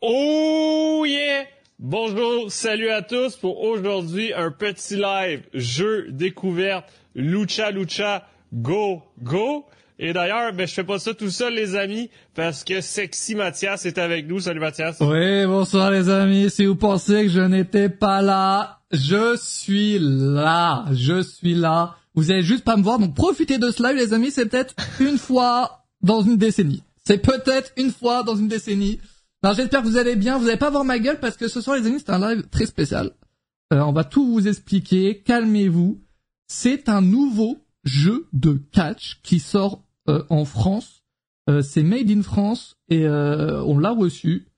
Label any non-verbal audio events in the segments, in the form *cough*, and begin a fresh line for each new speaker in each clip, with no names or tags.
Oh yeah! Bonjour, salut à tous pour aujourd'hui un petit live jeu découverte Lucha Lucha Go Go. Et d'ailleurs, ben, je fais pas ça tout seul, les amis, parce que Sexy Mathias est avec nous. Salut Mathias.
Oui, bonsoir les amis. Si vous pensez que je n'étais pas là, je suis là. Je suis là. Vous allez juste pas me voir, donc profitez de ce live, les amis. C'est peut-être une fois dans une décennie. C'est peut-être une fois dans une décennie. Alors j'espère que vous allez bien. Vous n'allez pas voir ma gueule parce que ce soir, les amis, c'est un live très spécial. Euh, on va tout vous expliquer. Calmez-vous. C'est un nouveau jeu de catch qui sort euh, en France. Euh, c'est made in France et euh, on l'a reçu.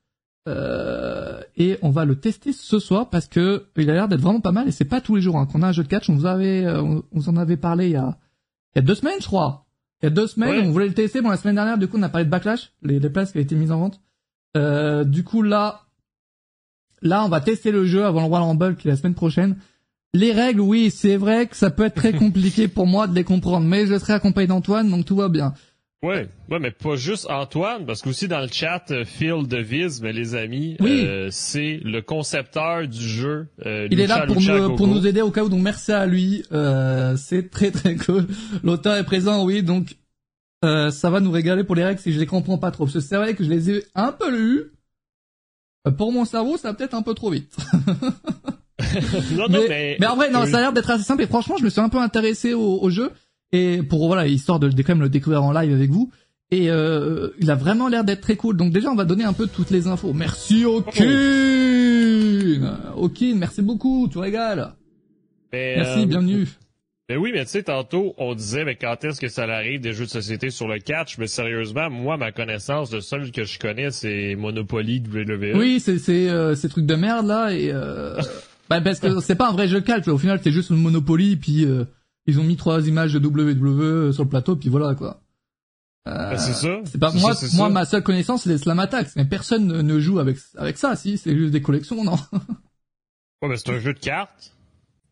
et on va le tester ce soir parce que il a l'air d'être vraiment pas mal et c'est pas tous les jours hein, qu'on a un jeu de catch. On vous avait, on vous en avait parlé il y a, il y a deux semaines, je crois. Il y a deux semaines, on voulait le tester. Bon, la semaine dernière, du coup, on a parlé de Backlash, les, les places qui avaient été mises en vente. Euh, du coup, là, là, on va tester le jeu avant le Royal Rumble qui est la semaine prochaine. Les règles, oui, c'est vrai que ça peut être très *laughs* compliqué pour moi de les comprendre, mais je serai accompagné d'Antoine, donc tout va bien.
Ouais, ouais, mais pas juste Antoine, parce qu'aussi dans le chat, euh, Phil Devise, mais les amis, euh, c'est le concepteur du jeu.
Euh, Il est là pour, nous, pour nous aider au cas où, donc merci à lui. Euh, c'est très très cool. L'auteur est présent, oui, donc ça va nous régaler pour les règles si je les comprends pas trop. Parce que c'est vrai que je les ai un peu lues. Pour mon cerveau, ça va peut-être un peu trop vite. *laughs*
non, non, mais,
mais, en vrai, non, ça a l'air d'être assez simple. Et franchement, je me suis un peu intéressé au, au jeu. Et pour voilà, histoire de, de quand même le découvrir en live avec vous. Et euh, il a vraiment l'air d'être très cool. Donc déjà, on va donner un peu toutes les infos. Merci Okin. Okin, merci beaucoup, tu régales. merci, euh, bienvenue.
Mais oui, mais tu sais, tantôt, on disait, mais quand est-ce que ça arrive des jeux de société sur le catch? Mais sérieusement, moi, ma connaissance, de seul que je connais, c'est Monopoly WWE.
Oui, c'est c'est euh, ces trucs de merde là et euh, *laughs* bah, parce que c'est pas un vrai jeu de catch. Au final, c'est juste une Monopoly puis euh, ils ont mis trois images de WWE sur le plateau, puis voilà quoi.
Euh, ben, c'est ça.
C'est pas moi. moi, ma seule connaissance, c'est les slam attacks, mais personne ne, joue avec avec ça. Si, c'est juste des collections, non? *laughs*
Ouais, mais c'est un jeu de cartes.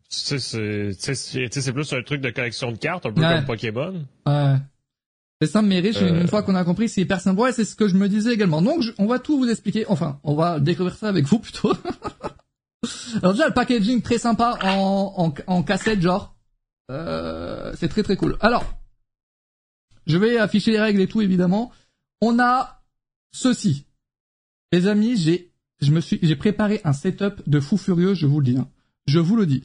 C'est c'est plus un truc de collection de cartes, un peu comme Pokémon.
Ouais. C'est ça, mais riche. Une euh. fois qu'on a compris, c'est personne. Ouais, c'est ce que je me disais également. Donc, on va tout vous expliquer. Enfin, on va découvrir ça avec vous plutôt. *laughs* Alors déjà, le packaging très sympa en, en, en cassette, genre. Euh, c'est très très cool. Alors, je vais afficher les règles et tout évidemment. On a ceci. Les amis, j'ai je me suis j'ai préparé un setup de fou furieux, je vous le dis. Hein. Je vous le dis.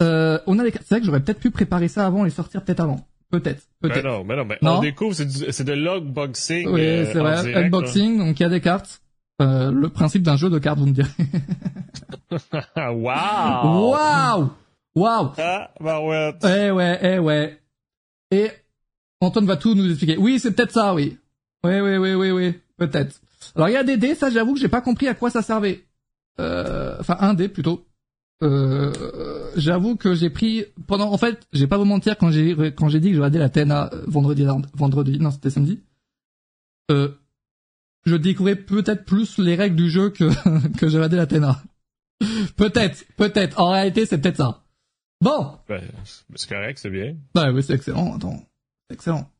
Euh, on a les c'est vrai que j'aurais peut-être pu préparer ça avant et sortir peut-être avant. Peut-être, peut-être.
Ben non, mais non, mais on découvre, c'est de l'unboxing.
Oui, euh, c'est vrai, unboxing, donc il y a des cartes. Euh, le principe d'un jeu de cartes, vous me direz. *laughs*
Waouh!
Waouh! Waouh
Ah, bah.
Eh ouais, eh ouais. Et Antoine va tout nous expliquer. Oui, c'est peut-être ça, oui. Oui, oui, oui, oui, oui, peut-être. Alors il y a des dés, ça j'avoue que j'ai pas compris à quoi ça servait. Euh, enfin un dé plutôt. Euh, j'avoue que j'ai pris pendant en fait j'ai pas vous mentir quand j'ai quand j'ai dit que je regardais la TNA euh, vendredi vendredi non c'était samedi euh, je découvrais peut-être plus les règles du jeu que *laughs* que j'ai regardé la TNA peut-être peut-être en réalité c'est peut-être ça Bon.
Ben, c'est correct, c'est bien.
Bah oui, c'est excellent. Attends, c'est excellent.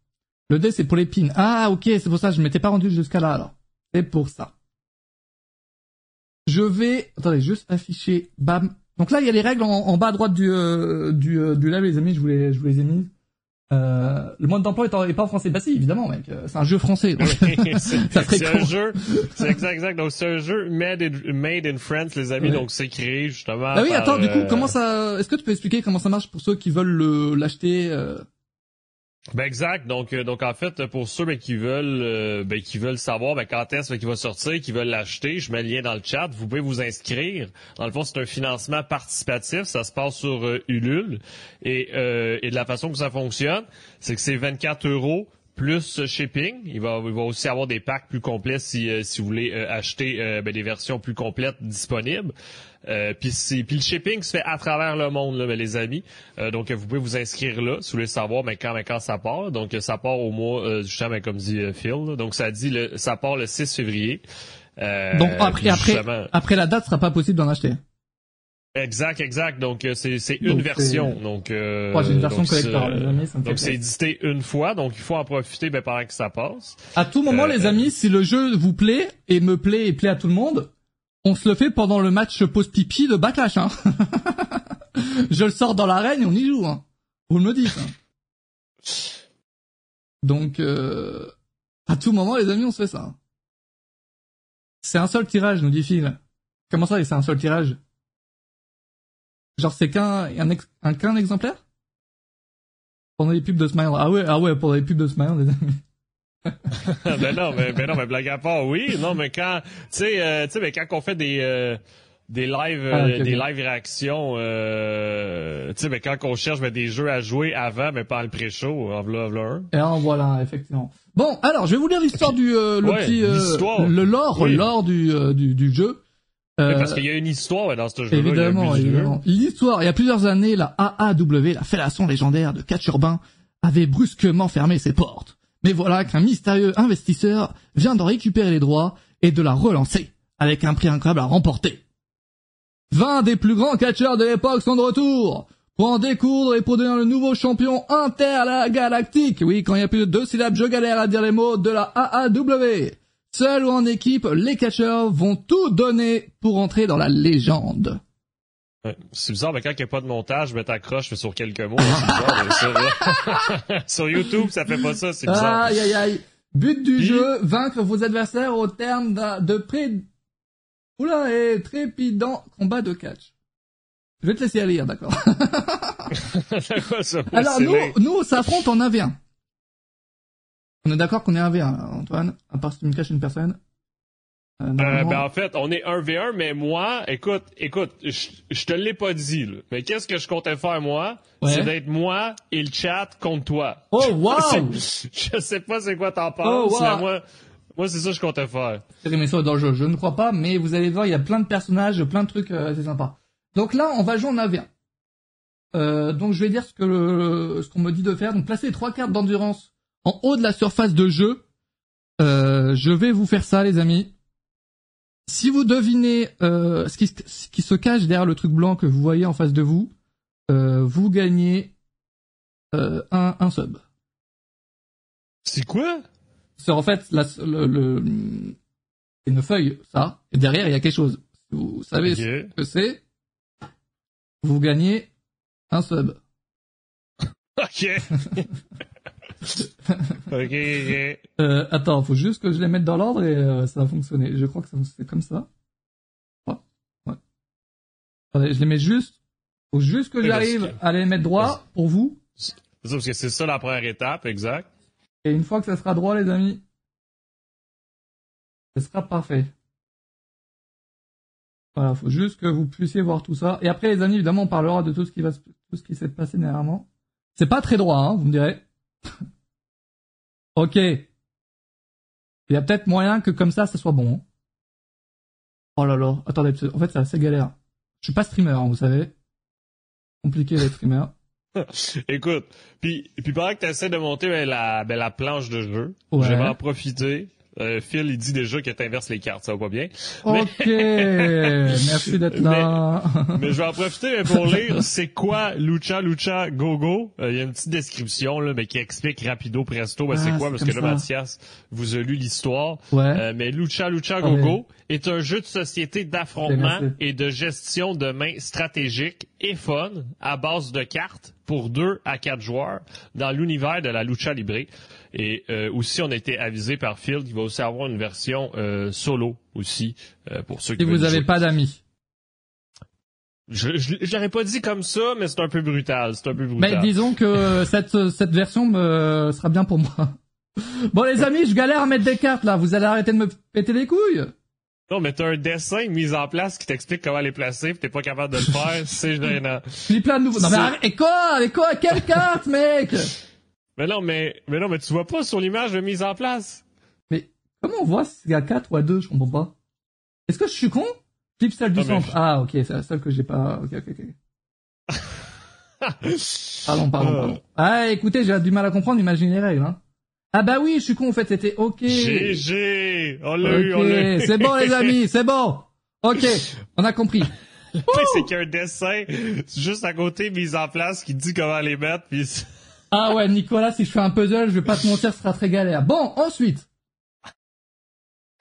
Le dé, c'est pour les pins. Ah, ok, c'est pour ça. Je m'étais pas rendu jusqu'à là, alors. C'est pour ça. Je vais, attendez, juste afficher, bam. Donc là, il y a les règles en, bas à droite du, euh, du, euh, du live, les amis. Je vous les, je vous les ai mises. Euh, le mode d'emploi est, pas en français. Bah si, évidemment, mec. Euh, c'est un jeu français. *laughs*
c'est un jeu. C'est exact, exact. Donc c'est un jeu made in, made in France, les amis. Donc c'est créé justement.
Ah oui, attends. Du coup, euh, comment ça Est-ce que tu peux expliquer comment ça marche pour ceux qui veulent l'acheter euh...
Ben exact. Donc, euh, donc en fait, pour ceux ben, qui veulent, euh, ben, qui veulent savoir ben, quand est-ce qu'il va sortir, qui veulent l'acheter, je mets le lien dans le chat. Vous pouvez vous inscrire. Dans le fond, c'est un financement participatif. Ça se passe sur euh, Ulule. Et, et de la façon que ça fonctionne, c'est que c'est 24 euros plus shipping. Il va, il va aussi avoir des packs plus complets si, si vous voulez acheter ben, des versions plus complètes disponibles. Euh, puis, le shipping se fait à travers le monde, là, les amis. Euh, donc, vous pouvez vous inscrire là si vous voulez savoir mais quand, mais quand ça part. Donc, ça part au mois, euh, justement, comme dit euh, Phil. Donc, ça dit le, ça part le 6 février.
donc, après, après, après la date, ce sera pas possible d'en acheter.
Exact, exact. Donc euh, c'est c'est une
Donc,
version.
c'est-
Donc euh,
Moi, j'ai une version
donc,
collector,
c'est-
les amis, ça me fait
Donc c'est
plaisir.
édité une fois, donc il faut en profiter ben, pendant que ça passe.
À tout moment,
Euh,
les amis, si le jeu vous plaît et me plaît et plaît à tout le monde, on se le fait pendant le match pause pipi de Backlash. Hein. *laughs* Je le sors dans l'arène et on y joue. Hein. Vous me dites. hein. Donc, euh, à tout moment, les amis, on se fait ça. C'est un seul tirage, nous dit Phil. Comment ça, c'est un seul tirage? Genre, c'est qu'un un, ex- un, qu'un exemplaire? Pendant les pubs de Smile. Ah ouais, ah ouais, pendant les pubs de Smile, les amis. *laughs*
ben non, mais ben non, mais blague à part, oui. Non, mais quand, tu sais, euh, tu sais, mais quand on fait des euh, des lives,
Ah,
euh,
ok,
des
ok.
live réactions, euh, tu sais, mais quand on cherche ben, des jeux à jouer avant, mais pas le pré-show, en v'là, v'là un.
Et en voilà, effectivement. Bon, alors, je vais vous lire l'histoire du, euh, le
Ouais,
petit, euh,
l'histoire.
le lore,
Oui.
lore du, euh, du, du jeu. Euh,
Parce qu'il y a une histoire ouais, dans ce jeu-là.
évidemment,
jeu.
évidemment. L'histoire, il y a plusieurs années, la AAW, la fédération légendaire de catch urbain, avait brusquement fermé ses portes. Mais voilà qu'un mystérieux investisseur vient d'en récupérer les droits et de la relancer, avec un prix incroyable à remporter. 20 des plus grands catcheurs de l'époque sont de retour pour en découdre et pour devenir le nouveau champion intergalactique. Oui, quand il y a plus de deux syllabes, je galère à dire les mots de la AAW. Seul ou en équipe, les catcheurs vont tout donner pour entrer dans la légende.
Ouais. C'est bizarre, mais quand il n'y a pas de montage, je t'accroche sur quelques mots. bizarre, sur, *laughs* sur YouTube, ça fait pas ça, c'est bizarre.
Aïe aïe aïe. But du
Puis-
jeu, vaincre vos adversaires au terme de pré... Oula, et trépidant combat de catch. Je vais te laisser lire, d'accord. *laughs*
Quoi ça?
Alors nous, nous, on s'affronte en 1v1. On est d'accord qu'on est 1v1, là, Antoine, à part si tu me caches une personne? Euh,
Euh, ben en fait, on est 1v1, mais moi, écoute, écoute, je te l'ai pas dit, là. Mais qu'est-ce que je comptais faire, moi?
Ouais.
C'est d'être moi et le chat contre toi.
Oh, *laughs* wow!
Je sais pas c'est quoi t'en penses,
Oh, wow.
mais moi, moi c'est ça que je comptais faire.
mais ça dans le jeu, je ne crois pas, mais vous allez voir, il y a plein de personnages, plein de trucs, euh, c'est sympa. Donc là, on va jouer en 1v1. Euh, donc je vais dire ce que le, ce qu'on me dit de faire. Donc placer les trois cartes d'endurance en haut de la surface de jeu. Euh, je vais vous faire ça, les amis. Si vous devinez euh, ce, qui, ce qui se cache derrière le truc blanc que vous voyez en face de vous, euh, vous gagnez euh, un, un sub.
C'est quoi?
C'est en fait la, le, le, une feuille, ça, et derrière il y a quelque chose. Vous savez ce que c'est? Vous gagnez un sub. *laughs*
Ok, *laughs* ok.
Euh, attends, faut juste que je les mette dans l'ordre et euh, ça va fonctionner. Je crois que ça c'est comme ça. Ouais. ouais. Attendez, je les mets juste. Faut juste que j'arrive à les mettre droit pour vous.
Parce que c'est ça la première étape, exact.
Et une fois que ça sera droit, les amis, ce sera parfait. Voilà, faut juste que vous puissiez voir tout ça. Et après, les amis, évidemment, on parlera de tout ce qui va, tout ce qui s'est passé dernièrement. C'est pas très droit, hein, vous me direz. *laughs* ok. Il y a peut-être moyen que comme ça, ça soit bon. hein. Oh là là, attendez, en fait, c'est assez galère. Je suis pas streamer, hein, vous savez. Compliqué d'être streamer. *laughs*
Écoute, puis puis pendant que tu essaies de monter ben, la ben, la planche de jeu,
Ouais.
je vais en profiter. Euh, Phil, il dit déjà que t'inverses les cartes, ça va pas bien.
Ok, merci d'être *laughs* là.
Mais je vais en profiter pour lire c'est quoi Lucha Lucha Gogo? Euh, Il y a une petite description là, mais qui explique rapido presto ben,
Ah,
c'est quoi?
c'est
parce que là. Mathias vous a lu l'histoire.
Ouais.
Euh, mais Lucha Lucha
Ah,
Gogo est un jeu de société d'affrontement et de gestion de main stratégique et fun à base de cartes pour deux à quatre joueurs dans l'univers de la Lucha Libre. Et euh, aussi, on a été avisé par Phil qu'il va aussi avoir une version euh, solo aussi euh, pour ceux qui
Si vous
veulent
avez
jouer.
pas d'amis.
Je, je, je l'aurais pas dit comme ça, mais c'est un peu brutal. C'est un peu
Mais
brutal.
disons que cette, cette version me sera bien pour moi. *laughs* Bon les amis, je galère à mettre des cartes là, vous allez arrêter de me péter les couilles
Non, mais t'as un dessin mis en place qui t'explique comment les placer, pis t'es pas capable de le faire, c'est gênant. *laughs*
J'ai plein de nouveaux... Non mais arrête, et quoi Et quoi Quelle carte mec?
Mais non, mais, mais non, mais tu vois pas sur l'image de mise en place.
Mais comment on voit s'il y a 4 ou à 2 Je comprends pas. Est-ce que je suis con? Celle du
Ah, mais-
centre. Ah ok, c'est la seule que j'ai pas... Ok, ok, ok. *laughs* Pardon, pardon,
Euh.
pardon. Ah écoutez, j'ai du mal à comprendre, imaginez les règles. Hein. Ah bah oui, je suis con en fait, c'était ok.
GG! On l'a eu, on l'a eu.
c'est bon les amis, *laughs* c'est bon. Ok, on a compris.
c'est qu'il y a un dessin juste à côté mis en place qui dit comment les mettre. Puis...
ah ouais, Nicolas, si je fais un puzzle, je vais pas te mentir, ce sera très galère. Bon, ensuite.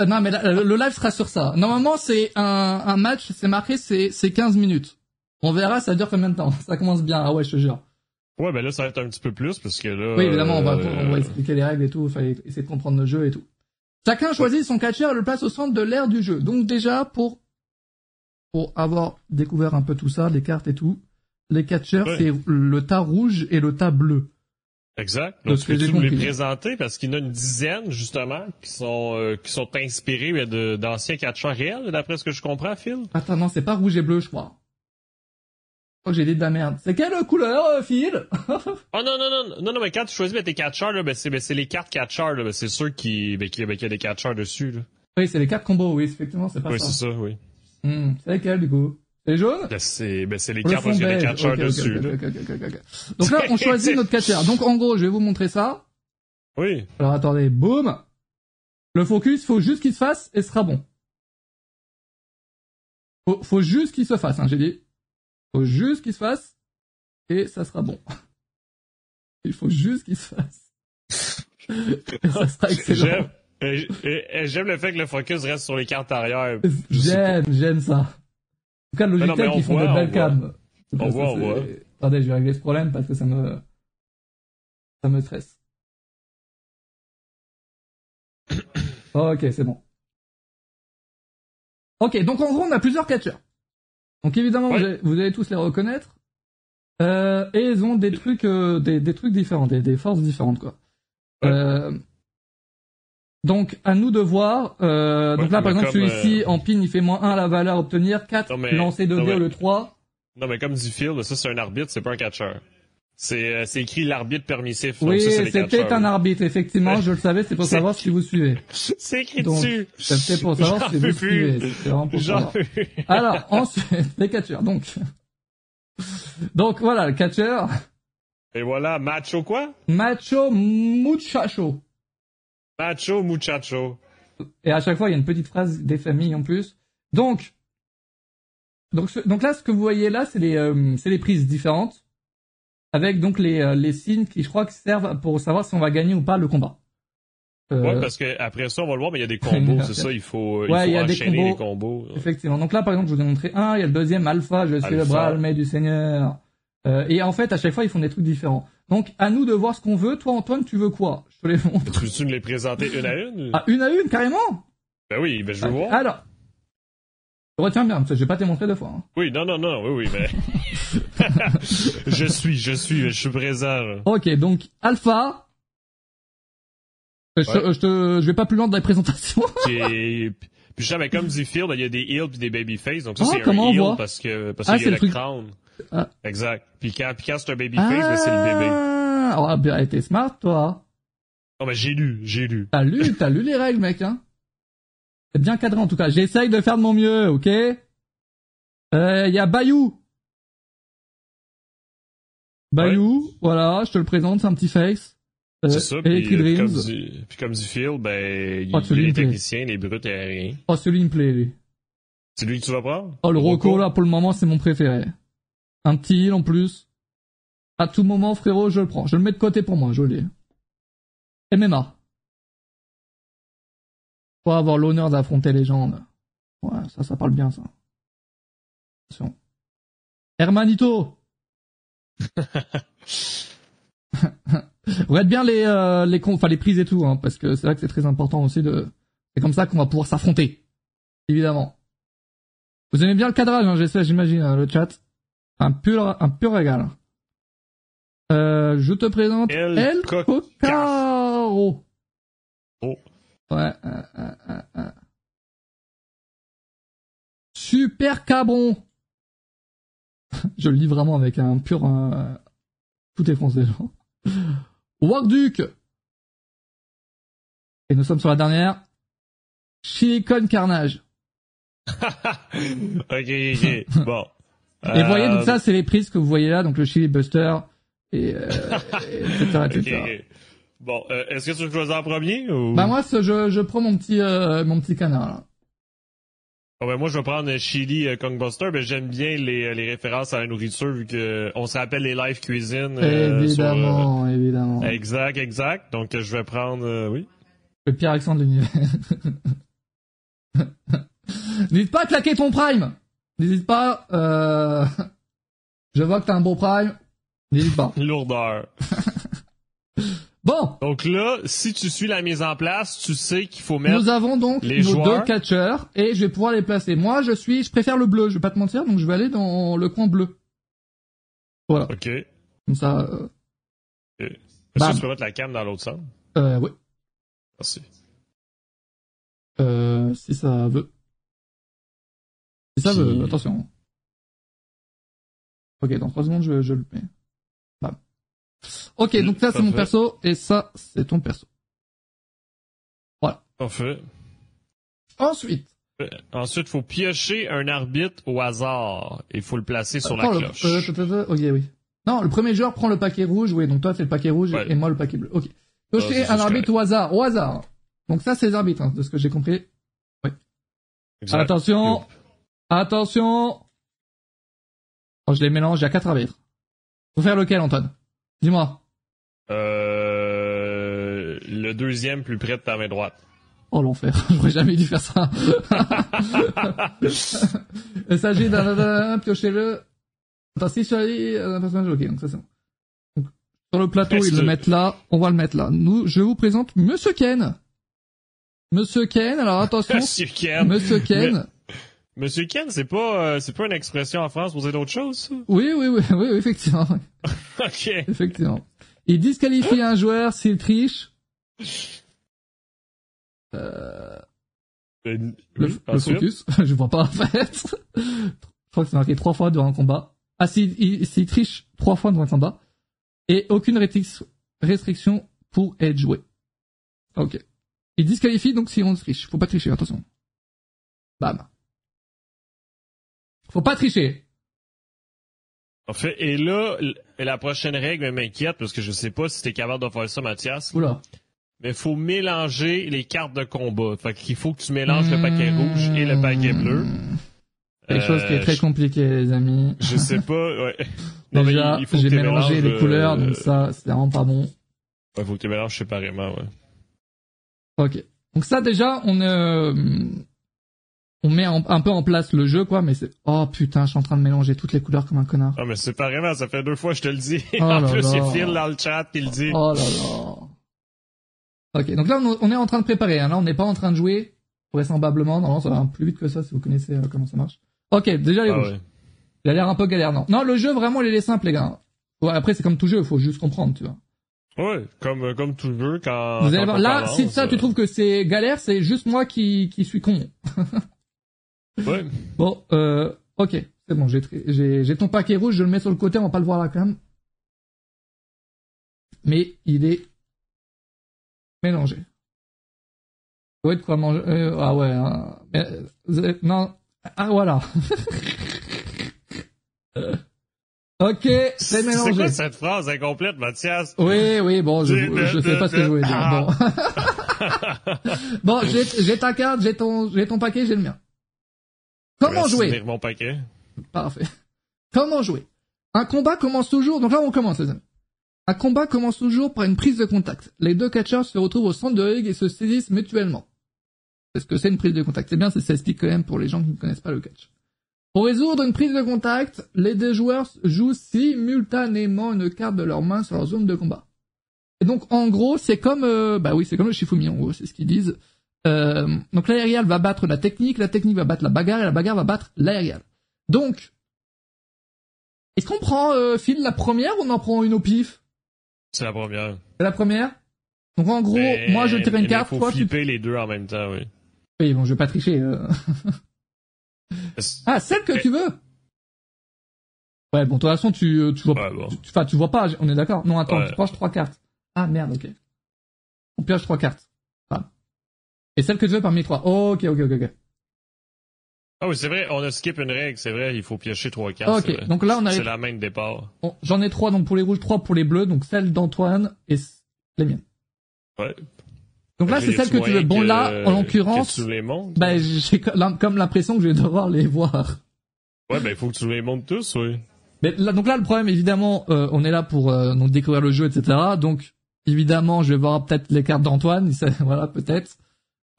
Euh, non, mais le live sera sur ça. Normalement, c'est un, un match, c'est marqué, c'est, c'est 15 minutes. On verra, ça dure combien de temps? *laughs* Ça commence bien. Ah ouais, je te jure.
Ouais, ben là, ça va être un petit peu plus parce que là.
Oui, évidemment, on va, on va expliquer les règles et tout. Il essayer de comprendre le jeu et tout. Chacun choisit son catcheur et le place au centre de l'aire du jeu. Donc déjà, pour pour avoir découvert un peu tout ça, les cartes et tout, les catcheurs, c'est le tas rouge et le tas bleu.
Exact. Donc, tu peux nous les présenter? Parce qu'il y en a une dizaine, justement, qui sont, euh, qui sont inspirés d'anciens catcheurs réels, d'après ce que je comprends, Phil?
Attends, non, c'est pas rouge et bleu, je crois. Que j'ai dit de la merde. C'est quelle couleur, euh, Phil?
oh *laughs* non, non, non, non, non, mais quand tu choisis ben, tes catcheurs, là, ben, c'est, ben, c'est les cartes catcheurs, là, ben, c'est sûr qui, ben, qui, ben, qu'il y a des catcheurs dessus, là.
Oui, c'est les cartes combos, oui, effectivement, c'est pas
ça.
Oui,
c'est ça, oui.
Hmm, c'est lesquelles, du coup? C'est jaune?
Ben, c'est, ben, les cartes parce qu'il y a des catcheurs dessus, là.
Donc là, on choisit *laughs* notre catcheur. Donc, en gros, je vais vous montrer ça.
Oui.
Alors, attendez, boum. Le focus, faut juste qu'il se fasse et ce sera bon. Faut, faut juste qu'il se fasse, hein, j'ai dit. Faut juste qu'il se fasse et ça sera bon. *laughs* Il faut juste qu'il se fasse. *laughs* et ça sera excellent.
J'aime le fait que le focus reste sur les cartes arrière.
J'aime, j'aime ça. En tout cas, Logitech, ils font de belles cams.
Voit, voit.
Attendez, je vais régler ce problème parce que ça me, ça me stresse. ok, c'est bon. Ok, donc en gros, on a plusieurs catcheurs. Donc évidemment, vous, allez, tous les reconnaître. Euh, et ils ont des trucs, euh, des, des, trucs différents, des, des, forces différentes, quoi. Euh, donc à nous de voir. Euh, donc là, par exemple, celui-ci en pin, il fait moins 1 à la valeur à obtenir, 4 lancer de dés le 3.
Non, mais comme dit Phil, ça c'est un arbitre, c'est pas un catcheur. C'est c'est écrit l'arbitre permissif.
Oui, c'était un arbitre, effectivement, je le savais, c'est pour savoir si vous suivez.
C'est écrit dessus.
C'était pour savoir si vous suivez. C'est vraiment pour savoir. Alors, ensuite, *laughs* les catcheurs, donc. Donc voilà, le catcheur.
Et voilà, macho quoi?
Macho muchacho.
Macho muchacho.
Et à chaque fois, il y a une petite phrase des familles en plus. Donc, donc, donc là, ce que vous voyez là, c'est les, euh, c'est les prises différentes avec donc les, euh, les signes qui, je crois, qui servent pour savoir si on va gagner ou pas le combat.
Euh... Ouais, parce que après ça, on va le voir, mais il y a des combos, *laughs* c'est ça, il faut, il faut y a enchaîner des combos, les combos.
Effectivement. Donc là, par exemple, je vous ai montré un, il y a le deuxième, Alpha, je suis le bras armé du Seigneur. Euh, et en fait, à chaque fois, ils font des trucs différents. Donc, à nous de voir ce qu'on veut. Toi, Antoine, tu veux quoi? Te les montre.
Tu veux-tu me les présenter une à une
Ah, une à une, carrément?
Ben oui, ben je veux ah, voir.
Alors, retiens bien, parce que je vais pas te montrer deux fois. Hein.
Oui, non, non, non, oui, oui, mais... *laughs* je suis, je suis, je suis présent.
Ok, donc, Alpha... Je, je, te, je vais pas plus loin de la présentation. *laughs*
puis je sais, mais comme dit Phil, ben, il y a des heals puis des babyface, donc ça ah, c'est un heal parce que parce ah, qu'il y a le, le crown. Ah. Exact. Puis quand, puis quand c'est un babyface, ben, c'est le bébé.
Ah, oh, bien, t'es smart, toi.
Oh, ben, j'ai lu, j'ai lu.
T'as lu, t'as lu les règles, mec, hein. C'est bien cadré, en tout cas. J'essaye de faire de mon mieux, ok? Euh, y a Bayou. Bayou, voilà, je te le présente, c'est un petit face.
Euh, c'est ça, puis, euh, comme dit, puis comme dit Phil, ben, il, oh, y a les techniciens, les brutes aériens.
Oh, celui me plaît, lui.
C'est lui que tu vas prendre?
Oh, le Rocco, là, pour le moment, c'est mon préféré. Un petit heal en plus. À tout moment, frérot, je le prends. Je le mets de côté pour moi, joli. MMA. Faut avoir l'honneur d'affronter les gens. Ouais, ça, ça parle bien, ça. Attention. Hermanito *laughs* Regarde bien les euh, les enfin les prises et tout, hein, parce que c'est vrai que c'est très important aussi de. C'est comme ça qu'on va pouvoir s'affronter, évidemment. Vous aimez bien le cadrage, hein, j'essaie, j'imagine, hein, le chat. Un pur, un pur régal. Euh, je te présente El, El Oh. Ouais. Euh, euh, euh. Super cabron. *laughs* je le lis vraiment avec un pur. tout est français, genre. Warduke. Et nous sommes sur la dernière. Silicon Carnage. *laughs*
ok, ok. Bon. *laughs*
Et vous voyez, donc ça, c'est les prises que vous voyez là, donc le Chili Buster, et, euh, etc., etc.
Bon, euh, est-ce que tu veux choisir en premier ou...
Bah moi, je, je prends mon petit, euh, mon petit canard là.
Ah ben moi, je vais prendre Chili euh, Kongbuster. Ben, j'aime bien les, euh, les références à la nourriture vu que on se rappelle les live cuisine.
euh, évidemment, sur, évidemment.
Exact, exact. Donc, je vais prendre, oui.
Le pire accent de l'univers. *laughs* N'hésite pas à claquer ton prime. N'hésite pas. Euh... *laughs* Je vois que t'as un beau prime. N'hésite pas. *laughs*
Lourdeur.
Bon.
Donc là, si tu suis la mise en place, tu sais qu'il faut mettre.
Nous avons donc
les
nos
joueurs.
deux catcheurs et je vais pouvoir les placer. Moi, je suis, je préfère le bleu. Je vais pas te mentir, donc je vais aller dans le coin bleu. Voilà.
Ok.
Comme ça. Euh...
Okay. Est-ce que tu peux mettre la cam dans l'autre sens?
Euh, oui.
Merci.
Euh, si ça veut. Si ça
Puis...
veut, attention. Ok, dans 3 secondes, je, je le mets. Ok, donc ça c'est mon perso, et ça c'est ton perso. Voilà.
Parfait.
Ensuite.
Euh, ensuite, faut piocher un arbitre au hasard. Il faut le placer sur
Attends,
la
le-
cloche.
euh, ok, oui. Non, le premier joueur prend le paquet rouge, oui, donc toi c'est le paquet rouge
Ouais.
et moi le paquet bleu. Ok. Piocher un arbitre au hasard, au hasard. Donc ça c'est les arbitres, hein, de ce que j'ai compris.
Exact.
Attention, attention. Oh, je les mélange, il y a quatre arbitres. Faut faire lequel, Antoine? Dis-moi.
Euh, le deuxième plus près de ta main droite.
Oh l'enfer, *laughs* j'aurais jamais dû faire ça. Il s'agit d'un- piocher-le. Attends, si sur un personnage, ok, donc ça c'est bon. Donc, sur le plateau,
Est-ce
ils le mettent là, on va le mettre là. Nous, je vous présente Monsieur Ken. Monsieur Ken, alors attention, *laughs*
Monsieur Ken.
Monsieur Ken.
Monsieur Ken, c'est pas, euh, c'est pas une expression en France pour dire d'autres choses, ça?
Oui, oui, oui, oui, effectivement. *laughs*
Ok.
Effectivement. Il disqualifie un joueur s'il triche. Euh,
Euh,
le,
oui,
le
ensuite.
focus. *laughs* Je vois pas, en fait. Je crois que c'est marqué trois fois durant un combat. Ah, s'il il- s'il triche trois fois dans un combat. Et aucune restric- restriction pour être joué. Ok. Il disqualifie donc si on triche. Faut pas tricher, attention. Bam. Faut pas tricher.
En fait, et là, la prochaine règle m'inquiète parce que je sais pas si t'es capable de faire ça, Mathias.
Oula.
Mais faut mélanger les cartes de combat. Fait qu'il faut que tu mélanges le
Hmm.
paquet rouge et le paquet bleu.
Quelque chose qui est
Euh,
très
je-
compliqué, les amis.
Je sais pas, ouais. *laughs* Non,
Déjà, j'ai mélangé les
euh,
couleurs, donc ça, c'est vraiment pas bon.
Ouais, faut que tu les mélanges séparément, ouais.
Ok. Donc ça, déjà, on euh, on met en- un peu en place le jeu, quoi, mais c'est... Oh putain, je suis en train de mélanger toutes les couleurs comme un connard.
Ah, mais séparément, ça fait deux fois je te le dis.
Oh *laughs*
en plus,
là.
c'est Phil dans le chat qui le dit.
Oh là là. Ok, donc là, on est en train de préparer. Hein. Là, on n'est pas en train de jouer, vraisemblablement. Normalement, ça va plus vite que ça, si vous connaissez euh, comment ça marche. Ok, déjà les
Ah,
rouges.
ouais.
Il a l'air un peu galère, non Non, le jeu, vraiment, il est simple, les gars. Ouais, après, c'est comme tout jeu, il faut juste comprendre, tu vois.
Ouais, comme, euh, comme tu veux quand.
Vous allez voir, là, si ça, tu
euh,
trouves que c'est galère, c'est juste moi qui, qui suis con. *laughs*
Ouais.
Bon, euh, ok, c'est bon, j'ai, ton paquet rouge, je le mets sur le côté, on va pas le voir là quand même. Mais il est mélangé. Ouais, de quoi manger. euh, ah ouais. hein. Mais, euh, non. Ah voilà. *laughs* ok, c'est
C'est
mélangé.
quoi cette phrase incomplète, Mathias?
Oui, oui, bon, je, je sais pas ce que je voulais dire. Bon, *laughs* bon j'ai, j'ai ta carte, j'ai ton, j'ai ton paquet, j'ai le mien. Comment jouer
mon paquet.
Parfait. Comment jouer? Un combat commence toujours, donc là on commence les amis. Un combat commence toujours par une prise de contact. Les deux catcheurs se retrouvent au centre de ring et se saisissent mutuellement. Est-ce que c'est une prise de contact? C'est bien, ça s'explique quand même pour les gens qui ne connaissent pas le catch. Pour résoudre une prise de contact, les deux joueurs jouent simultanément une carte de leur main sur leur zone de combat. Et donc en gros, c'est comme, euh, bah oui, c'est comme le Shifumi en gros, c'est ce qu'ils disent. Euh, donc l'aérial va battre la technique, la technique va battre la bagarre et la bagarre va battre l'aérial. Donc, est-ce qu'on prend euh, Phil la première ou on en prend une au pif?
C'est la première.
C'est la première? Donc en gros,
Mais-
moi je tire une
mais
carte,
faut
toi tu...
flipper les deux en même temps, oui.
Oui, bon, je vais pas tricher. euh. *laughs* ah, celle que tu veux? Ouais, bon, de toute façon, tu, euh, tu vois
Ouais, bon.
tu- Enfin, tu vois pas, on est d'accord Non, attends,
Ouais.
tu pioches trois cartes. Ah, merde, ok. On pioche trois cartes. Et celle que tu veux parmi les trois. ok, ok, ok, ok.
Ah oui, c'est vrai, on a skip une règle, c'est vrai, il faut piocher trois cartes.
Ok, donc là, on a
C'est la main de départ.
bon, J'en ai trois, donc pour les rouges, trois pour les bleus, donc celle d'Antoine et les miennes.
Ouais.
Donc là, c'est celle que tu veux. Bon, là, en l'occurrence, ben, j'ai comme l'impression que je vais devoir les voir.
Ouais, ben, il faut que tu les montres tous, oui.
Mais là, donc là, le problème, évidemment, euh, on est là pour euh, donc découvrir le jeu, etc. Donc, évidemment, je vais voir peut-être les cartes d'Antoine, *laughs* voilà, peut-être.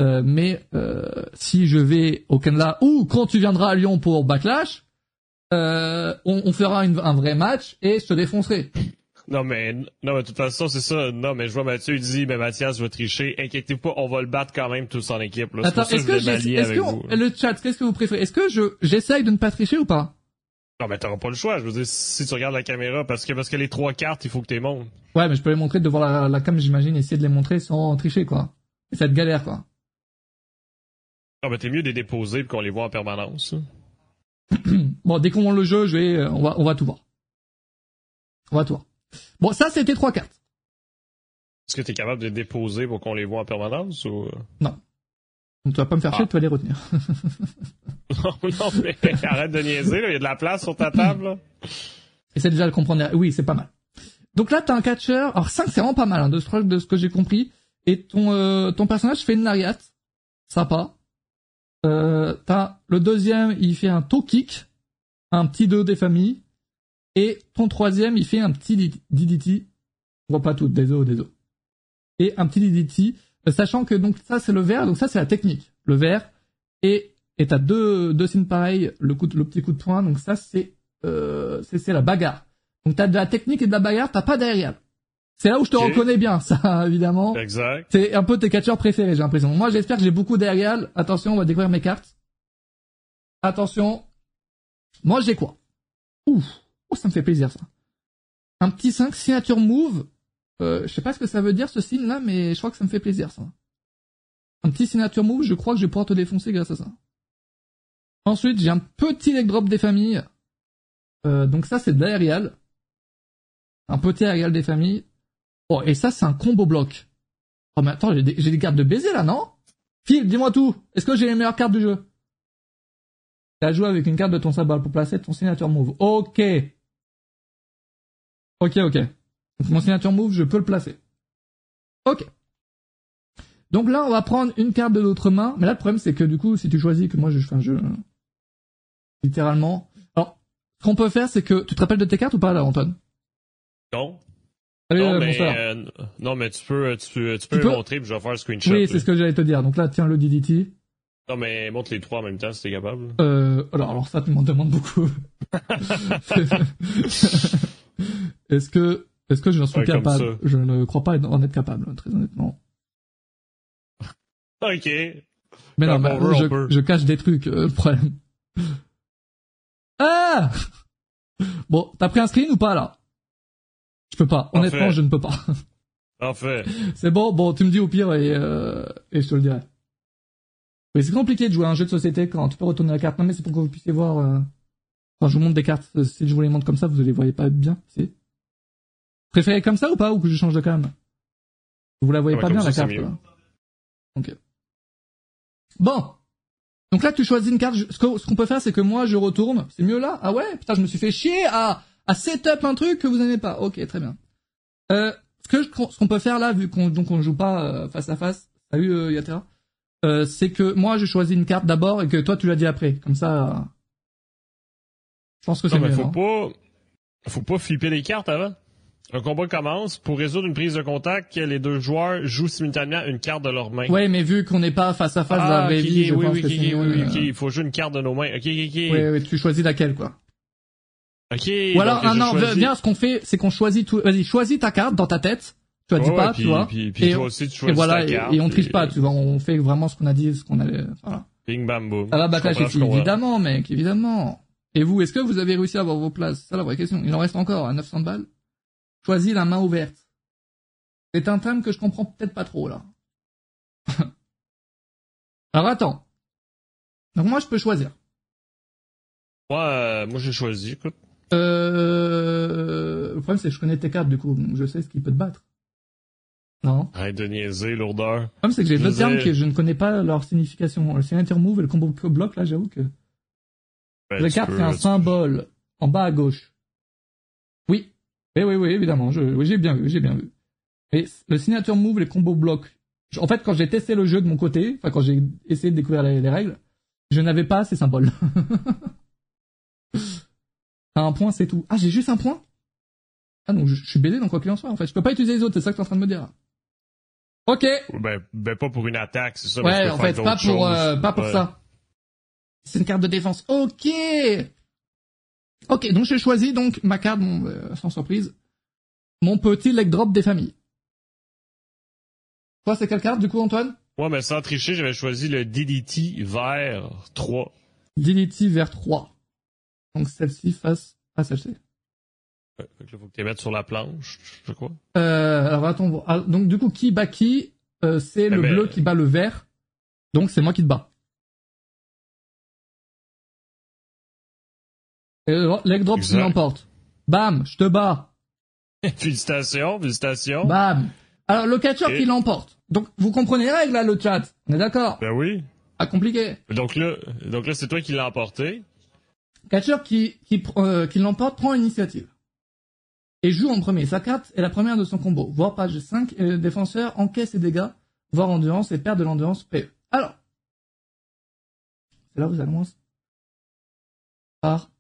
Euh, mais euh, si je vais au Canada ou quand tu viendras à Lyon pour Backlash, euh, on, on, fera une, un vrai match et je te défoncerai.
Non mais non mais de toute façon c'est ça. Non mais je vois Mathieu il dit mais Mathias va tricher. Inquiétez-vous pas, on va le battre quand même tous en équipe. Là.
Attends, est-ce que, le chat, qu'est-ce que vous préférez? Est-ce que je j'essaye de ne pas tricher ou pas?
Non mais t'auras pas le choix. Je veux dire si tu regardes la caméra parce que parce que les trois cartes il faut que tu les montres.
Ouais mais je peux les montrer devant la, la cam j'imagine essayer de les montrer sans tricher quoi. Et ça te galère quoi.
Non mais t'es mieux de les déposer qu'on les voit en permanence. *clears throat*
bon dès qu'on le jeu je vais euh, on va on va tout voir. On va tout voir. Bon, ça, c'était trois cartes.
Est-ce que tu es capable de les déposer pour qu'on les voit en permanence ou...
Non. Donc, tu vas pas me faire chier, ah. tu vas les retenir. *laughs* *laughs*
non, non, mais *laughs* arrête de niaiser, il y a de la place sur ta table.
Essaie déjà de comprendre. Oui, c'est pas mal. Donc là, t'as un catcher. Alors 5, c'est vraiment pas mal, hein, de, ce, de ce que j'ai compris. Et ton, euh, ton personnage fait une lariat. Sympa. Euh, t'as le deuxième, il fait un toe kick. Un petit 2 des familles. Et ton troisième, il fait un petit DDT. On voit pas tout, désolé, désolé. Et un petit DDT, sachant que donc ça c'est le vert, donc ça c'est la technique. Le vert. Et et t'as deux deux signes pareils, le coup le petit coup de poing, donc ça c'est euh, c'est la bagarre. Donc t'as de la technique et de la bagarre, t'as pas d'aérial. C'est là où je te reconnais bien, ça *laughs* évidemment.
Exact.
C'est un peu tes catcheurs préférés, j'ai l'impression. Moi j'espère que j'ai beaucoup d'aérial. Attention, on va découvrir mes cartes. Attention. Moi j'ai quoi? Ouf. Oh, ça me fait plaisir ça. Un petit 5 signature move. Euh, je sais pas ce que ça veut dire ce signe là, mais je crois que ça me fait plaisir ça. Un petit signature move, je crois que je vais pouvoir te défoncer grâce à ça. Ensuite, j'ai un petit leg drop des familles. Euh, donc ça, c'est de l'aérial. Un petit aérial des familles. Oh, et ça, c'est un combo bloc. Oh, mais attends, j'ai des, cartes de baiser là, non? Phil, dis-moi tout. Est-ce que j'ai les meilleures cartes du jeu? T'as joué avec une carte de ton symbole pour placer ton signature move. Ok. Ok, ok. Donc mon signature move, je peux le placer. Ok. Donc là, on va prendre une carte de notre main. Mais là, le problème, c'est que du coup, si tu choisis que moi, je fais un jeu... Littéralement. Alors, ce qu'on peut faire, c'est que... Tu te rappelles de tes cartes ou pas, là, Antoine?
Non. Non, mais, euh, non, mais tu peux, tu peux, tu peux, montrer, puis je vais faire un screenshot.
Oui, c'est ce que j'allais te dire. Donc là, tiens le DDT.
Non, mais montre les trois en même temps si t'es capable.
Euh, alors, alors ça, tu m'en demandes beaucoup. *laughs* Est-ce que, est-ce que j'en suis capable Je ne crois pas en être capable, très honnêtement.
Ok.
Mais non, mais je, je, cache des trucs, euh, le problème. Ah Bon, t'as pris un screen ou pas, là? Je peux pas. Honnêtement, je ne peux pas. *laughs*
Parfait.
C'est bon, bon, tu me dis au pire et, euh, et je te le dirai. Mais c'est compliqué de jouer à un jeu de société quand tu peux retourner la carte. Non, mais c'est pour que vous puissiez voir... Euh... Enfin, je vous montre des cartes. Si je vous les montre comme ça, vous ne les voyez pas bien, si Préférez comme ça ou pas ou que je change de cam? Vous la voyez pas bien la carte Ok. Bon. Donc là tu choisis une carte. Ce qu'on peut faire c'est que moi je retourne. C'est mieux là? Ah ouais? Putain je me suis fait chier à à setup un truc que vous n'aimez pas. Ok très bien. Euh, ce que ce qu'on peut faire là vu qu'on donc on joue pas euh, face à face. Salut euh, Yatera. Euh, c'est que moi je choisis une carte d'abord et que toi tu l'as dit après. Comme ça. Je pense que c'est mieux.
Faut pas faut pas flipper les cartes avant. Un combat commence. Pour résoudre une prise de contact, les deux joueurs jouent simultanément une carte de leur main.
Ouais, mais vu qu'on n'est pas face à face dans la vraie vie, je oui, pense
oui,
que
oui, oui, oui, il faut jouer une carte de nos mains. Ok, ok, ok.
Oui, oui, tu choisis laquelle, quoi.
Ok.
Ou alors, ah, non, viens, ce qu'on fait, c'est qu'on choisit tout. Vas-y, choisis ta carte dans ta tête. Tu as dit pas, tu vois.
Puis, puis
et,
toi aussi, tu choisis
et voilà,
ta carte.
Et, on triche pas, tu vois. On fait vraiment ce qu'on a dit, ce qu'on avait. Voilà.
Bing bam boom.
Ça va, backlash ici. Évidemment, mec, évidemment. Et vous, est-ce que vous avez réussi à avoir vos places? C'est la vraie question. Il en reste encore à 900 balles. Choisis la main ouverte. C'est un thème que je comprends peut-être pas trop, là. *laughs* Alors attends. Donc moi, je peux choisir.
Moi, euh, moi j'ai choisi, écoute.
Euh... Le problème, c'est que je connais tes cartes, du coup. Donc je sais ce qui peut te battre. Non?
Arrête de niaiser, lourdeur.
Le problème, c'est que j'ai deux termes que je ne connais pas leur signification. Le signature move et le combo bloc, là, j'avoue que... Ben, la carte, c'est un symbole. En bas à gauche. Oui, oui, oui, évidemment. Je, oui, j'ai bien vu, j'ai bien vu. Et le signature move, les combos blocs, En fait, quand j'ai testé le jeu de mon côté, enfin quand j'ai essayé de découvrir les, les règles, je n'avais pas ces symboles. *laughs* T'as un point, c'est tout. Ah, j'ai juste un point? Ah donc je, je suis BD dans quoi qu'il en soit, en fait. Je peux pas utiliser les autres, c'est ça que t'es en train de me dire. Ok
Ben, ben pas pour une attaque, c'est ça.
Ouais, en fait, pas pour, euh, pas pour
Ouais.
ça. C'est une carte de défense. Ok. Ok, donc j'ai choisi donc ma carte, euh, sans surprise, mon petit leg drop des familles. Toi, c'est quelle carte du coup, Antoine?
Ouais, mais sans tricher, j'avais choisi le DDT vert 3.
Dility vers 3. Donc celle-ci face à celle-ci.
Là, faut que tu les mettes sur la planche, je crois.
Euh, alors attends. Ah, donc du coup, qui bat qui Euh, C'est le
Eh ben-
bleu qui bat le vert. Donc c'est moi qui te bats. Le leg drop
Exact.
l'emporte. Bam, je te bats. *laughs*
félicitations, félicitations.
Bam. Alors le catcheur
Et-
qui l'emporte. Donc vous comprenez les règles là, le chat. On est d'accord
Ben oui.
Pas compliqué.
Donc là, donc là, c'est toi qui l'as emporté.
Catcheur qui qui euh, qui l'emporte prend l'initiative et joue en premier. Sa carte est la première de son combo. Voire page 5 et le défenseur encaisse ses dégâts, voire endurance et perd de l'endurance PE. Alors, c'est là où ça commence par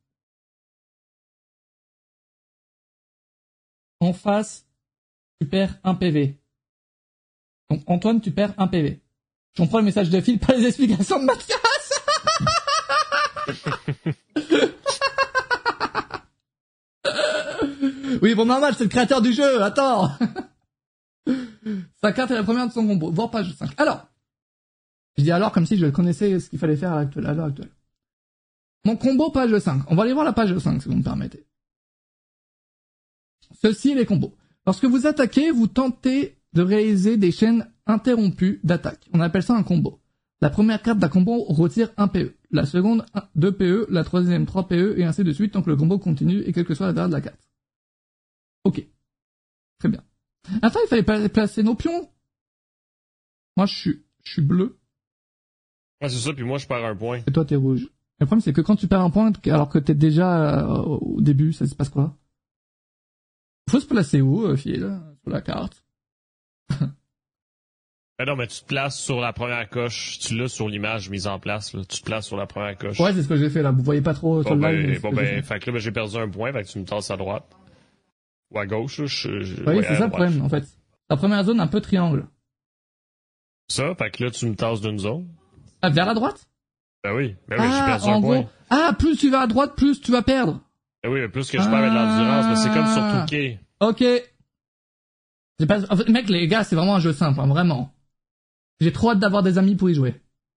en face, tu perds un PV. Donc Antoine, tu perds un PV. Je comprends le message de Phil, pas les explications de Mathias. *laughs* *laughs* Oui, bon, normal, c'est le créateur du jeu, attends Sa carte est la première de son combo, voire page 5. Alors, je dis alors comme si je connaissais ce qu'il fallait faire à l'heure actuelle. Mon combo page 5. On va aller voir la page 5, si vous me permettez. Ceci est les combos. Lorsque vous attaquez, vous tentez de réaliser des chaînes interrompues d'attaque. On appelle ça un combo. La première carte d'un combo retire 1 PE. La seconde, 2 PE. La troisième, 3 PE. Et ainsi de suite tant que le combo continue et quelle que soit la valeur de la carte. Ok. Très bien. Attends, il fallait pla- placer nos pions. Moi, je suis, je suis bleu.
Ouais, c'est ça, puis moi, je perds un point.
Et toi, t'es rouge. Le problème, c'est que quand tu perds un point, alors que t'es déjà euh, au début, ça se passe quoi? Faut se placer où, euh, Phil Sur la carte? *laughs*
Ben non, mais tu te places sur la première coche. Tu l'as sur l'image mise en place, là. Tu te places sur la première coche.
Ouais, c'est ce que j'ai fait là. Vous voyez pas trop sur
Bon,
le live.
ben,
c'est
bon,
j'ai
ben,
fait.
que là, ben, j'ai perdu un point, fait que tu me tasses à droite. Ou à gauche, là. Je, je-
Oui,
ouais,
c'est ça le problème, en fait. La première zone, un peu triangle.
Ça, fait que là, tu me tasses d'une zone.
Ah, vers la droite?
Ben oui. Ben oui, j'ai
Ah,
perdu
en
un
gros.
point.
Ah, plus tu vas à droite, plus tu vas perdre.
Ben oui, mais plus que je perds avec l'endurance, mais c'est comme sur
Ah.
Touquet.
Ok. J'ai pas... en fait, mec, les gars, c'est vraiment un jeu simple, hein, vraiment. J'ai trop hâte d'avoir des amis pour y jouer.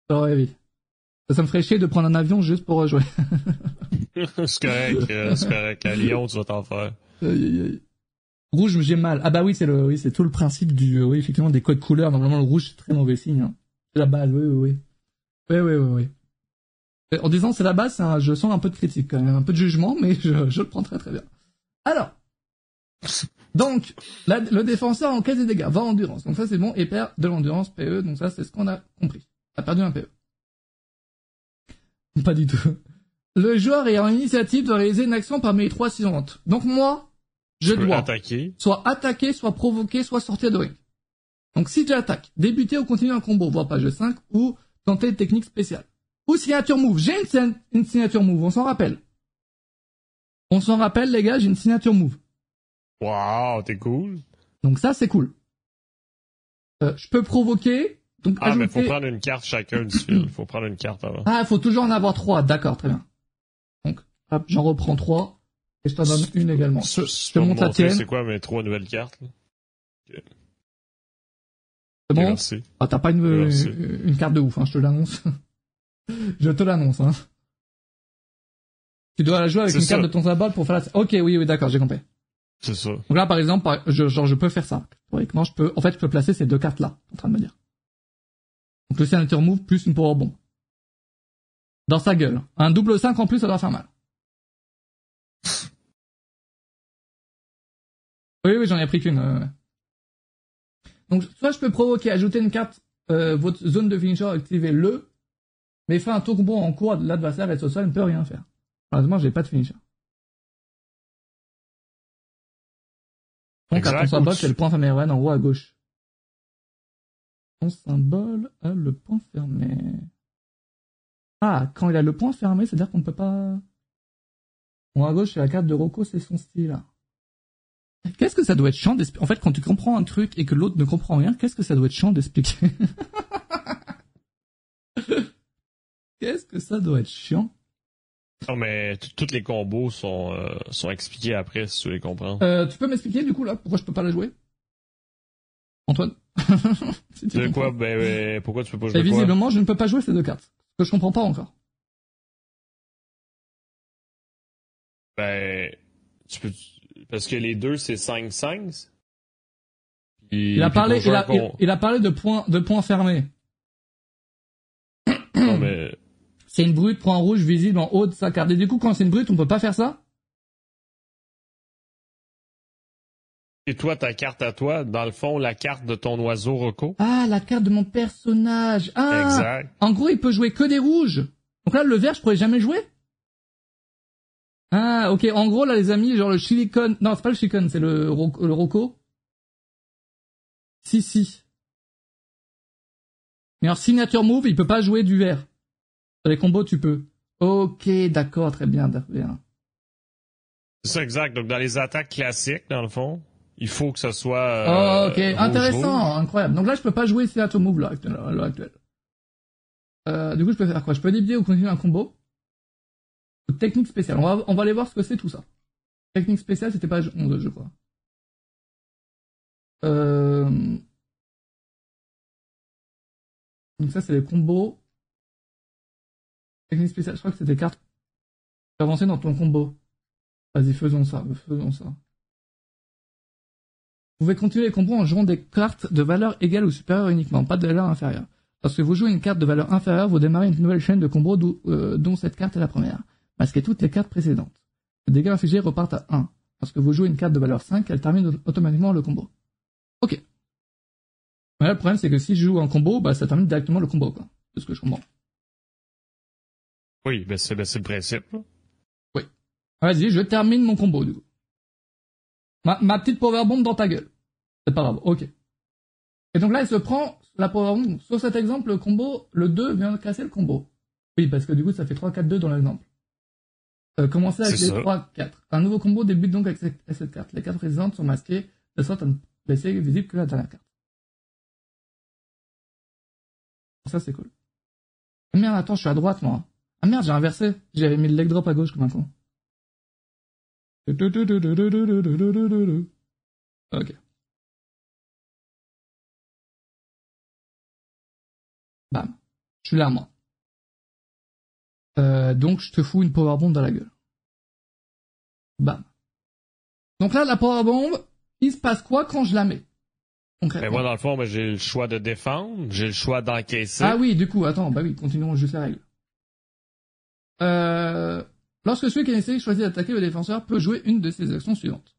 Ça me ferait chier de prendre un avion juste pour jouer. *laughs*
c'est correct, euh, c'est correct. À Lyon, tu vas t'en faire.
Rouge, j'ai mal. Ah bah oui, c'est le, oui, c'est tout le principe du, oui, effectivement, des codes couleurs. Normalement, le rouge, c'est très mauvais signe. Hein. C'est la base, oui, oui, oui. Oui, oui, oui, oui. Et En disant c'est la base, un- je sens un peu de critique quand même, un peu de jugement, mais je, je le prends très très bien. Alors, donc, la- le défenseur encaisse des dégâts, va en endurance. Donc ça c'est bon, et perd de l'endurance PE, donc ça c'est ce qu'on a compris. A perdu un PE. Pas du tout. Le joueur ayant l'initiative doit réaliser une action parmi les trois suivantes. Donc moi, je dois
attaquer.
soit attaquer, soit provoquer, soit sortir de ring. Donc si j'attaque, débuter ou continuer un combo, voire page 5, ou tenter une technique spéciale. Ou signature move. J'ai une signature move, on s'en rappelle. On s'en rappelle les gars, j'ai une signature move.
Wow, t'es cool.
Donc ça c'est cool. Euh, je peux provoquer, donc
Ah, mais faut prendre une carte chacun fil. *laughs* Faut prendre une carte avant.
Ah, faut toujours en avoir trois, d'accord, très bien. Donc, hop, j'en reprends trois, et je t'en donne une également. Je, te montre la tienne,
C'est quoi mes trois nouvelles cartes?
c'est bon
Merci.
Ah, t'as pas une, une carte de ouf, hein, je te l'annonce. *laughs* je te l'annonce, hein. Tu dois la jouer avec une carte de ton symbole pour faire la... Ok, oui, oui, d'accord, j'ai compris. Donc là, par exemple, je, genre, je peux faire ça. Je peux, en fait, je peux placer ces deux cartes-là, en train de me dire. Donc le signature move plus une power bomb. Dans sa gueule. Un double 5 en plus, ça doit faire mal. Oui, oui, j'en ai pris qu'une. Donc, soit je peux provoquer, ajouter une carte, euh, votre zone de finisher, activer le, mais fait un tour combo en cours, l'adversaire est au sol, ne peut rien faire. Malheureusement, j'ai pas de finisher. Donc,
Exact,
à ton symbole, c'est le point famille en haut à gauche. Son symbole a le point fermé. Ah, quand il a le point fermé, c'est-à-dire qu'on ne peut pas... Bon, à gauche, c'est la carte de Rocco, c'est son style. Qu'est-ce que ça doit être chiant d'expliquer En fait, quand tu comprends un truc et que l'autre ne comprend rien, qu'est-ce que ça doit être chiant d'expliquer *laughs* Qu'est-ce que ça doit être chiant
Non, mais tous les combos sont, euh, sont expliqués après, si tu les comprends.
Euh, tu peux m'expliquer, du coup, là, pourquoi je peux pas la jouer? Antoine? *laughs*
Si tu quoi? Ben, ben, Pourquoi tu peux pas jouer quoi?
Visiblement, je ne peux pas jouer ces deux cartes. Que je comprends pas encore.
Ben, tu peux... Parce que les deux, c'est 5-5.
Il a parlé, il a, il, a parlé de points, de points fermés.
Non, mais...
C'est une brute, point rouge visible en haut de sa carte. Et du coup, quand c'est une brute, on peut pas faire ça?
Et toi, ta carte à toi, dans le fond, la carte de ton oiseau Rocco?
Ah, la carte de mon personnage. Ah,
exact.
En gros, il peut jouer que des rouges. Donc là, le vert, je pourrais jamais jouer? Ah, ok. En gros, là, les amis, genre le silicone. Non, c'est pas le silicone, c'est le, le Rocco. Si, si. Mais en signature move, il peut pas jouer du vert. Sur les combos, tu peux. Ok, d'accord, très bien, très bien.
C'est ça, exact. Donc, dans les attaques classiques, dans le fond, il faut que ce soit.
oh, ok, intéressant, incroyable. Donc là, je peux pas jouer Seattle Move là, à l'heure actuelle. Euh, du coup, je peux faire quoi? Je peux dévier ou continuer un combo? Technique spéciale. On va, on va aller voir ce que c'est tout ça. Technique spéciale, c'était page 11, je crois. Euh... Donc ça, c'est les combos. Technique spéciale, je crois que c'était cartes. Avancer dans ton combo. Vas-y, faisons ça, faisons ça. Vous pouvez continuer les combos en jouant des cartes de valeur égale ou supérieure uniquement, pas de valeur inférieure. Lorsque vous jouez une carte de valeur inférieure, vous démarrez une nouvelle chaîne de combos euh, dont cette carte est la première. Masquez toutes les cartes précédentes. Les dégâts infligés repartent à 1. Lorsque vous jouez une carte de valeur 5, elle termine automatiquement le combo. Ok. Mais le problème, c'est que si je joue un combo, bah, ça termine directement le combo, quoi. C'est ce que je comprends.
Oui, ben c'est ben le principe.
Oui. Vas-y, je termine mon combo, du coup. Ma, ma petite power bomb dans ta gueule. C'est pas grave, ok. Et donc là, il se prend la power bomb. Sur cet exemple, le combo, le 2 vient de casser le combo. Oui, parce que du coup, ça fait 3-4-2 dans l'exemple. Euh, commencez avec les 3-4. Un nouveau combo débute donc avec cette, carte. Les cartes précédentes sont masquées, de sorte à ne laisser visible que la dernière carte. Ça, c'est cool. Merde, attends, je suis à droite, moi. Ah merde, j'ai inversé. J'avais mis le leg drop à gauche comme un con. Ok. Bam. Je suis là, moi. Euh, donc je te fous une power bomb dans la gueule. Bam. Donc là, la power bomb, il se passe quoi quand je la mets?
Mais moi, dans le fond, j'ai le choix de défendre, j'ai le choix d'encaisser.
Ah oui, du coup, attends, bah oui, continuons juste la règle. Euh, Lorsque celui qui a essayé choisit d'attaquer le défenseur peut jouer une de ses actions suivantes.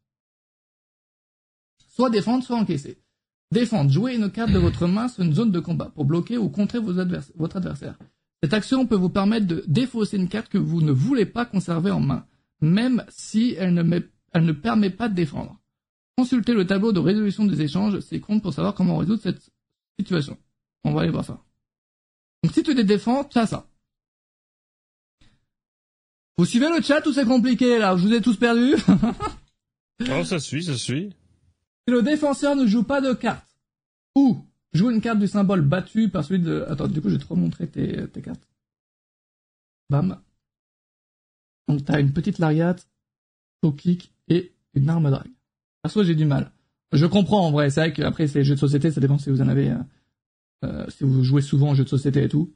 Soit défendre, soit encaisser. Défendre, jouer une carte de votre main sur une zone de combat pour bloquer ou contrer votre adversaire. Cette action peut vous permettre de défausser une carte que vous ne voulez pas conserver en main, même si elle ne, elle ne permet pas de défendre. Consultez le tableau de résolution des échanges, c'est compte pour savoir comment résoudre cette situation. On va aller voir ça. Donc si tu les défends, tu as ça. Vous suivez le chat ou c'est compliqué là Je vous ai tous perdus *laughs*
Oh, ça suit, ça suit.
Si le défenseur ne joue pas de carte, ou joue une carte du symbole battu par celui de... Attends, du coup, je vais te remontrer tes, tes cartes. Bam. Donc t'as une petite lariat, au kick et une arme drag. Perso, j'ai du mal. Je comprends en vrai, c'est vrai qu'après c'est les jeux de société, ça dépend si vous en avez, euh, euh si vous jouez souvent aux jeux de société et tout.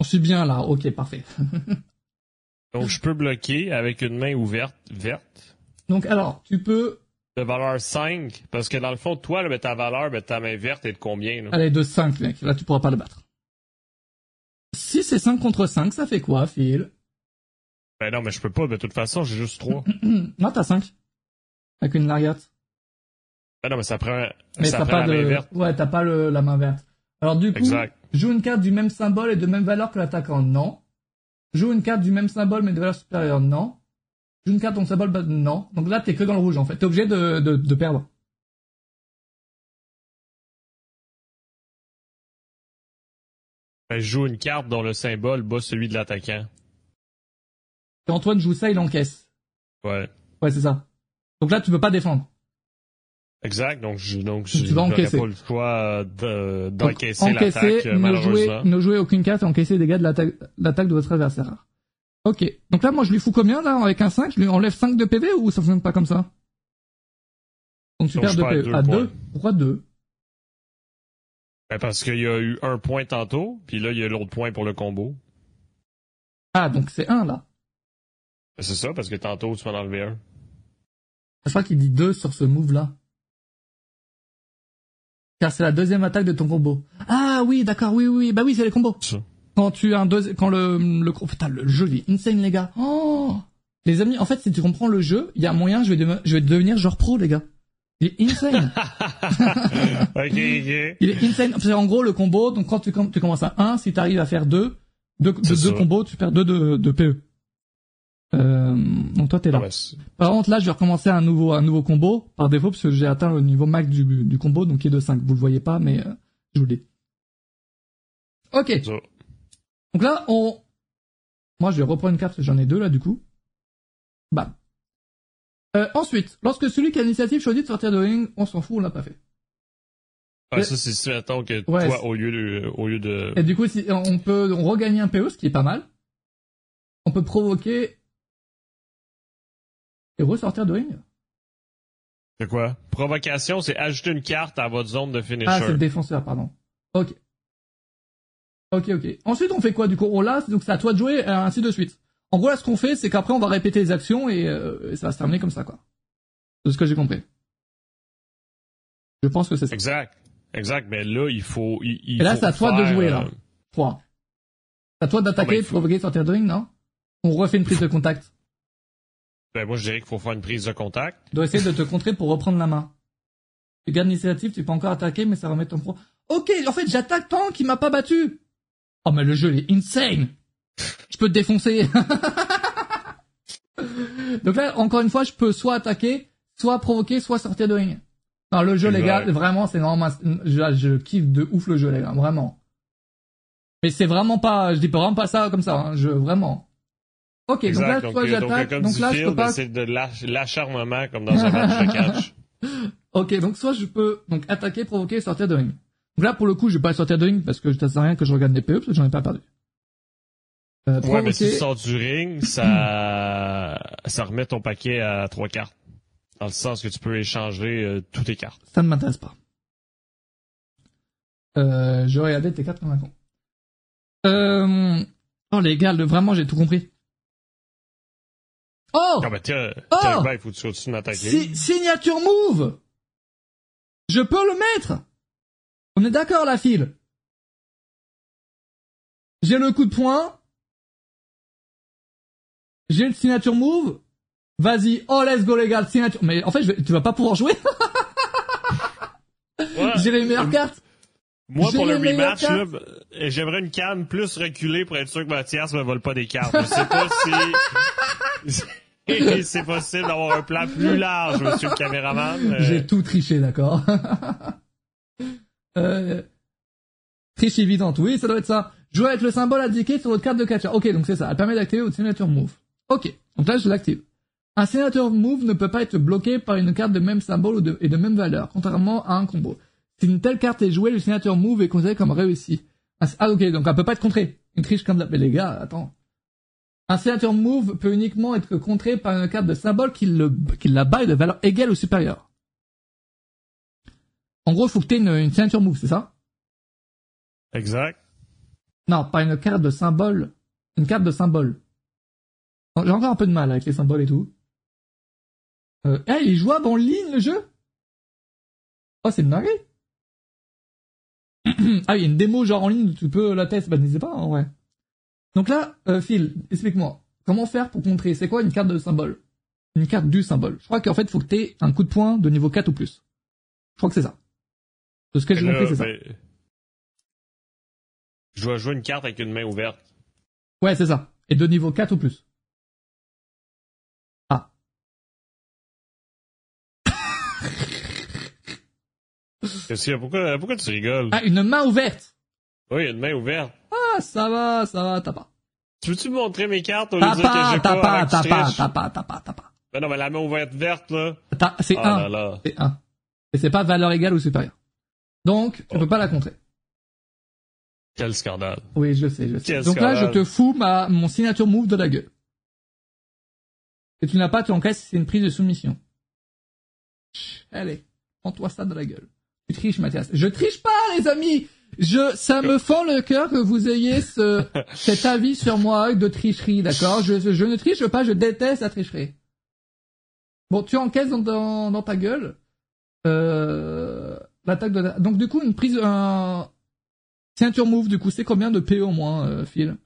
On suit bien là, ok, parfait. *laughs*
Donc je peux bloquer avec une main ouverte, verte.
Donc alors, tu peux...
De valeur 5, parce que dans le fond, toi, là, ta valeur, ben, ta main verte est de combien? Là?
Elle est de 5, mec. Là, tu pourras pas le battre. Si c'est 5 contre 5, ça fait quoi, Phil?
Ben non, mais je peux pas, de toute façon, j'ai juste 3. *clears throat*
non, t'as 5. Avec une lariat.
Ben non, mais ça prend,
mais
ça
prend
la
de...
main verte.
Ouais, t'as pas le, la main verte. Alors du coup,
exact.
Joue une carte du même symbole et de même valeur que l'attaquant Non. Joue une carte du même symbole mais de valeur supérieure Non. Joue une carte dont le symbole Non. Donc là, t'es que dans le rouge en fait. T'es obligé de, de, perdre.
Ben, joue une carte dont le symbole bat celui de l'attaquant.
Quand Antoine joue ça, il encaisse.
Ouais.
Ouais, c'est ça. Donc là, tu peux pas défendre.
Exact, donc je donc
Tu
je
vas
pas le choix de-
Donc,
d'encaisser l'attaque, euh,
ne
malheureusement.
jouer, ne jouer aucune carte encaisser les dégâts de l'attaque de votre adversaire. Ok. Donc là, moi, je lui fous combien, là, avec un 5 Je lui enlève 5 de PV ou ça fonctionne pas comme ça? Donc tu
Donc,
perds
je
de
perds
PV.
deux
À
points.
2 Pourquoi 2
Ben, parce qu'il y a eu un point tantôt, puis là, il y a l'autre point pour le combo.
Ah, donc c'est 1, là.
Ben, C'est ça, parce que tantôt, tu m'en as enlevé un.
Je crois qu'il dit 2 sur ce move-là. Car c'est la deuxième attaque de ton combo. Ah oui, d'accord, oui, oui, bah oui, c'est les combos. Quand tu as un deuxième, quand le, le, putain, le jeu, il est insane, les gars. Oh les amis, en fait, si tu comprends le jeu, il y a moyen, je vais, de- je vais devenir genre pro, les gars. Il est insane. *laughs*
ok, ok.
il est insane. C'est en gros le combo, donc quand tu, com- tu commences à 1, si tu arrives à faire 2, deux, de deux
ça.
combos, tu perds 2 de, de PE. Euh, donc toi, t'es là. Par contre, là, je vais recommencer un nouveau, un nouveau combo, par défaut, parce que j'ai atteint le niveau max du, du combo, donc qui est de 5. Vous le voyez pas, mais euh, je vous le dis. Ok. Donc là, on... Moi, je vais reprendre une carte, j'en ai deux, là, du coup. Bam. Euh, ensuite, lorsque celui qui a l'initiative choisit de sortir de ring, on s'en fout, on l'a pas fait.
Ah,
Mais-
ça, c'est si, mettons, que
Ouais,
toi, au lieu de, au lieu de,
Et du coup, si on peut on regagner un PE, ce qui est pas mal. On peut provoquer et ressortir de ring.
c'est quoi? Provocation, c'est ajouter une carte à votre zone de finisher.
Ah, c'est le défenseur, pardon. Ok. Ok, ok. Ensuite, on fait quoi du coup? On l'a, donc c'est à toi de jouer, euh, ainsi de suite. En gros, là, ce qu'on fait, c'est qu'après, on va répéter les actions et, euh, et ça va se terminer comme ça, quoi. C'est ce que j'ai compris. Je pense que c'est ça.
Exact. Exact, mais là, il faut, il, il
Et là, c'est à toi de jouer,
euh,
là. 3. C'est à toi
Ah, ben,
d'attaquer, de
faut-
provoquer, sortir de ring, non? On refait une prise de contact.
Ben, moi, je dirais qu'il faut faire une prise de contact.
Tu dois essayer de te contrer pour reprendre la main. Tu gardes l'initiative, tu peux encore attaquer, mais ça remet ton pro. Ok, en fait, j'attaque tant qu'il m'a pas battu. Oh, mais le jeu, il est insane. Je peux te défoncer. *laughs* Donc là, encore une fois, je peux soit attaquer, soit provoquer, soit sortir de ring. Non, le jeu, les gars, vraiment, c'est vraiment, je, je kiffe de ouf le jeu, les gars, vraiment. Mais c'est vraiment pas, je dis pas vraiment pas ça comme ça, hein, je, vraiment. Ok, donc là, toi,
Donc, euh, donc,
j'attaque,
comme
donc là, je
Phil,
peux
ben,
pas
c'est de l'ach- l'acharnement comme dans un match de *laughs* catch.
Ok, donc soit je peux donc attaquer, provoquer et sortir de ring. Donc là, pour le coup, je vais pas sortir de ring parce que je t'assure rien que je regarde des PE parce que j'en ai pas perdu. Euh,
Ouais, mais si tu sors du ring, *clears throat* ça, ça remet ton paquet à trois cartes. Dans le sens que tu peux échanger euh, toutes tes cartes.
ça ne m'intéresse pas. Euh, je regardais tes cartes comme un con. Euh... Oh les gars, le- vraiment, j'ai tout compris. Oh
ben tiens,
Oh!
tiens, ben, il faut.
Si- Signature move Je peux le mettre On est d'accord, la file J'ai le coup de poing. J'ai le signature move. Vas-y, oh let's go les gars, le signature... Mais en fait, je vais- tu vas pas pouvoir jouer. *laughs*
Ouais.
J'ai les meilleures cartes.
Moi, pour le rematch, j'aimerais une canne plus reculée pour être sûr que Mathias me vole pas des cartes. Je sais pas si... c'est possible d'avoir un plan plus large, monsieur le caméraman. Euh,
J'ai tout triché, d'accord euh... Triche évidente, oui, ça doit être ça. Jouer avec le symbole indiqué sur votre carte de catcher. Ok, donc c'est ça. Elle permet d'activer votre signature move. Ok, donc là je l'active. Un signature move ne peut pas être bloqué par une carte de même symbole et de même valeur, contrairement à un combo. Si une telle carte est jouée, le signature move est considéré comme réussi. Ah, Ah ok, donc elle peut pas être contrée. Une triche comme la... Mais les gars, attends. Un signature move peut uniquement être contré par une carte de symbole qui, le, qui la baille de valeur égale ou supérieure. En gros, il faut que tu aies une, une signature move, c'est ça?
Exact.
Non, pas une carte de symbole. Une carte de symbole. Oh, J'ai encore un peu de mal avec les symboles et tout. Euh, eh, il est jouable en ligne, le jeu? Oh, c'est une dinguerie *clears throat* Ah, il y a une démo genre en ligne, tu peux la tester, bah n'hésitez pas, en vrai. Donc là, euh, Phil, explique-moi. Comment faire pour contrer? C'est quoi une carte de symbole? Une carte du symbole. Je crois qu'en fait, il faut que tu aies un coup de poing de niveau 4 ou plus. Je crois que c'est ça. De ce que j'ai
Là,
compris, c'est ça.
ben, Je dois jouer une carte avec une main ouverte.
Ouais, c'est ça. Et de niveau 4 ou plus. Ah.
Qu'est-ce qu'il y a? Pourquoi, pourquoi tu rigoles?
Ah, une main ouverte
Oui, une main ouverte.
Ça va, ça va, t'as pas.
Tu veux-tu me montrer mes cartes au lieu de dire que
pas,
j'ai
t'as
pas,
pas, t'as pas, t'as pas, t'as pas, t'as pas.
Ben non, mais la main va être verte, là.
C'est
Ah
un.
là là.
C'est un. Et c'est pas valeur égale ou supérieure. Donc, tu
Oh.
peux pas la contrer.
Quel scandale.
Oui, je sais, je sais.
Quel
Donc là, je te fous ma, mon signature move de la gueule. Et tu n'as pas, tu encaisses, c'est une prise de soumission. Allez, prends-toi ça de la gueule. Tu triches, Mathias. Je triche pas, les amis! Je, ça me fend le cœur que vous ayez ce, *laughs* cet avis sur moi de tricherie, d'accord? Je, je ne triche pas, je déteste la tricherie. Bon, tu encaisses dans, dans, dans ta gueule, euh, l'attaque de la... Donc, du coup, une prise, un, Signature move, du coup, c'est combien de PO au moins, euh, Phil?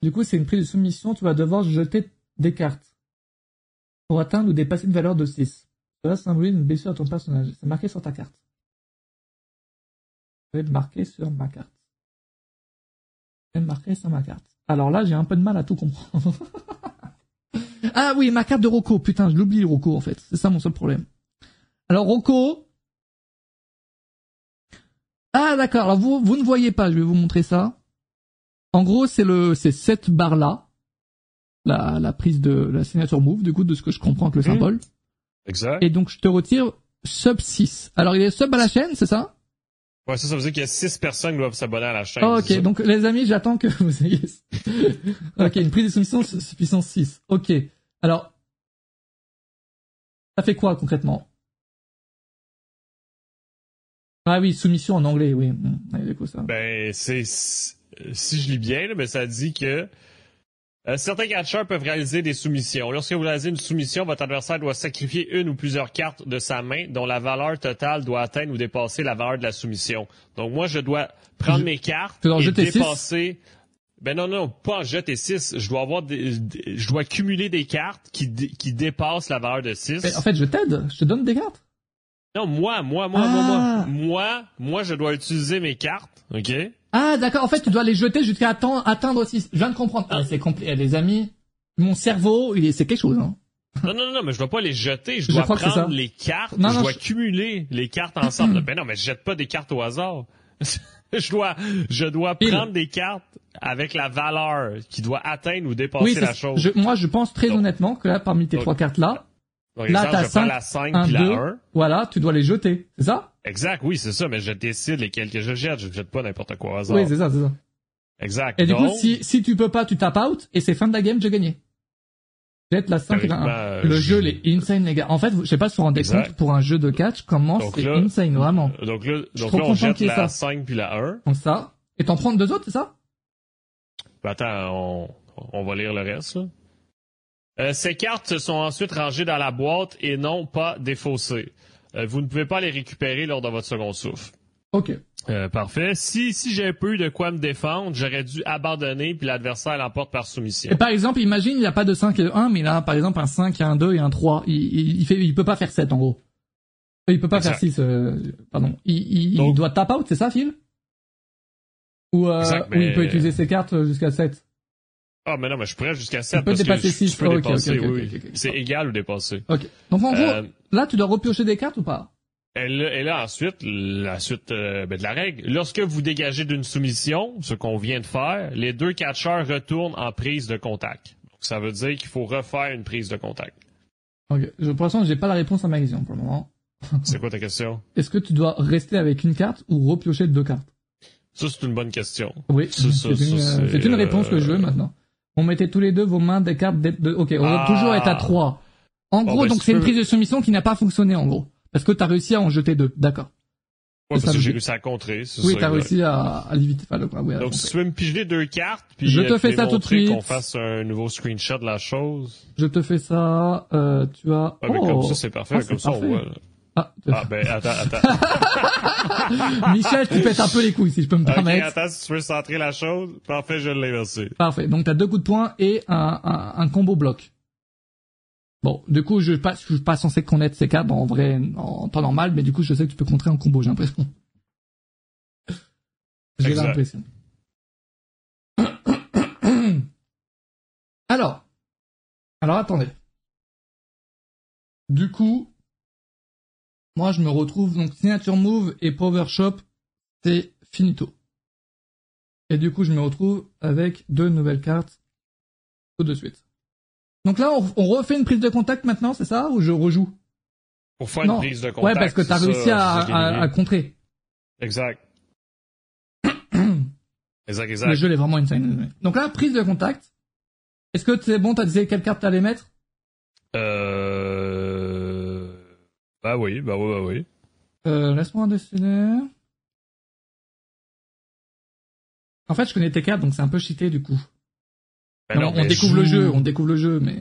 Du coup, c'est une prise de soumission, tu vas devoir jeter des cartes pour atteindre ou dépasser une valeur de 6. Cela symbolise une blessure à ton personnage. C'est marqué sur ta carte. Je vais le marquer sur ma carte. Je vais le marquer sur ma carte. Alors là, j'ai un peu de mal à tout comprendre. *laughs* ah oui, ma carte de Rocco. Putain, je l'oublie, Rocco, en fait. C'est ça mon seul problème. Alors, Rocco, ah d'accord, alors vous, vous ne voyez pas, je vais vous montrer ça. En gros, c'est le c'est cette barre là, la, la prise de la signature move, du coup, de ce que je comprends avec le
Mhm.
symbole.
Exact.
Et donc je te retire sub 6. Alors il est sub à la chaîne, c'est ça?
Ouais, ça, ça veut dire qu'il y a six personnes qui doivent s'abonner à la chaîne.
Ah, Ok, donc les amis, j'attends que vous ayez... *laughs* ok, une prise de soumission puissance 6. Ok, alors... Ça fait quoi concrètement? Ah oui, soumission en anglais, oui. Hmm, ouais, du coup, ça.
Ben, c'est, si je lis bien, là, ben, ça dit que euh, certains catcheurs peuvent réaliser des soumissions. Lorsque vous réalisez une soumission, votre adversaire doit sacrifier une ou plusieurs cartes de sa main dont la valeur totale doit atteindre ou dépasser la valeur de la soumission. Donc moi, je dois prendre
Je-
mes cartes et
jeter six?
dépasser. Ben non, non, pas en jeter 6. Je dois avoir des, je dois cumuler des cartes qui, qui dépassent la valeur de 6.
Mais en fait, je t'aide, je te donne des cartes.
Non, moi, moi, moi, moi,
Ah.
moi. Moi, moi, je dois utiliser mes cartes, OK?
Ah, d'accord. En fait, tu dois les jeter jusqu'à atteindre 6. Je viens de comprendre. Ah, c'est compliqué. Les amis, mon cerveau, il est, c'est quelque chose, hein. *laughs*
Non, non, non, mais je dois pas les jeter. Je
Je
dois prendre les cartes.
Non,
je
non,
dois
je-
cumuler les cartes ensemble. *clears throat* ben non, mais je jette pas des cartes au hasard. *laughs* je dois, je dois
Pile.
prendre des cartes avec la valeur qui doit atteindre ou dépasser
Oui,
la chose.
je, moi, je pense très
Donc-
honnêtement que là, parmi tes
Donc-
trois cartes là, Là,
exemple, je prends la 5
un,
puis la
deux.
1.
voilà, tu dois les jeter. C'est ça?
Exact, oui, c'est ça, mais je décide lesquels que je jette. Je jette pas n'importe quoi au hasard.
Oui, c'est ça, c'est ça.
exact.
Et du coup, si, si tu peux pas, tu tapes out, et c'est fin de la game, j'ai gagné. Jette la 5 et la 1.
Théoriquement, euh,
Le
je-
jeu, il est insane, les gars. En fait, je sais pas si vous vous rendez
Exact.
compte, pour un jeu de catch, comment c'est insane, vraiment.
donc là, donc là on jette la
ça.
5 puis la 1.
Donc ça. Et t'en prends deux autres, c'est ça?
Ben, attends, on, on va lire le reste. là. Euh, ces cartes sont ensuite rangées dans la boîte et non pas défaussées. Euh, vous ne pouvez pas les récupérer lors de votre second souffle.
Ok.
Euh, parfait. Si, si j'ai peu de quoi me défendre, j'aurais dû abandonner puis l'adversaire l'emporte par soumission.
Et par exemple, imagine, il n'y a pas de 5 et de 1, mais il a, par exemple, un 5, un 2 et un 3. Il, il, il fait, il peut pas faire 7, en gros. Il peut pas
Exact.
faire 6, euh, pardon. Il, il, il
Donc-
doit tap out, c'est ça, Phil? Ou, euh,
Exact,
ou il
mais-
peut utiliser ses cartes jusqu'à 7.
Ah, mais non, mais je pourrais jusqu'à 7
peut
parce
dépasser
que je-
six.
tu peux
Oh,
dépasser,
ok, ok,
oui.
ok, ok, ok.
C'est égal ou dépasser.
Ok. Donc en gros,
Euh,
là, tu dois repiocher des cartes ou pas?
Et là, et là, ensuite, la suite euh, ben, de la règle. Lorsque vous dégagez d'une soumission, ce qu'on vient de faire, les deux catcheurs retournent en prise de contact. Donc, ça veut dire qu'il faut refaire une prise de contact.
Ok. Je, pour l'instant, j'ai pas la réponse à ma question pour le moment.
C'est quoi ta question? *laughs*
Est-ce que tu dois rester avec une carte ou repiocher deux cartes?
Ça, c'est une bonne question.
Oui, c'est une, euh, une réponse que je veux maintenant. On mettait tous les deux vos mains des cartes de, de- ok, on
Ah.
toujours être à trois. En
Bon,
gros,
ben,
donc c'est une prise de soumission qui n'a pas fonctionné en gros. Parce que t'as réussi à en jeter deux, d'accord.
Ouais, parce que j'ai réussi à contrer.
Oui, t'as réussi à, à l'éviter. Enfin, à
Donc, si tu veux me pigeler deux cartes, puis
Je
euh,
te
puis
fais ça tout de suite.
qu'on fasse un nouveau screenshot de la chose.
Je te fais ça, euh, tu as...
Ah,
oh.
comme ça, c'est parfait.
Ah,
comme ça, on voit. là.
Ah,
Ah, ben, attends, attends. *laughs*
Michel, tu pètes un peu les couilles, si je peux me permettre.
attends, si tu veux centrer la chose, parfait, je l'ai inversé.
Parfait. Donc t'as deux coups de poing et un, un, un combo bloc. Bon, du coup, je suis pas, je suis pas censé connaître ces cartes en vrai, en temps normal, mais du coup, je sais que tu peux contrer en combo, j'ai l'impression. J'ai l'impression. *coughs* Alors. Alors, attendez. Du coup, moi, je me retrouve, donc, signature move et power shop, c'est finito. Et du coup, je me retrouve avec deux nouvelles cartes tout de suite. Donc là, on, on refait une prise de contact maintenant, c'est ça Ou je rejoue?
Pour faire
Non.
une prise de contact.
Ouais, parce que t'as réussi
ça,
à, contrer. *clears throat*
Exact. exact,
Le
exact.
jeu est vraiment insane. Donc là, prise de contact. Est-ce que c'est bon, t'as dit quelle carte t'allais mettre?
Euh... Bah oui, bah oui, bah oui.
euh, Laisse-moi dessiner. En fait, je connais tes cartes, donc c'est un peu cheaté du coup.
Ben
on, on
mais
découvre le jeu, on découvre le jeu, mais...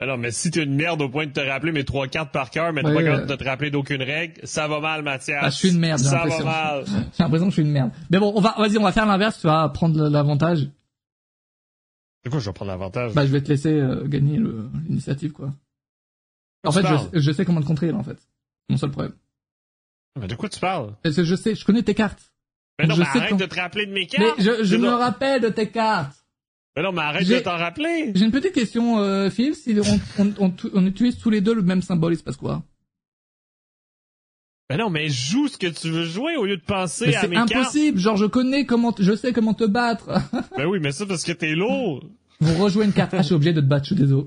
Ben non, mais si t'es une merde au point de te rappeler mes trois cartes par cœur, mais
Ouais,
t'es pas
euh,
capable de te rappeler d'aucune règle, ça va mal, Mathias.
Ah, je suis une merde,
Ça va mal. *laughs*
J'ai l'impression que je suis une merde. Mais bon, on va, vas-y, on va faire l'inverse, tu vas prendre l'avantage.
De quoi je vais prendre l'avantage?
Bah, je vais te laisser euh, gagner l'initiative, quoi. En fait, je, je sais comment te contrer, là, en fait. Mon seul problème.
Mais de quoi tu parles?
Parce que je sais, je connais tes cartes.
Mais non,
Je
mais
sais
arrête
quand-
de te rappeler de mes
Mais
cartes.
je, je
Mais
me
non.
rappelle de tes cartes.
Mais non, mais arrête de t'en rappeler.
J'ai une petite question, euh, Phil. Si on, on, on, on utilise tous les deux le même symbole, il se passe quoi?
Mais non, mais joue ce que tu veux jouer au lieu de penser
Mais
à
c'est
mes cartes.
impossible. Genre, je connais comment, t- je sais comment te battre. *laughs*
Ben oui, mais ça parce que t'es lourd.
Vous rejouez une carte. Ah, je suis obligé de te battre. Je suis désolé.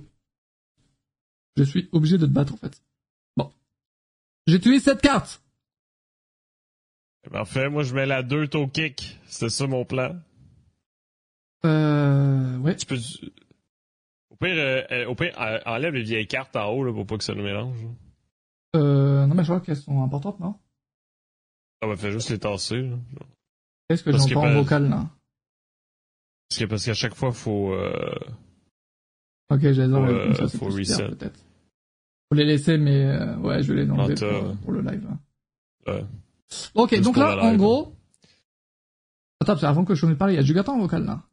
Je suis obligé de te battre, en fait. Bon. J'utilise cette carte.
Parfait, moi je mets la 2 au kick. C'était ça mon plan.
Euh, ouais.
Tu peux... Au pire, euh, euh, au pire euh, enlève les vieilles cartes en haut là, pour pas que ça nous mélange.
Euh, non, mais je crois qu'elles sont importantes, non?
Ah bah fais juste les tasser. Là.
Qu'est-ce que j'entends en vocal, là?
Parce que parce qu'à chaque fois faut euh...
Ok, je les
Faut,
ça,
reset.
peut-être. Faut les laisser, mais euh, ouais, je vais les enlever
Ah,
pour, le live. là.
ouais.
Ok,
Juste
donc là, en
live.
gros... Attends, parce que avant que je ne parle, il y a Jugatan en vocal, là.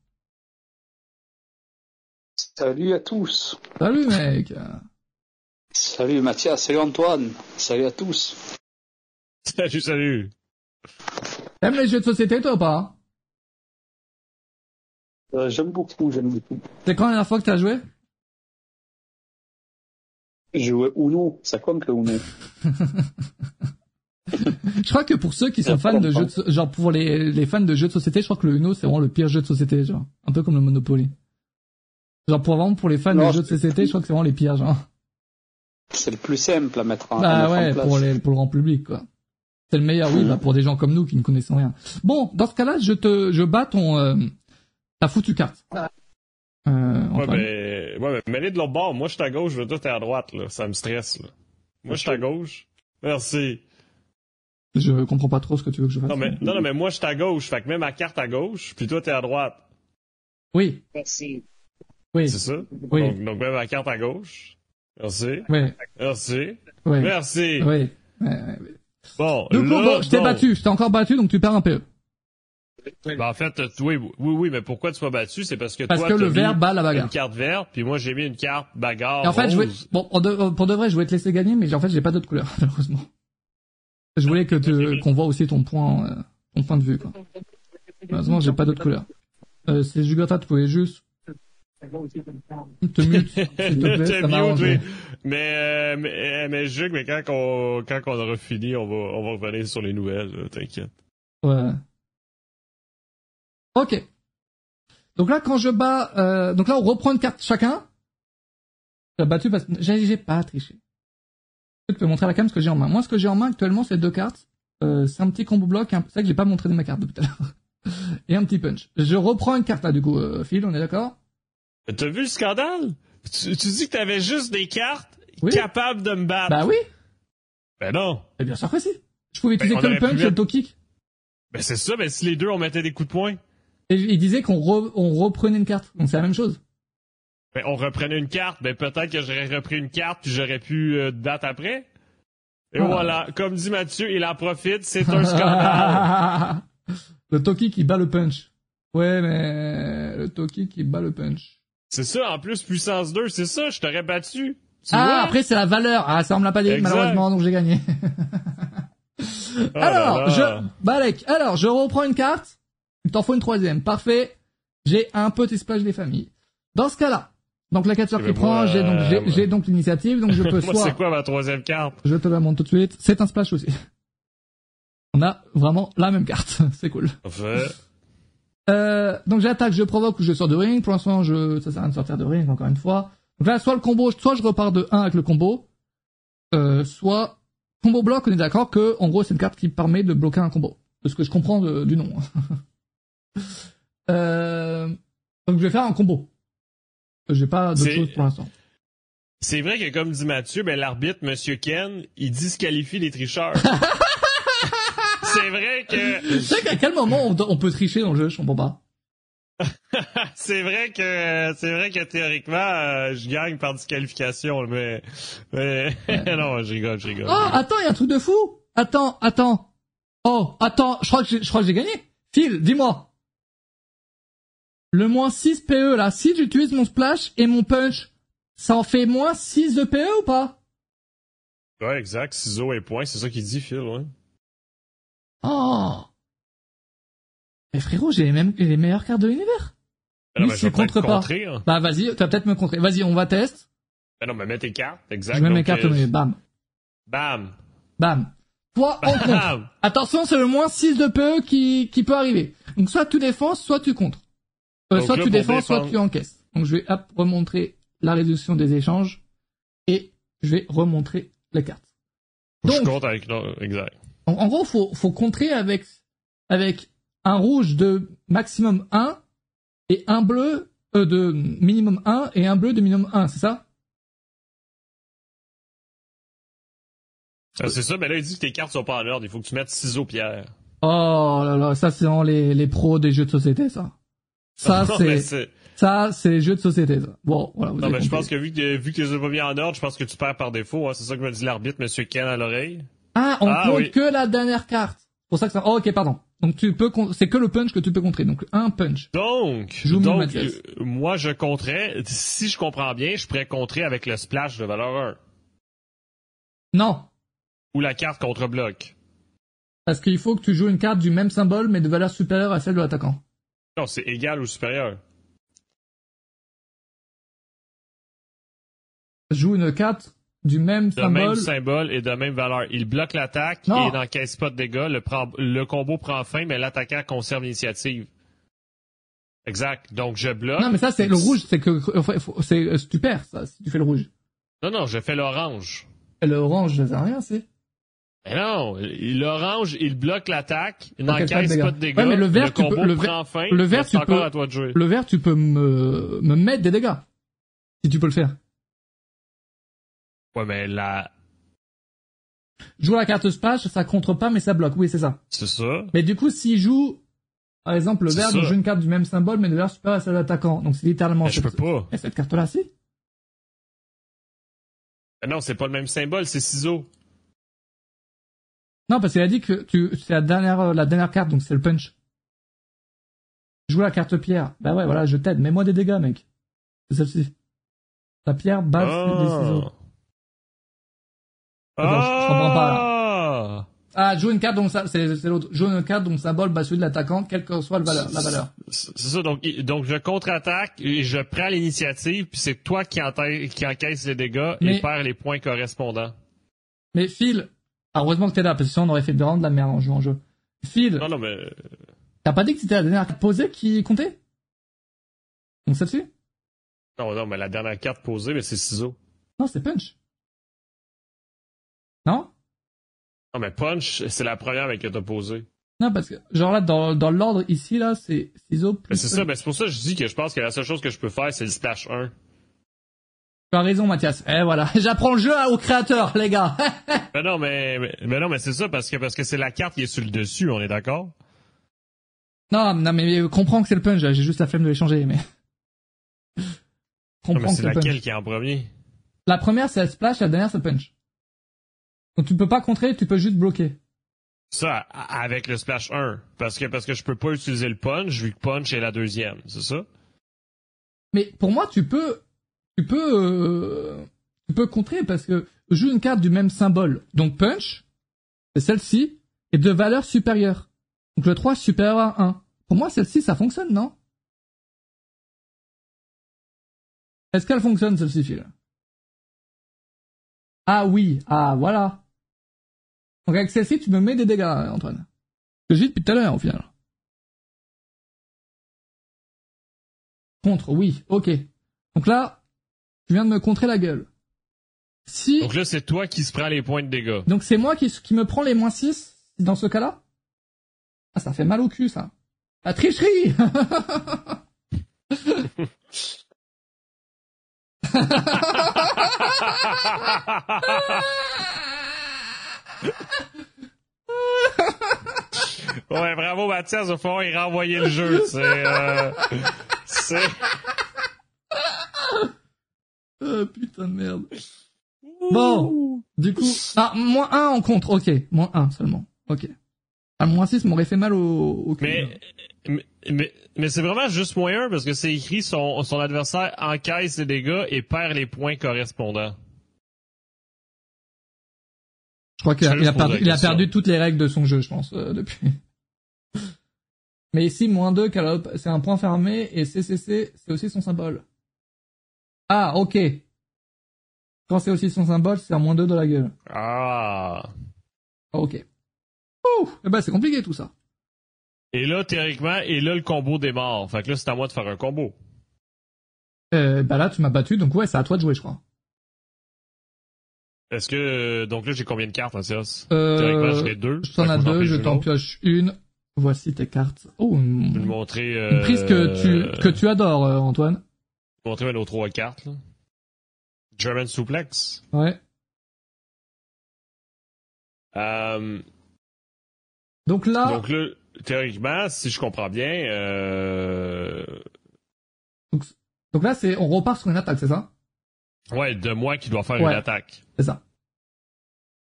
Salut à tous.
Salut, mec
Salut Mathias, salut Antoine, salut à tous.
Salut, salut.
T'aimes les jeux de société, toi, ou pas?
Euh, j'aime beaucoup, j'aime beaucoup.
C'est quand la dernière fois que t'as joué?
Jouer Uno, ça compte le Uno.
Je crois que pour ceux qui sont fans de jeux de, so- genre pour les, les fans de jeux de société, je crois que le Uno c'est vraiment le pire jeu de société, genre. Un peu comme le Monopoly. Genre pour vraiment pour les fans
Non,
de jeux de société, je crois que c'est vraiment les pires, genre.
C'est le plus simple à mettre en, à
Bah
mettre en
ouais,
place.
pour les, pour le grand public, quoi. C'est le meilleur, oui,
Mhm.
bah pour des gens comme nous qui ne connaissons rien. Bon, dans ce cas-là, je te, je bats ton, euh, ta foutue carte. Euh,
Ouais, mais, ouais, mais mets-les de l'autre bord. Moi, je suis à gauche, toi, t'es à droite, là. Ça me stresse, là. Moi, je suis à gauche. Merci.
Je comprends pas trop ce que tu veux que je fasse.
Non, mais, non, non, mais moi, je suis à gauche. Fait que mets ma carte à gauche, puis toi, t'es à droite.
Oui. Oui.
C'est ça?
Oui.
Donc, donc, mets ma carte à gauche. Merci.
Oui.
Merci.
Oui.
Merci.
Oui. Ouais, ouais, ouais.
Bon,
Du coup,
là,
bon, je t'ai
bon.
battu, je t'ai encore battu, donc tu perds un PE.
Ben, en fait, euh, oui, oui, oui, mais pourquoi tu m'as battu? C'est parce que
Parce
toi,
que le
mis
vert bat la bagarre.
une carte verte, puis moi, j'ai mis une carte bagarre
Et en fait, je voulais, bon, pour de, pour de vrai, je voulais te laisser gagner, mais en fait, j'ai pas d'autre couleur, *laughs* malheureusement. Je voulais que tu, qu'on voit aussi ton point, euh, ton point de vue, quoi. Malheureusement, j'ai pas d'autre couleur. Euh, si Jugata, tu pouvais juste te mute, *laughs* s'il te plaît, ça
oui. Mais, euh, mais, euh, mais Jug, mais quand on, quand on aura fini, on va, on va revenir sur les nouvelles, t'inquiète.
Ouais. Ok. Donc là, quand je bats, euh, donc là, on reprend une carte chacun. J'ai battu parce que j'ai, j'ai pas triché. Je peux montrer à la cam ce que j'ai en main. Moi, ce que j'ai en main actuellement, c'est deux cartes. Euh, c'est un petit combo bloc. un- C'est ça que j'ai pas montré de ma carte depuis tout à l'heure. *laughs* Et un petit punch. Je reprends une carte là, du coup, euh, Phil, on est d'accord?
T'as vu le scandale? Tu, tu dis que t'avais juste des cartes
Oui.
capables de me battre.
Bah oui.
Ben non.
Eh bien sûr que si. Je pouvais utiliser le
aurait pu
punch et le toe kick.
Ben c'est ça, mais si les deux, on mettait des coups de poing.
Et il disait qu'on re- on reprenait une carte. Donc c'est la même chose.
Ben, on reprenait une carte, ben peut-être que j'aurais repris une carte, puis j'aurais pu euh, date après. Et
Ah.
voilà, comme dit Mathieu, il en profite, c'est un scandale. *laughs*
le Toki qui bat le punch. Ouais, mais le Toki qui bat le punch.
c'est ça, en plus, puissance 2, c'est ça, je t'aurais battu. Tu
ah, après c'est la valeur. Ah, ça on me l'a pas dit
Exact.
malheureusement, donc j'ai gagné. *laughs*
Oh
Alors,
là là.
je, Balek, alors je reprends une carte. Il t'en faut une troisième. Parfait. J'ai un petit splash des familles. Dans ce cas-là, donc la 4
Eh
qui
ben,
prend, j'ai donc j'ai, donc l'initiative, donc je *laughs* peux
Moi,
soit
c'est quoi ma troisième carte?
Je te la montre tout de suite. C'est un splash aussi. *laughs* On a vraiment la même carte. *laughs* C'est cool.
Parfait.
Euh, donc j'attaque, je provoque ou je sors de ring. Pour l'instant, je, ça sert à rien de sortir de ring encore une fois. Donc là, soit le combo, soit je repars de 1 avec le combo, euh, soit combo bloc, on est d'accord que, en gros, c'est une carte qui permet de bloquer un combo. De ce que je comprends de- du nom. Euh, donc je vais faire un combo. J'ai pas d'autre
C'est-
chose pour l'instant.
C'est vrai que, comme dit Mathieu, ben, l'arbitre, Monsieur Ken, il disqualifie les tricheurs. *laughs* c'est vrai que,
Tu sais qu'à quel moment on, on peut tricher dans le jeu, je comprends pas. *laughs*
c'est vrai que, c'est vrai que théoriquement, euh, je gagne par disqualification, mais, mais, *laughs* non, je rigole, je rigole.
Oh, attends, il y a un truc de fou. Attends, attends. Oh, attends, je crois que je crois que j'ai gagné. Phil, dis-moi. Le moins 6 PE, là, si j'utilise mon splash et mon punch, ça en fait moins 6 de PE ou pas?
Ouais, exact, ciseaux et points, c'est ça qu'il dit, Phil, ouais.
Oh. Mais frérot, j'ai les mêmes, les meilleures cartes de l'univers.
Ben peut-être
contre pas.
contrer, hein.
Bah, vas-y, tu vas peut-être me contrer. Vas-y, on va test.
Ben non, mais mets tes cartes, exact.
Je mets mes cartes,
euh,
mais bam.
Bam.
Bam. Toi, on contre. Attention, c'est le moins 6 de PE qui, qui peut arriver. Donc soit tu défends, soit tu contres. Euh, soit tu défends, soit tu encaisses. Donc je vais remontrer la réduction des échanges et je vais remontrer les cartes.
je
Donc,
compte avec, exact.
en, en gros, faut, faut contrer avec, avec un rouge de maximum 1 et un bleu euh, de minimum 1 et un bleu de minimum 1, c'est ça?
Ah, c'est ça, mais là, il dit que tes cartes sont pas en ordre. Il faut que tu mettes ciseaux pierre.
Oh là là, ça c'est vraiment les, les pros des jeux de société, ça. Ça *laughs* c'est, ça c'est les jeux de société, ça. Bon, voilà, vous
Non, mais je pense que vu que, vu que tu les as pas mis en ordre, je pense que tu perds par défaut. Hein. C'est ça que me dit l'arbitre, Monsieur Ken à l'oreille.
Ah, on
Ah,
compte
oui.
que la dernière carte. C'est pour ça que ça. Oh, ok, pardon. Donc tu peux, c'est que le punch que tu peux contrer. Donc un punch.
Donc, donc euh, moi, je compterais, si je comprends bien, je pourrais contrer avec le splash de valeur 1.
Non,
Ou la carte contre-bloc.
parce qu'il faut que tu joues une carte du même symbole mais de valeur supérieure à celle de l'attaquant.
Non, c'est égal ou supérieur.
Joue une carte du même
De
symbole.
même symbole? et de même valeur. Il bloque l'attaque et n'encaisse pas de dégâts. Le, combo prend fin, mais l'attaquant conserve l'initiative. Exact. Donc, je bloque.
Non, mais ça c'est le rouge. C'est que c'est euh, tu perds ça si tu fais le rouge.
Non, non, je fais l'orange.
Et le orange, ça sert à rien, c'est.
Mais non, l'orange, il bloque l'attaque, il n'encaisse pas de dégâts.
Ouais, mais le vert, tu
combo
peux- le vert-
fin.
le vert, tu peux-
à toi de jouer.
Le vert, tu peux me me mettre des dégâts si tu peux le faire.
Ouais, mais là,
Joue la carte splash, ça contre pas mais ça bloque. Oui, c'est ça.
c'est ça.
Mais du coup, s'il joue, par exemple, le vert donc joue une carte du même symbole, mais de valeur supérieure à celle de l'attaquant. Donc c'est littéralement.
Mais je peux
cette-
pas.
Et cette carte-là, si.
Mais non, c'est pas le même symbole, c'est ciseaux.
Non, parce qu'il a dit que tu, c'est la dernière, euh, la dernière carte, donc c'est le punch. Joue la carte pierre. Bah ouais, voilà, je t'aide. Mets-moi des dégâts, mec. C'est celle-ci. La pierre base des ciseaux.
Ah.
Attends, je- je comprends pas,
Ah.
Ah, joue une carte dont ça, c'est, c'est l'autre. Joue une carte dont le symbole bat celui de l'attaquant, quelle que soit le valeur, la valeur.
C'est ça, donc, donc je contre-attaque et je prends l'initiative, puis c'est toi qui, enta- qui encaisse les dégâts
Mais-
et perds les points correspondants.
Mais Phil, ah, heureusement que t'es là, parce que sinon on aurait fait vraiment de la merde en jouant en jeu. Phil,
Non, non, mais...
t'as pas dit que c'était la dernière carte posée qui comptait? Donc celle-ci?
Non, non, mais la dernière carte posée, mais c'est ciseaux.
Non, c'est punch. Non?
Non, mais punch, c'est la première avec que t'as posée.
Non, parce que, genre là, dans, dans l'ordre ici, là, c'est ciseaux plus.
Mais c'est ça, ben c'est pour ça que je dis que je pense que la seule chose que je peux faire, c'est le splash 1.
Tu as raison, Mathias. Eh voilà, *laughs* j'apprends le jeu au créateur, les gars.
Mais *laughs* non, mais, mais, non, mais c'est ça, parce que parce que c'est la carte qui est sur le dessus, on est d'accord?
non, non, mais comprends que c'est le punch. J'ai juste la flemme de l'échanger, mais.
Non,
comprends
mais
que
c'est
punch.
laquelle qui est en premier?
La première, c'est la splash, la dernière, c'est le punch. Donc tu peux pas contrer, tu peux juste bloquer.
Ça, avec le splash 1. Parce que, parce que je peux pas utiliser le punch, vu que punch est la deuxième, c'est ça?
Mais pour moi, tu peux, tu peux, euh, tu peux contrer parce que joue une carte du même symbole. Donc punch, c'est celle-ci, et de valeur supérieure. Donc le 3 est supérieur à 1. Pour moi, celle-ci, ça fonctionne, non? Est-ce qu'elle fonctionne, celle-ci, Phil? Ah oui, ah voilà. Donc avec celle-ci, tu me mets des dégâts, Antoine. Que j'ai dit depuis tout à l'heure, au final. Contre, oui, ok. Donc là, tu viens de me contrer la gueule. Si...
Donc là, c'est toi qui se prends les points de dégâts.
Donc c'est moi qui, qui me prends les moins 6 dans ce cas-là? Ah, ça fait mal au cul, ça. La tricherie *laughs*
ouais, bravo Mathias, au fond, il renvoyé le jeu. C'est... Euh, c'est...
Oh, putain de merde. Bon, du coup, ah, moins 1 en contre, ok, moins 1 seulement, ok. Ah, moins 6 m'aurait fait mal au, au cul.
Mais, mais, mais, mais c'est vraiment juste moins 1 parce que c'est écrit son, son adversaire encaisse les dégâts et perd les points correspondants.
Je crois qu'il a, il a il perdu toutes les règles de son jeu, je pense, euh, depuis. *laughs* Mais ici, moins 2, c'est un point fermé, et CCC, c'est aussi son symbole. Ah, ok. Quand c'est aussi son symbole, c'est un moins 2 de la gueule.
Ah.
Ah, ok. Ouh, eh ben, c'est compliqué tout ça.
Et là, théoriquement, et là, le combo démarre. Fait que là, c'est à moi de faire un combo.
Euh, bah là, tu m'as battu, donc ouais, c'est à toi de jouer, je crois.
Est-ce que, donc là, j'ai combien de cartes, Mathias?
Euh,
Théoriquement, j'en ai deux.
T'en as
que moi,
deux, je t'en pioche une. Voici tes cartes. Oh,
Je vais
une,
montrer, euh,
une prise que tu, que tu adores, euh, Antoine.
Montrer nos trois cartes, là. German Suplex.
Ouais.
Euh,
Donc là,
Donc là, théoriquement, si je comprends bien, euh...
donc là, c'est, on repart sur une attaque, c'est ça?
ouais, de moi qui dois faire
Ouais.
une attaque.
C'est ça.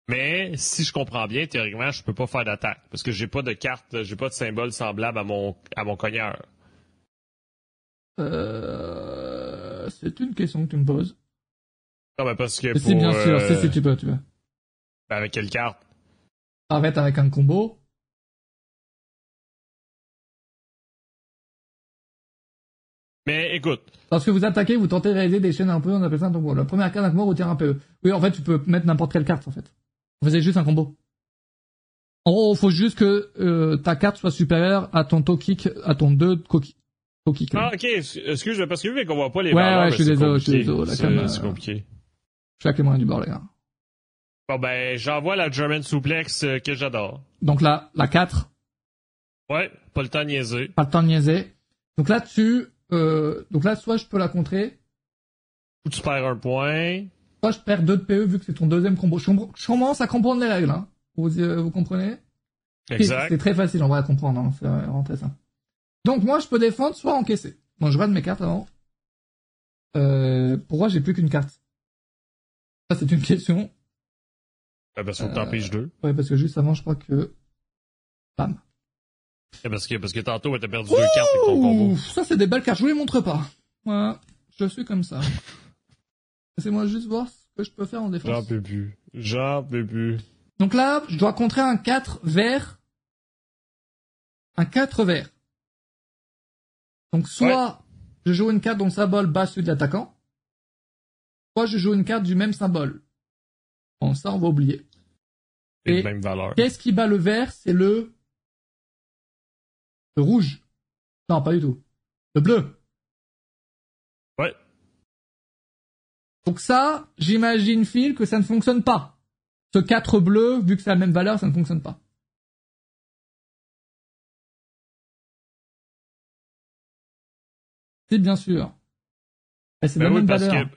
Mais si je comprends bien, théoriquement, je peux pas faire d'attaque parce que j'ai pas de carte, j'ai pas de symbole semblable à mon à mon cogneur.
Euh, c'est une question que tu me poses.
Non, mais parce que
si, bien sûr,
euh,
si, si tu peux, tu peux.
ben, avec quelle carte?
Arrête avec un combo.
Mais écoute,
Lorsque vous attaquez, vous tentez de réaliser des chaînes un peu, on appelle ça un combo. La première carte d'un combo retire un PE. Oui, en fait, tu peux mettre n'importe quelle carte, en fait. Vous faisait juste un combo. En gros, faut juste que euh, ta carte soit supérieure à ton toe kick, à ton 2 kick.
Ah ok, excuse, parce que vu qu'on voit pas les
Ouais,
valeurs,
ouais, je suis désolé, je suis désolé, la
C'est- compliqué.
Je suis avec les moyens du bord, les gars.
Bon ben, j'envoie la German Suplex euh, que j'adore.
Donc là, la 4,
Ouais, pas le temps de niaiser.
pas le temps de niaiser. Donc là, tu... Euh, donc là, soit je peux la contrer,
Ou tu perds un point.
soit je perds 2 de PE vu que c'est ton deuxième combo. Je, commence à comprendre les règles. Hein. Vous, euh, vous comprenez?
Exact.
C'est très facile en vrai à comprendre. Hein. C'est vraiment très simple. Donc moi, je peux défendre, soit encaisser. Bon, je regarde mes cartes avant. Euh, pourquoi j'ai plus qu'une carte Ça, c'est une question.
Ah, qu'on t'en pige deux.
Ouais, parce que juste avant, je crois que... Bam.
Ah, Parce que, parce que tantôt, t'as perdu deux cartes avec ton combo.
Ça, c'est des belles cartes. Je vous les montre pas. Voilà. Je suis comme ça. *laughs* Laissez-moi juste voir ce que je peux faire en
J'en
défense.
peux plus. J'en peux plus.
Donc là, je dois contrer un 4 vert. Un 4 vert. Donc soit je joue une carte dont le symbole bat celui de l'attaquant, soit je joue une carte du même symbole. Bon, ça, on va oublier. Et-
même valeur.
Qu'est-ce qui bat le vert? C'est le... Le rouge. Non, pas du tout. Le bleu.
Ouais.
Donc ça, j'imagine, Phil, que ça ne fonctionne pas. Ce 4 bleu, vu que c'est la même valeur, ça ne fonctionne pas. Si, bien sûr. Et c'est
Ben
la
oui,
même
parce
valeur.
que.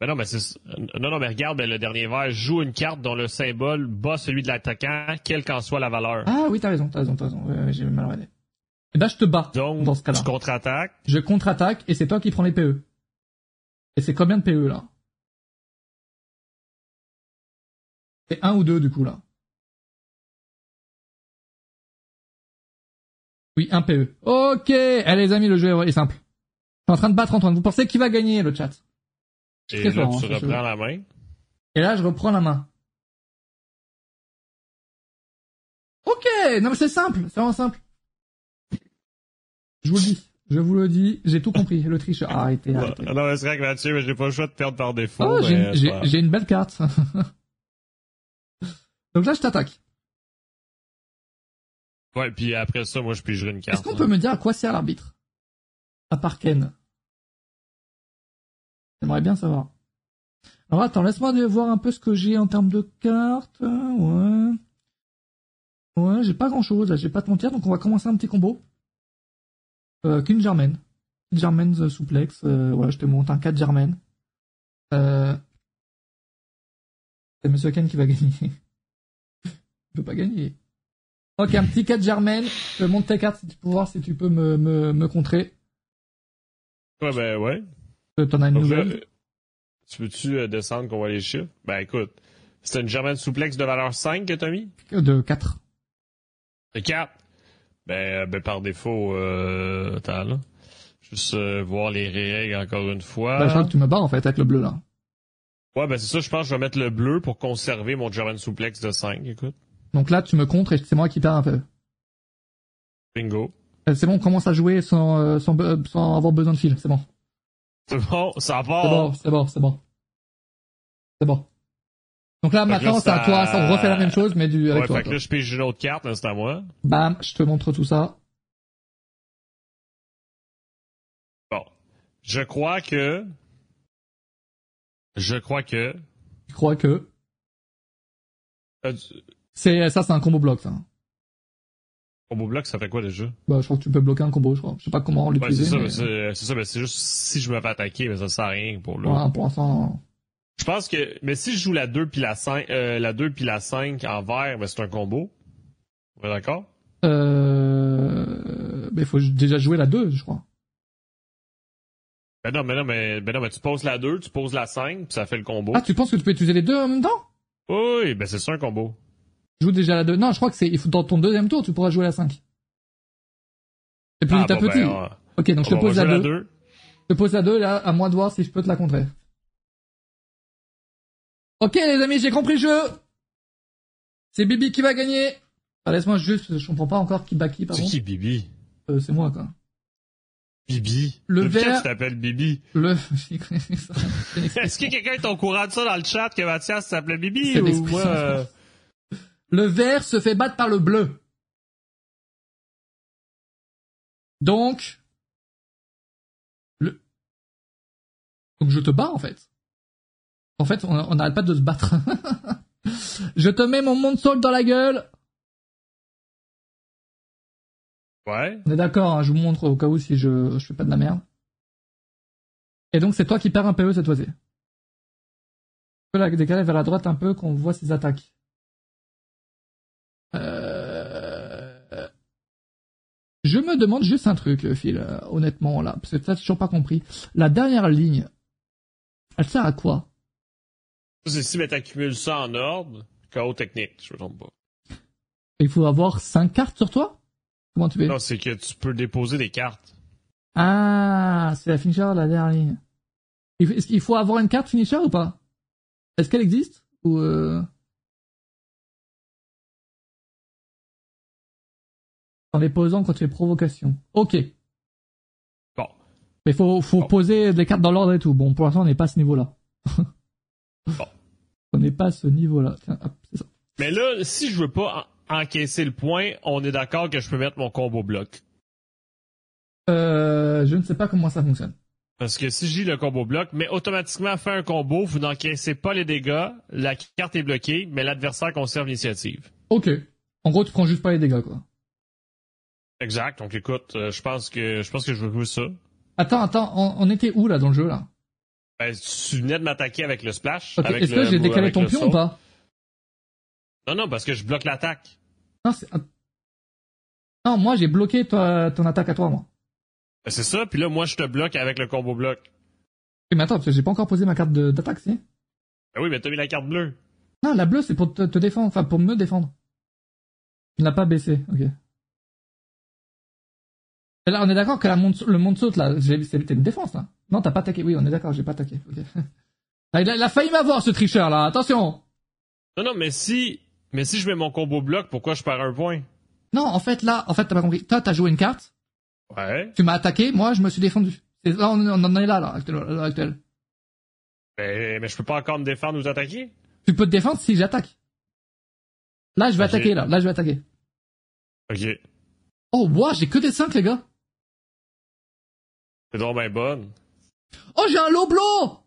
Ben non, mais c'est. Non, non, mais regarde, ben, le dernier verre joue une carte dont le symbole bat celui de l'attaquant, quelle qu'en soit la valeur.
Ah oui, t'as raison, t'as raison, t'as raison. J'ai mal regardé. Et ben, je te bats
Donc,
dans ce cas-là.
tu contre-attaques.
Je contre-attaque et c'est toi qui prends les PE. Et c'est combien de PE là? C'est un ou deux du coup là. Oui, un PE. Ok, allez les amis, le jeu est simple. En train de battre Antoine. Vous pensez qui va gagner le chat?
Et là,
fort,
tu
hein,
reprends la main.
Et là, je reprends la main. Ok, non mais c'est simple, c'est vraiment simple. Je vous le dis, je vous le dis, j'ai tout compris. Le tricheur, arrêtez, arrêtez.
Ah Non, mais c'est vrai que Mathieu, mais j'ai pas le choix de perdre par défaut.
Oh, j'ai une-
pas-
belle carte. *laughs* Donc là, je t'attaque.
Ouais, puis après ça, moi, je pigerai une
Est-ce
carte.
qu'on
là.
peut me dire à quoi sert l'arbitre? À part Ken. J'aimerais bien savoir. Alors attends, laisse-moi voir un peu ce que j'ai en termes de cartes. Ouais. Ouais, j'ai pas grand chose, là, j'ai pas de mentir, donc on va commencer un petit combo. Euh, qu'une Germaine. Germaine euh, souplex, euh, voilà, je te montre un 4 Germaine. Euh... C'est Monsieur Ken qui va *laughs* gagner. Il peut pas gagner. Ok, un petit 4 Germaine. Je te montre tes cartes si tu peux voir si tu peux me, me, me contrer.
Ouais, ben ouais.
T'en as une nouvelle.
là, euh, tu veux-tu euh, descendre qu'on voit les chiffres? Ben écoute, c'est une Germaine souplex de valeur 5 que t'as mis?
De 4.
De 4. Ben, euh, ben par défaut, euh, attends là. Juste euh, voir les règles encore une fois.
Bah, je crois que tu me bats en fait avec le bleu là.
Ouais, ben c'est ça, je pense que je vais mettre le bleu pour conserver mon German souplex de 5, écoute.
Donc là, tu me contres et c'est moi qui perds un peu.
Bingo.
Euh, C'est bon, on commence à jouer sans, euh, sans, be- sans avoir besoin de fil. C'est bon.
C'est bon, ça
C'est
part.
bon, c'est bon, c'est bon. C'est bon. Donc là,
Fait
maintenant, c'est à toi. Ça, on refait la même chose, mais du, avec
Ouais,
toi.
fait que
toi.
là, je pige une autre carte, là, c'est à moi.
Bam, je te montre tout ça.
Bon. Je crois que... Je crois que...
Je crois que
Euh,
c'est ça, c'est un combo bloc. Ça.
Combo bloc, ça fait quoi déjà?
Bah, je crois que tu peux bloquer un combo. Je crois. Je sais pas comment
Ouais, c'est ça,
mais...
mais c'est ça, mais c'est juste si je me fais attaquer, mais ça sert à rien pour là.
Voilà, pour l'instant.
Je pense que, mais si je joue la 2 puis la 5, euh, la 2 puis la 5 en vert, ben c'est un combo. Ouais, d'accord?
Euh... Mais il faut déjà jouer la 2, je crois.
Ben non, mais non, mais, ben non, mais tu poses la 2, tu poses la 5, puis ça fait le combo.
Ah, tu penses que tu peux utiliser les deux en même temps?
Oui, ben c'est ça un combo.
Joue déjà la 2. Non, je crois que c'est il faut dans ton deuxième tour, tu pourras jouer la 5. C'est plus
Ah, bon,
petit.
ben, on-
Ok, donc je te pose la
jouer
2.
la 2.
Je te pose la 2 là, à moi de voir si je peux te la contrer. Ok les amis, j'ai compris le jeu. C'est Bibi qui va gagner. Ah, Laisse-moi juste, je comprends pas encore qui bat qui,
C'est
pardon.
qui Bibi?
Euh, c'est moi quoi.
Bibi.
Le
Depuis
vert-
t'appelles Bibi?
Le... *laughs* C'est
Est-ce que quelqu'un est au courant de ça dans le chat que Mathias s'appelait Bibi
C'est
ou moi?
Le vert se fait battre par le bleu. Donc, le... Donc je te bats en fait. En fait, on n'arrête pas de se battre. *laughs* je te mets mon monde sol dans la gueule.
Ouais.
On est d'accord, hein, je vous montre au cas où si je, je fais pas de la merde. Et donc c'est toi qui perds un PE cette fois-ci. Tu peux la décaler vers la droite un peu qu'on voit ses attaques. Euh... Je me demande juste un truc, Phil, euh, honnêtement, là, parce que ça, j'ai toujours pas compris. La dernière ligne, elle sert à quoi?
C'est si, mais t'accumules ça en ordre, chaos technique, je me trompe pas.
Il faut avoir 5 cartes sur toi? Comment tu fais?
Non, c'est que tu peux déposer des cartes.
Ah, c'est la finisher, la dernière ligne. Il faut- Est-ce qu'il faut avoir une carte finisher ou pas? Est-ce qu'elle existe Ou euh... En les posant quand tu fais provocation. Ok.
Bon.
Mais faut, faut
Bon.
poser des cartes dans l'ordre et tout. Bon, pour l'instant, on n'est pas à ce niveau-là. *laughs*
Bon.
On n'est pas à ce niveau-là.
Mais là, si je veux pas en- encaisser le point, on est d'accord que je peux mettre mon combo bloc.
Euh, je ne sais pas comment ça fonctionne.
Parce que si j'ai le combo bloc, mais automatiquement fait un combo, vous n'encaissez pas les dégâts, la carte est bloquée, mais l'adversaire conserve l'initiative.
Ok. En gros, tu prends juste pas les dégâts, quoi.
Exact. Donc écoute, euh, je pense que je pense que je veux jouer ça.
Attends, attends, on, on était où, là, dans le jeu, là?
Ben, tu venais de m'attaquer avec le splash.
Ok,
avec
Est-ce que j'ai décalé ton pion ou pas?
Non, non, parce que je bloque l'attaque.
Non, c'est... Non, moi, j'ai bloqué toi, ton attaque à toi, moi.
Ben, c'est ça, puis là, moi, je te bloque avec le combo bloc.
Oui, mais attends, parce que j'ai pas encore posé ma carte de- d'attaque, si
Ben oui, mais t'as mis la carte bleue.
Non, la bleue, c'est pour te, te défendre, enfin, pour me défendre. Tu ne l'as pas baissé, ok. Et là, on est d'accord que la le monde saute, là, j'ai- c'était une défense, là. Non, t'as pas attaqué. Oui, on est d'accord, j'ai pas attaqué, ok. *laughs* Ah, il, a, il a failli m'avoir, ce tricheur, là, attention
Non, non, mais si, mais si je mets mon combo bloc, pourquoi je perds un point?
Non, en fait, là, en fait, t'as pas compris. Toi, t'as joué une carte,
Ouais.
tu m'as attaqué, moi, je me suis défendu. Là, on, on en est là, là, à l'heure actuelle.
Ben, mais je peux pas encore me défendre ou t'attaquer?
Tu peux te défendre si j'attaque. Là, je vais attaquer, là. Là, je vais attaquer.
Ok.
Oh, wow, j'ai que des 5, les gars.
C'est donc ben bonne.
Oh, j'ai un Loblo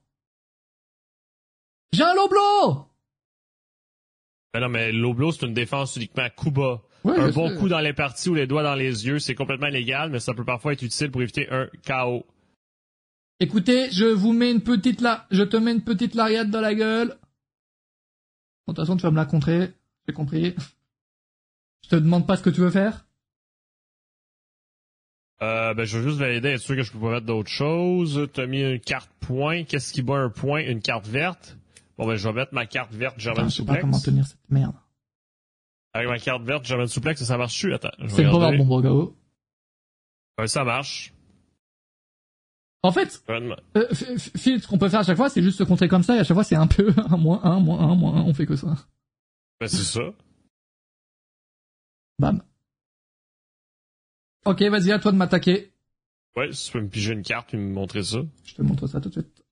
J'ai un Loblo!
Ben non, mais l'oblo, c'est une défense uniquement à coup bas.
Ouais,
un bon
sais.
coup dans les parties ou les doigts dans les yeux, c'est complètement légal, mais ça peut parfois être utile pour éviter un KO.
Écoutez, je vous mets une petite la... Je te mets une petite lariate dans la gueule. De toute façon, tu vas me la contrer. J'ai compris. Je te demande pas ce que tu veux faire.
Euh, ben, je veux juste valider, être sûr que je peux pas mettre d'autres choses. T'as mis une carte point. Qu'est-ce qui bat un point? Une carte verte? Bon, ben, je vais mettre ma carte verte
Putain,
German
je sais pas comment tenir cette merde.
Avec ma carte verte German Suplex, ça marche-tu? Attends, je vais
C'est
regarder.
bomb, Brogao.
Ouais, ça marche.
En fait, euh, Phil, ce qu'on peut faire à chaque fois, c'est juste se contrer comme ça, et à chaque fois, c'est un peu un moins un, moins un, moins un, on fait que ça.
Ben, c'est ça.
Bam. Ok, vas-y, à toi de m'attaquer.
Ouais, si tu peux me piger une carte et me montrer ça.
Je te montre ça tout de suite.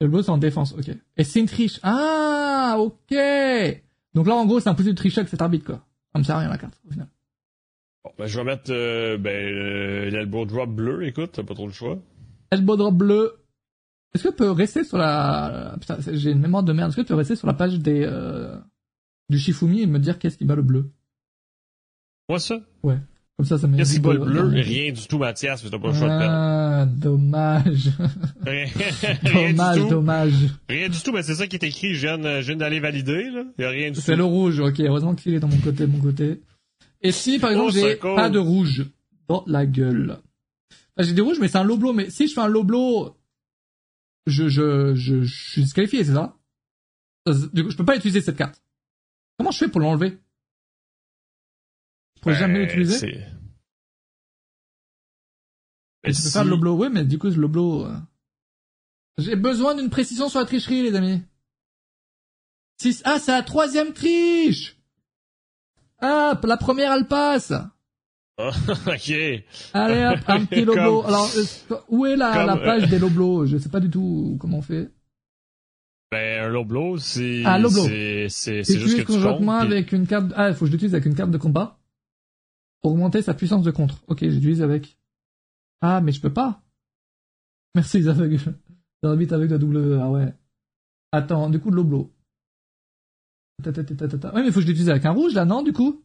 Le boss c'est en défense, ok. Et c'est une triche. Ah, ok. Donc là, en gros, c'est impossible de tricher avec cet arbitre, quoi. Ça me sert à rien, la carte, au final.
Bon, ben, je vais mettre, euh, ben, euh, l'elbow drop bleu, écoute, t'as pas trop le choix.
Elbow drop bleu. Est-ce que tu peux rester sur la... Putain, j'ai une mémoire de merde. Est-ce que tu peux rester sur la page des... Euh... du Shifumi et me dire qu'est-ce qui bat le bleu?
Moi, ça?
Comme ça, ça m'évite
Qu'est-ce qui bat
de-
le bleu? Rien du tout, Mathias, mais t'as pas le choix de perdre.
Ah, dommage. *laughs*
Rien, rien *laughs*
dommage,
du tout.
dommage.
Rien du tout, mais c'est ça qui est écrit. Je viens, de- je viens d'aller valider, là. Y a rien du tout.
C'est le rouge, ok. Heureusement qu'il est dans mon côté, de mon côté. Et si, par exemple,
Oh,
j'ai pas de rouge dans la gueule? Enfin, j'ai des rouges, mais c'est un loblo. Mais si je fais un loblo, je, je, je, je suis disqualifié, c'est ça? Ça, Du coup, je peux pas utiliser cette carte. Comment je fais pour l'enlever? Je pourrais jamais
Ben,
l'utiliser
c'est-
Et
Ben,
Tu peux
si-
faire le loblo, ouais, mais du coup, ce loblo... euh, J'ai besoin d'une précision sur la tricherie, les amis. Six... Ah, c'est la troisième triche Ah, la première, elle passe
Ah, *laughs* ok.
Allez hop, un petit *laughs* loblo.
Comme-
Alors, euh, où est la,
Comme,
la
euh,
page des loblos Je sais pas du tout comment on fait.
Ben, un loblo, c'est...
Ah, loblo.
C'est, juste que tu comptes.
conjointement
puis-
avec une carte... Ah, il faut que je l'utilise avec une carte de combat. Augmenter sa puissance de contre. Ok, j'utilise avec... Ah, mais je peux pas. Merci, les aveugles. J'habite avec la W. Ah ouais. Attends, du coup, de l'oblo. Ouais, mais faut que je l'utilise avec un rouge, là, non, du coup?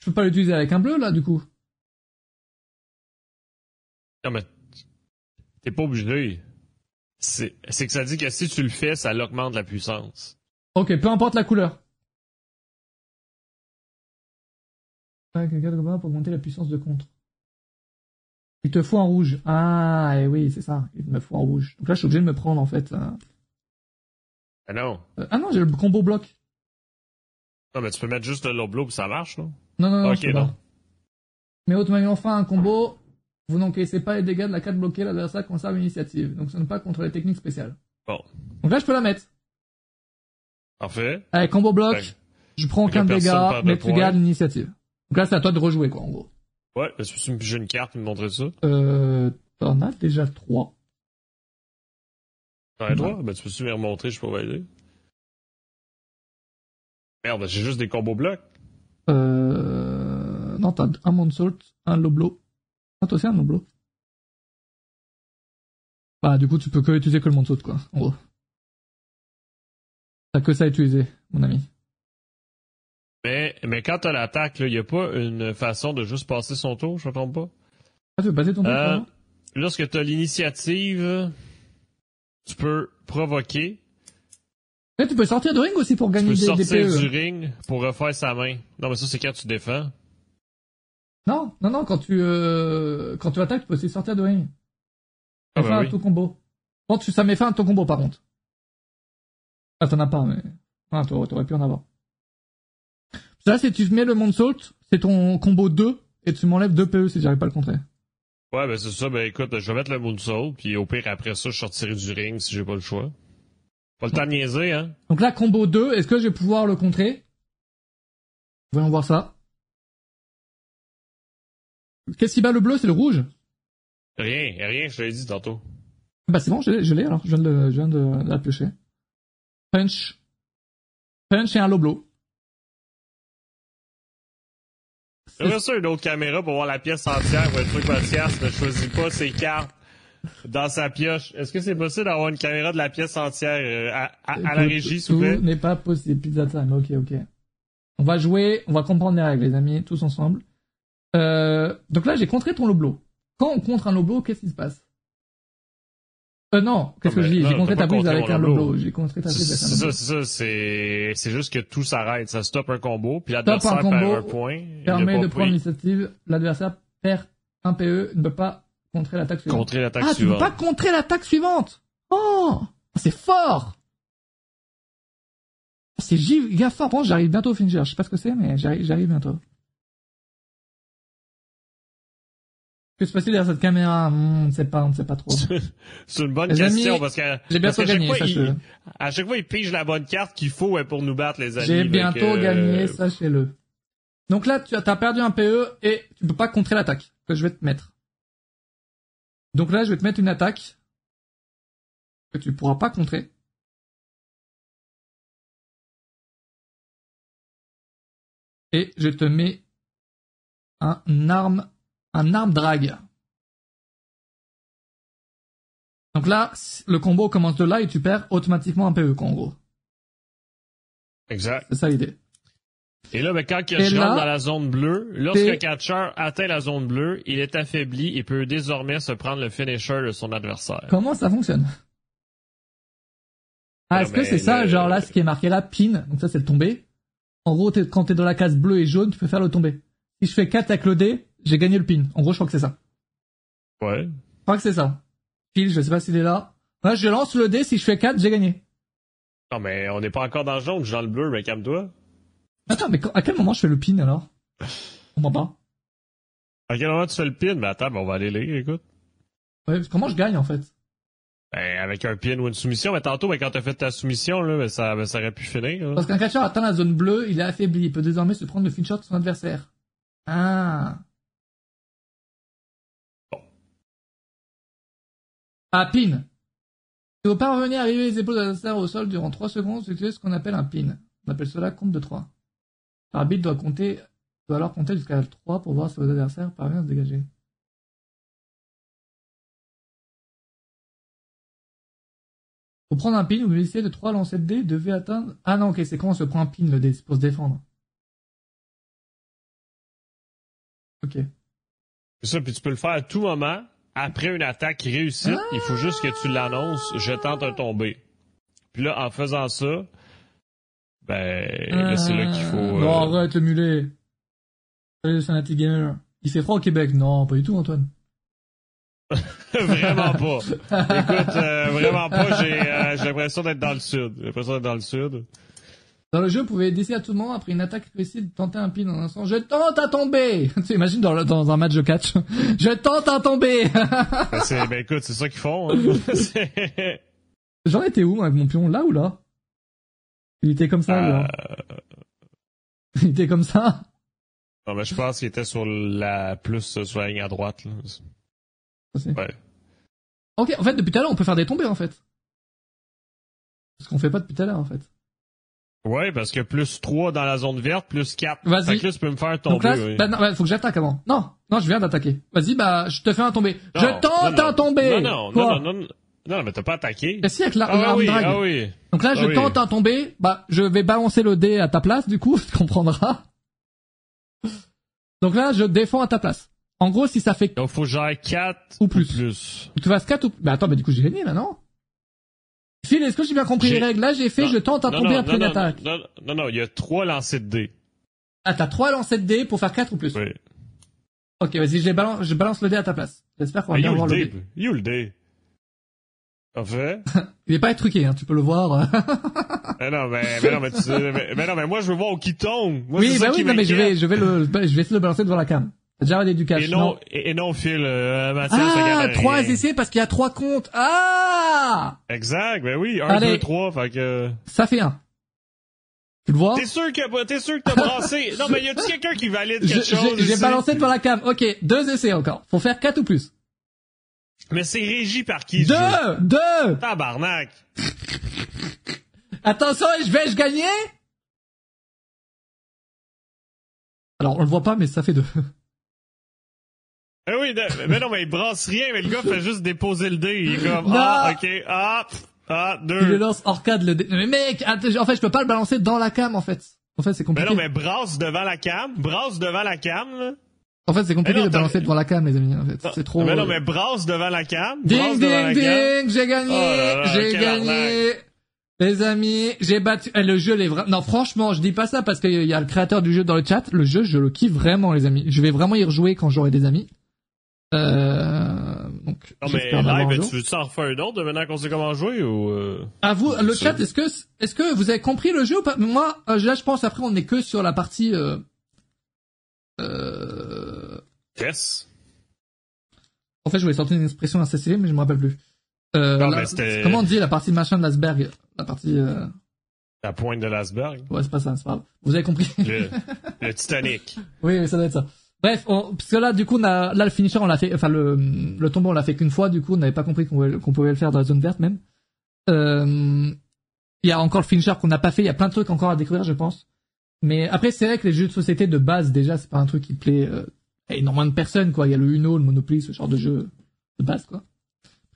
Je peux pas l'utiliser avec un bleu, là, du coup
Non, mais t'es pas obligé. C'est que ça dit que si tu le fais, ça augmente la puissance.
Ok, peu importe la couleur. Pour augmenter la puissance de contre. Il te faut un rouge. Ah, et oui, c'est ça. Il me faut un rouge. Donc là, je suis obligé de me prendre, en fait. un-
Ah non.
Euh, Ah non, j'ai le combo bloc.
Non, mais tu peux mettre juste le loblo puis ça marche, non?
Non, non, non,
Ok, non.
Mais autrement, enfin, un combo. Vous n'encaissez pas les dégâts de la carte bloquée, l'adversaire conserve l'initiative. Donc ce n'est pas contre les techniques spéciales.
Bon.
Donc là, je peux la mettre.
Parfait.
Allez, combo bloc. Je prends aucun dégât, mais tu gardes l'initiative. Donc là, c'est à toi de rejouer, quoi, en gros.
Ouais, est-ce que me piger une carte et me montrer ça?
Euh, t'en as déjà trois.
T'en as trois? Ben, tu peux-tu me remontrer, je peux valider? Merde, j'ai juste des combos blocs.
Euh, non, t'as un Moonsault, un Loblo. Ah, toi aussi un Loblo. Bah, du coup, tu peux que utiliser que le Moonsault, quoi, en gros. T'as que ça à utiliser, mon ami.
Mais, quand t'as l'attaque, là, y a pas une façon de juste passer son tour, je me trompe pas?
Ah, tu veux passer ton tour,
Euh, lorsque t'as l'initiative, tu peux provoquer.
Eh, tu peux sortir de ring aussi pour
Tu
gagner
peux
des, des
sortir
PE.
du ring pour refaire sa main. Non, mais ça, c'est quand tu défends.
Non, non, non, quand tu, euh, quand tu attaques, tu peux aussi sortir de ring.
Ah, bah
fin
oui.
à ton combo. Bon, tu, ça met fin à ton combo, par contre. Ah, t'en as pas, mais... Ah, t'aurais pu en avoir. Ça, c'est tu mets le Moonsault, c'est ton combo 2, et tu m'enlèves 2 PE si j'arrive pas à le contrer.
Ouais, ben c'est ça. Ben écoute, je vais mettre le moonsault, puis au pire, après ça, je sortirai du ring si j'ai pas le choix. Pas le temps de niaiser, hein?
Donc là, combo 2, est-ce que je vais pouvoir le contrer? Voyons voir ça. Qu'est-ce qui bat le bleu C'est le rouge?
Rien, rien, je te l'ai dit tantôt.
Bah c'est bon, je l'ai je l'ai, alors, je viens de, je viens de, de la piocher. Punch. Punch et un loblo.
J'aimerais ça une autre caméra pour voir la pièce entière être sûr que Mathias ne choisit pas ses cartes dans sa pioche. Est-ce que c'est possible d'avoir une caméra de la pièce entière euh, à, à- à la régie, s'il vous plaît?
N'est pas possible. Pizza time. Ok, ok. On va jouer, on va comprendre les règles, les amis, tous ensemble. Euh, donc là, j'ai contré ton loblo. Quand on contre un loblo, qu'est-ce qui se passe? Euh, non, qu'est-ce que je dis? J'ai contré ta prise avec un
loblo.
J'ai contré ta
C'est
prise avec un
c'est ça. C'est c'est juste que tout s'arrête. Ça stoppe un combo, puis l'adversaire perd un point.
Permet de prendre l'initiative. L'adversaire perd un PE, ne peut pas contrer l'attaque suivante.
Contrer l'attaque
ah, tu peux
suivante.
pas contrer l'attaque suivante Oh C'est fort C'est giga fort. Bon, j'arrive bientôt au finisher. Je sais pas ce que c'est, mais j'arrive bientôt. Que se passe-t-il derrière cette caméra? Hmm, On ne sait pas, on ne sait pas trop. *laughs*
C'est une bonne
Les
question
amis,
parce que
J'ai
parce
bientôt
qu'à chaque
gagné,
fois, il, à chaque fois, il pige la bonne carte qu'il faut pour nous battre, les amis.
J'ai bientôt
euh,
gagné, sachez-le. Donc là, tu as t'as perdu un PE et tu peux pas contrer l'attaque que je vais te mettre. Donc là, je vais te mettre une attaque que tu pourras pas contrer. Et je te mets un arme, un arme drag. Donc là, le combo commence de là et tu perds automatiquement un PE, quoi, en gros.
Exact.
C'est ça l'idée.
Et là, ben, quand je rentre dans la zone bleue, lorsqu'un
t'es-
catcheur atteint la zone bleue, il est affaibli et peut désormais se prendre le finisher de son adversaire.
Comment ça fonctionne? Ah, est-ce que
mais
c'est ça,
le-
genre là, ce qui est marqué là, pin, donc ça c'est le tombé. En gros, t'es- quand t'es dans la case bleue et jaune, tu peux faire le tombé. Si je fais 4 avec le dé, j'ai gagné le pin. En gros, je crois que c'est ça.
Ouais.
Je crois que c'est ça. Phil, je sais pas s'il est là. Ouais, je lance le dé, si je fais 4, j'ai gagné.
Non, mais on n'est pas encore dans le jaune, je suis dans le bleu, mais calme-toi.
Attends, mais à quel moment je fais le pin alors? On m'en pas.
À quel moment tu fais le pin? Ben attends, ben, on va aller lire, écoute.
Ouais, parce que comment je gagne en fait?
Ben, avec un pin ou une soumission, mais tantôt, ben, quand t'as fait ta soumission, là, ben, ça, ben, ça aurait pu finir. là.
Parce qu'un catcheur atteint la zone bleue, il est affaibli, il peut désormais se prendre le finisher de son adversaire. Ah. Ah, pin. Si vous parvenez à arriver les épaules de l'adversaire au sol durant 3 secondes, c'est ce qu'on appelle un pin. On appelle cela compte de 3. L'arbitre doit compter, doit alors compter jusqu'à 3 pour voir si vos adversaires parviennent à se dégager. Pour prendre un pin, vous bénéficiez de 3 lancers de dés, devez atteindre... Ah non, ok, c'est quand on se prend un pin le dé, c'est pour se défendre. Ok.
C'est ça, puis tu peux le faire à tout moment. Après une attaque réussite, il faut juste que tu l'annonces, je tente un tombé. Puis là, en faisant ça, ben, là, c'est là qu'il faut...
Non,
euh,
arrête le mulet. Salut, Sanati Gamer. Il fait froid au Québec. Non, pas du tout, Antoine. *laughs*
vraiment pas. *laughs* Écoute, euh, vraiment pas, j'ai euh, j'ai l'impression d'être dans le sud. J'ai l'impression d'être dans le sud.
Dans le jeu, vous pouvez décider à tout moment, après une attaque réussie, de tenter un pin en un instant. Je tente à tomber *laughs* Tu sais, imagine dans, le- dans un match de catch. Je tente à tomber *laughs*
Ben, c'est- ben écoute, c'est ça qu'ils font. hein. *laughs*
J'en étais où, moi, avec mon pion Là ou là? Il était comme ça,
Euh,
là. Il était comme ça
non, mais je pense qu'il était sur la plus euh, sur la ligne à droite. Là. Ouais.
Ok, en fait, depuis tout à l'heure, on peut faire des tombées, en fait. Ce qu'on fait pas depuis tout à l'heure, en fait.
Ouais, parce que plus 3 dans la zone verte, plus 4.
Vas-y.
Fait que là, tu peux me faire
Donc
tomber.
là,
oui.
bah non, bah, faut que j'attaque avant. Non, non, je viens d'attaquer. Vas-y, bah, je te fais un tomber.
Non,
je tente
non,
un tomber.
Non, non, non, non, non, non, mais t'as pas attaqué.
Et si avec la,
Ah
l'arme
oui, ah oui.
Donc là, je
Ah
tente un tomber. Bah, je vais balancer le dé à ta place, du coup, *laughs* tu comprendras. Donc là, je défends à ta place. En gros, si ça fait que
Donc, faut genre 4
Ou plus.
plus.
tu fasses 4 ou... Bah attends, bah du coup, j'ai gagné, maintenant. Phil, est-ce que j'ai bien compris les règles? Là, j'ai fait,
Non,
je tente un
non,
tomber
non,
après une
non,
attaque.
Non, non, il y a 3 lancers de dés.
Ah, t'as 3 lancers de dés pour faire 4 ou plus?
Oui.
Ok, vas-y, je, balance, je balance le dé à ta place. J'espère qu'on va
Ah,
bien voir
le dé. You le dé. En fait? *laughs*
Il est pas truqué, hein, tu peux le voir.
mais *laughs* non, mais, mais non, mais tu sais, mais, mais non, mais moi, je veux voir où qui tombe. Moi,
oui, bah oui, non, mais je vais, je vais le, je vais essayer de le balancer devant la cam. T'as déjà regardé du cash,
Et non, et, et non, Phil, euh, Mathias,
Ah, trois essais parce qu'il y a trois comptes. Ah
Exact, ben oui, 1,
Allez.
2, 3, fait que...
Ça fait un. Tu le vois?
T'es sûr que, t'es sûr que t'as brassé? *laughs* Non, mais y a-tu quelqu'un qui valide
Je-
quelque chose?
J'ai balancé devant la cam. Ok, deux essais encore. Faut faire quatre ou plus.
Mais c'est régi par qui?
Deux Deux
Tabarnak!
Attention, je vais-je gagner Alors, on le voit pas, mais ça fait deux.
Eh oui, mais non, mais il brasse rien, mais le gars fait juste déposer le dé. Il est comme, ah, ok, ah, ah,
Il le
deux.
lance arcade le dé. Mais mec, en fait, je peux pas le balancer dans la cam, en fait. En fait, c'est
Mais
compliqué.
non, mais brasse devant la cam, brasse devant la cam, là.
En fait, c'est compliqué
Mais non,
de balancer devant la cam, les amis, en fait. C'est trop...
Mais non, mais brasse devant la cam,
Ding, ding, ding, j'ai gagné,
Oh
j'ai gagné. Les amis, j'ai battu, eh, le jeu, les vrais, non, franchement, je dis pas ça parce qu'il y a le créateur du jeu dans le chat. Le jeu, je le kiffe vraiment, les amis. Je vais vraiment y rejouer quand j'aurai des amis. Euh, donc,
Non, mais live, tu veux-tu en refaire un autre maintenant qu'on sait comment jouer ou, euh...
À vous, le chat, est-ce que, est-ce que vous avez compris le jeu ou pas? Moi, euh, là, je pense après, on n'est que sur la partie. Euh, euh,
Yes.
en fait, je voulais sortir une expression assez stylée, mais je me rappelle plus. Euh,
Non,
la-
mais c'était-
Comment on dit la partie machin de l'asberg La partie. Euh...
La pointe de l'asberg.
Ouais, c'est pas ça, c'est pas grave. Vous avez compris?
Le, le *laughs* Titanic.
Oui, oui, ça doit être ça. Bref, on- parce que là, du coup, on a, là, le finisher, on l'a fait, enfin, le, le tombeau, on l'a fait qu'une fois, du coup, on n'avait pas compris qu'on pouvait, le faire dans la zone verte, même. Euh, il y a encore le finisher qu'on n'a pas fait, il y a plein de trucs encore à découvrir, je pense. Mais après, c'est vrai que les jeux de société de base, déjà, c'est pas un truc qui plaît, euh, énormément de personnes, quoi. Il y a le Uno, le Monopoly, ce genre de jeu de base, quoi.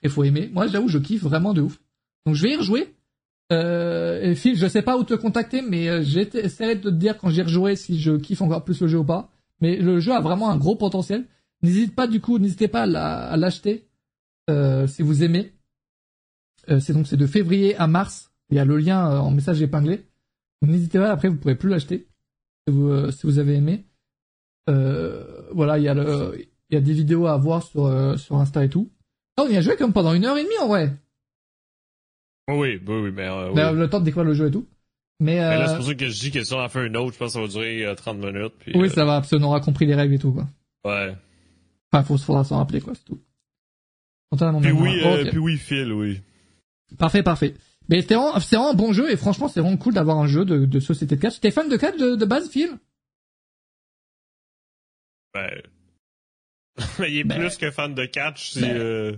Il faut aimer. Moi, j'avoue, je kiffe vraiment de ouf. Donc, je vais y rejouer. Euh, et Phil, je sais pas où te contacter, mais euh, j'essaierai de te dire quand j'y rejouerai si je kiffe encore plus le jeu ou pas. Mais le jeu a vraiment un gros potentiel. N'hésitez pas du coup, n'hésitez pas à la- à l'acheter euh, si vous aimez. Euh, c'est donc c'est de février à mars. Il y a le lien euh, en message épinglé. N'hésitez pas. Après, vous pourrez plus l'acheter si vous si vous avez aimé. Voilà, il y a le il y a des vidéos à voir sur sur Insta et tout. On y a joué comme pendant une heure et demie en vrai.
Oui, oui, oui, mais, oui.
Le temps de découvrir le jeu et tout. Mais,
Mais là,
euh,
c'est pour ça que je dis que si on en fait une autre, je pense que ça va durer euh, 30 minutes. Puis,
oui,
euh,
ça va, parce qu'on aura compris les règles et tout, quoi.
Ouais.
Enfin, faut, faudra s'en rappeler, quoi, c'est tout.
Puis oui, euh,
Ok.
puis oui, Phil, oui.
Parfait, parfait. Mais c'était vraiment, c'est vraiment un bon jeu, et franchement, c'est vraiment cool d'avoir un jeu de, de société de catch. T'es fan de catch de, de base, Phil?
Ben... *laughs* il est
Ben.
plus que fan de catch si...
Ben.
euh,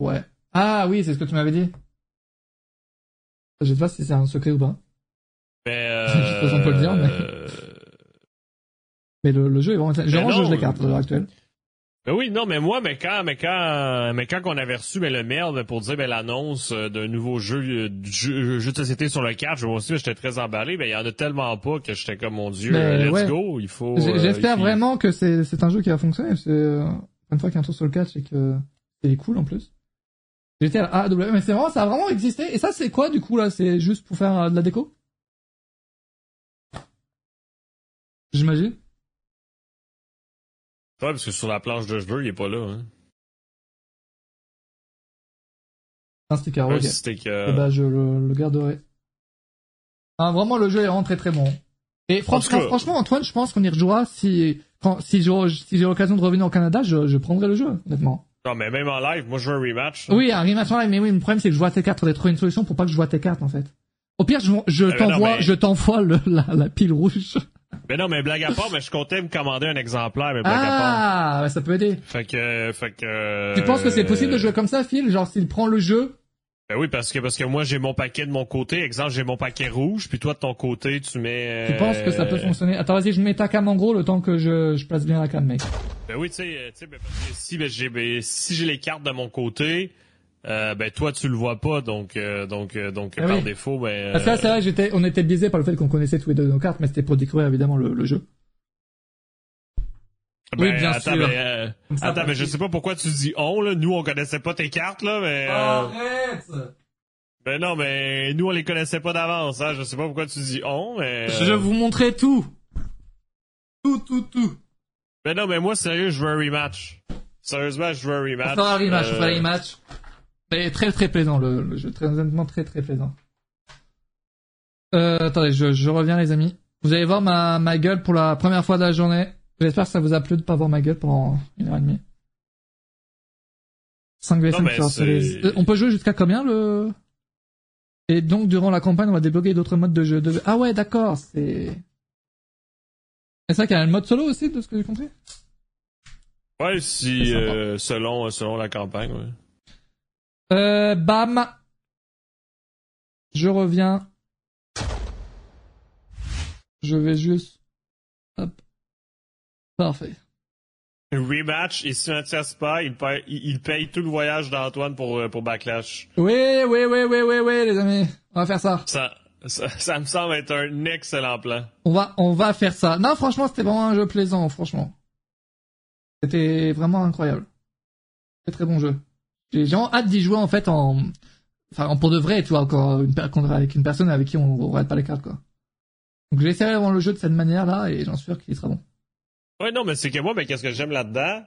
Ouais. Ah oui, c'est ce que tu m'avais dit. Je sais pas si c'est un secret ou pas.
Mais... *laughs*
Je suppose on peut le dire, mais-
euh,
Mais le, le jeu est vraiment,
non,
joué les cartes à l'heure actuelle.
Ben oui, non, mais moi, mais quand, mais quand, mais quand on avait reçu ben, le mail pour dire ben, l'annonce euh, d'un nouveau jeu, euh, du jeu, jeu de société sur le catch, moi aussi, j'étais très emballé. Ben il y en a tellement pas que j'étais comme mon dieu,
Mais
euh, let's
ouais.
go, il faut. Euh,
J'espère
faut-
vraiment que c'est c'est un jeu qui va fonctionner. C'est euh, une fois qu'il y a un tour sur le catch et que c'est cool en plus. J'étais à AW, mais c'est vraiment ça a vraiment existé. Et ça c'est quoi du coup là? C'est juste pour faire euh, de la déco? J'imagine.
Ouais, parce que sur la planche de jeu, il est pas là. Hein.
Un sticker.
Un euh,
Eh ben, je le, le garderai. Ah, vraiment le jeu est vraiment très très bon. Et franchement, franchement Antoine, je pense qu'on y rejouera si quand si j'ai si l'occasion de revenir au Canada, je, je prendrai le jeu honnêtement.
Non, mais même en live, moi je veux un rematch.
Oui, un rematch en live, mais oui, le problème c'est que je vois tes cartes. Faudrait trouver une solution pour pas que je vois tes cartes en fait. Au pire, je, je
Ah, mais
t'envoie,
non, mais-
je t'envoie le, la, la pile rouge.
Mais non, mais blague à part, mais je comptais me commander un exemplaire, mais blague à part.
Ah, ça peut aider.
Fait que, fait que.
Tu penses que c'est possible de jouer comme ça, Phil? Genre s'il prend le jeu,
Ben oui, parce que parce que moi j'ai mon paquet de mon côté. Exemple, j'ai mon paquet rouge, puis toi de ton côté, tu mets.
tu penses que ça peut
euh,
fonctionner? Attends, vas-y, je mets ta cam en gros le temps que je, je place bien la cam, mec.
Ben oui, tu sais, euh, tu sais, ben, parce que si ben, j'ai ben, si j'ai les cartes de mon côté, euh, ben toi tu le vois pas, donc euh, donc euh, donc
Ah
par
oui.
défaut, ben.
Là,
euh,
c'est vrai, j'étais, on était biaisé par le fait qu'on connaissait tous les deux nos cartes, mais c'était pour découvrir évidemment le, le jeu. Oui,
ben,
bien
attends,
sûr.
ben, euh, attends, mais je sais pas pourquoi tu dis on là. Nous on connaissait pas tes cartes là, mais. euh,
Arrête
Ben non, mais nous on les connaissait pas d'avance, hein. Je sais pas pourquoi tu dis on, mais.
Je vais vous montrer tout. Tout, tout, tout.
Ben non, mais moi sérieux, je veux un rematch. Sérieusement, je veux un
On
rematch.
fera un rematch, on fera
Euh,
un rematch. Mais très très plaisant le, le jeu, très honnêtement très très plaisant. Euh, attendez, je, je reviens les amis. Vous allez voir ma, ma gueule pour la première fois de la journée. J'espère que ça vous a plu de pas voir ma gueule pendant une heure et demie. 5 v
Non,
5
mais
sur
c'est-
Series. Euh, On peut jouer jusqu'à combien le... Et donc durant la campagne on va débloquer d'autres modes de jeu. De... Ah ouais d'accord, c'est... C'est ça qu'il y a le mode solo aussi de ce que j'ai compris?
Ouais, si euh, selon selon la campagne, ouais.
Euh, bam. Je reviens. Je vais juste. Parfait.
Rematch, et si Mathias pas, il paye, il paye tout le voyage d'Antoine pour, euh, pour Backlash.
Oui, oui, oui, oui, oui, oui, les amis. On va faire ça.
Ça, ça, ça me semble être un excellent plan.
On va, on va faire ça. Non, franchement, c'était vraiment un jeu plaisant, franchement. C'était vraiment incroyable. Très très bon jeu. J'ai vraiment hâte d'y jouer en fait en, enfin pour de vrai, tu vois, encore une, avec une personne avec qui on, on regarde pas les cartes quoi. Donc j'ai essayé d'avoir le jeu de cette manière-là et j'en suis sûr qu'il sera bon.
Ouais, non, mais c'est que moi, mais qu'est-ce que j'aime là-dedans,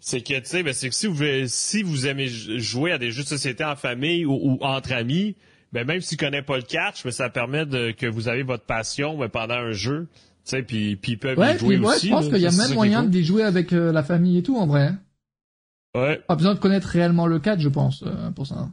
c'est que, tu sais, ben, c'est que si vous, si vous aimez jouer à des jeux de société en famille ou, entre amis, ben, même si tu connais pas le catch, mais ça permet de, que vous avez votre passion ben, pendant un jeu. Tu sais, puis, puis ils peuvent y jouer
ouais,
aussi.
je pense qu'il y a même moyen d'y jouer avec euh, la famille et tout, en vrai.
Ouais.
Pas besoin de connaître réellement le catch, je pense, euh, pour ça.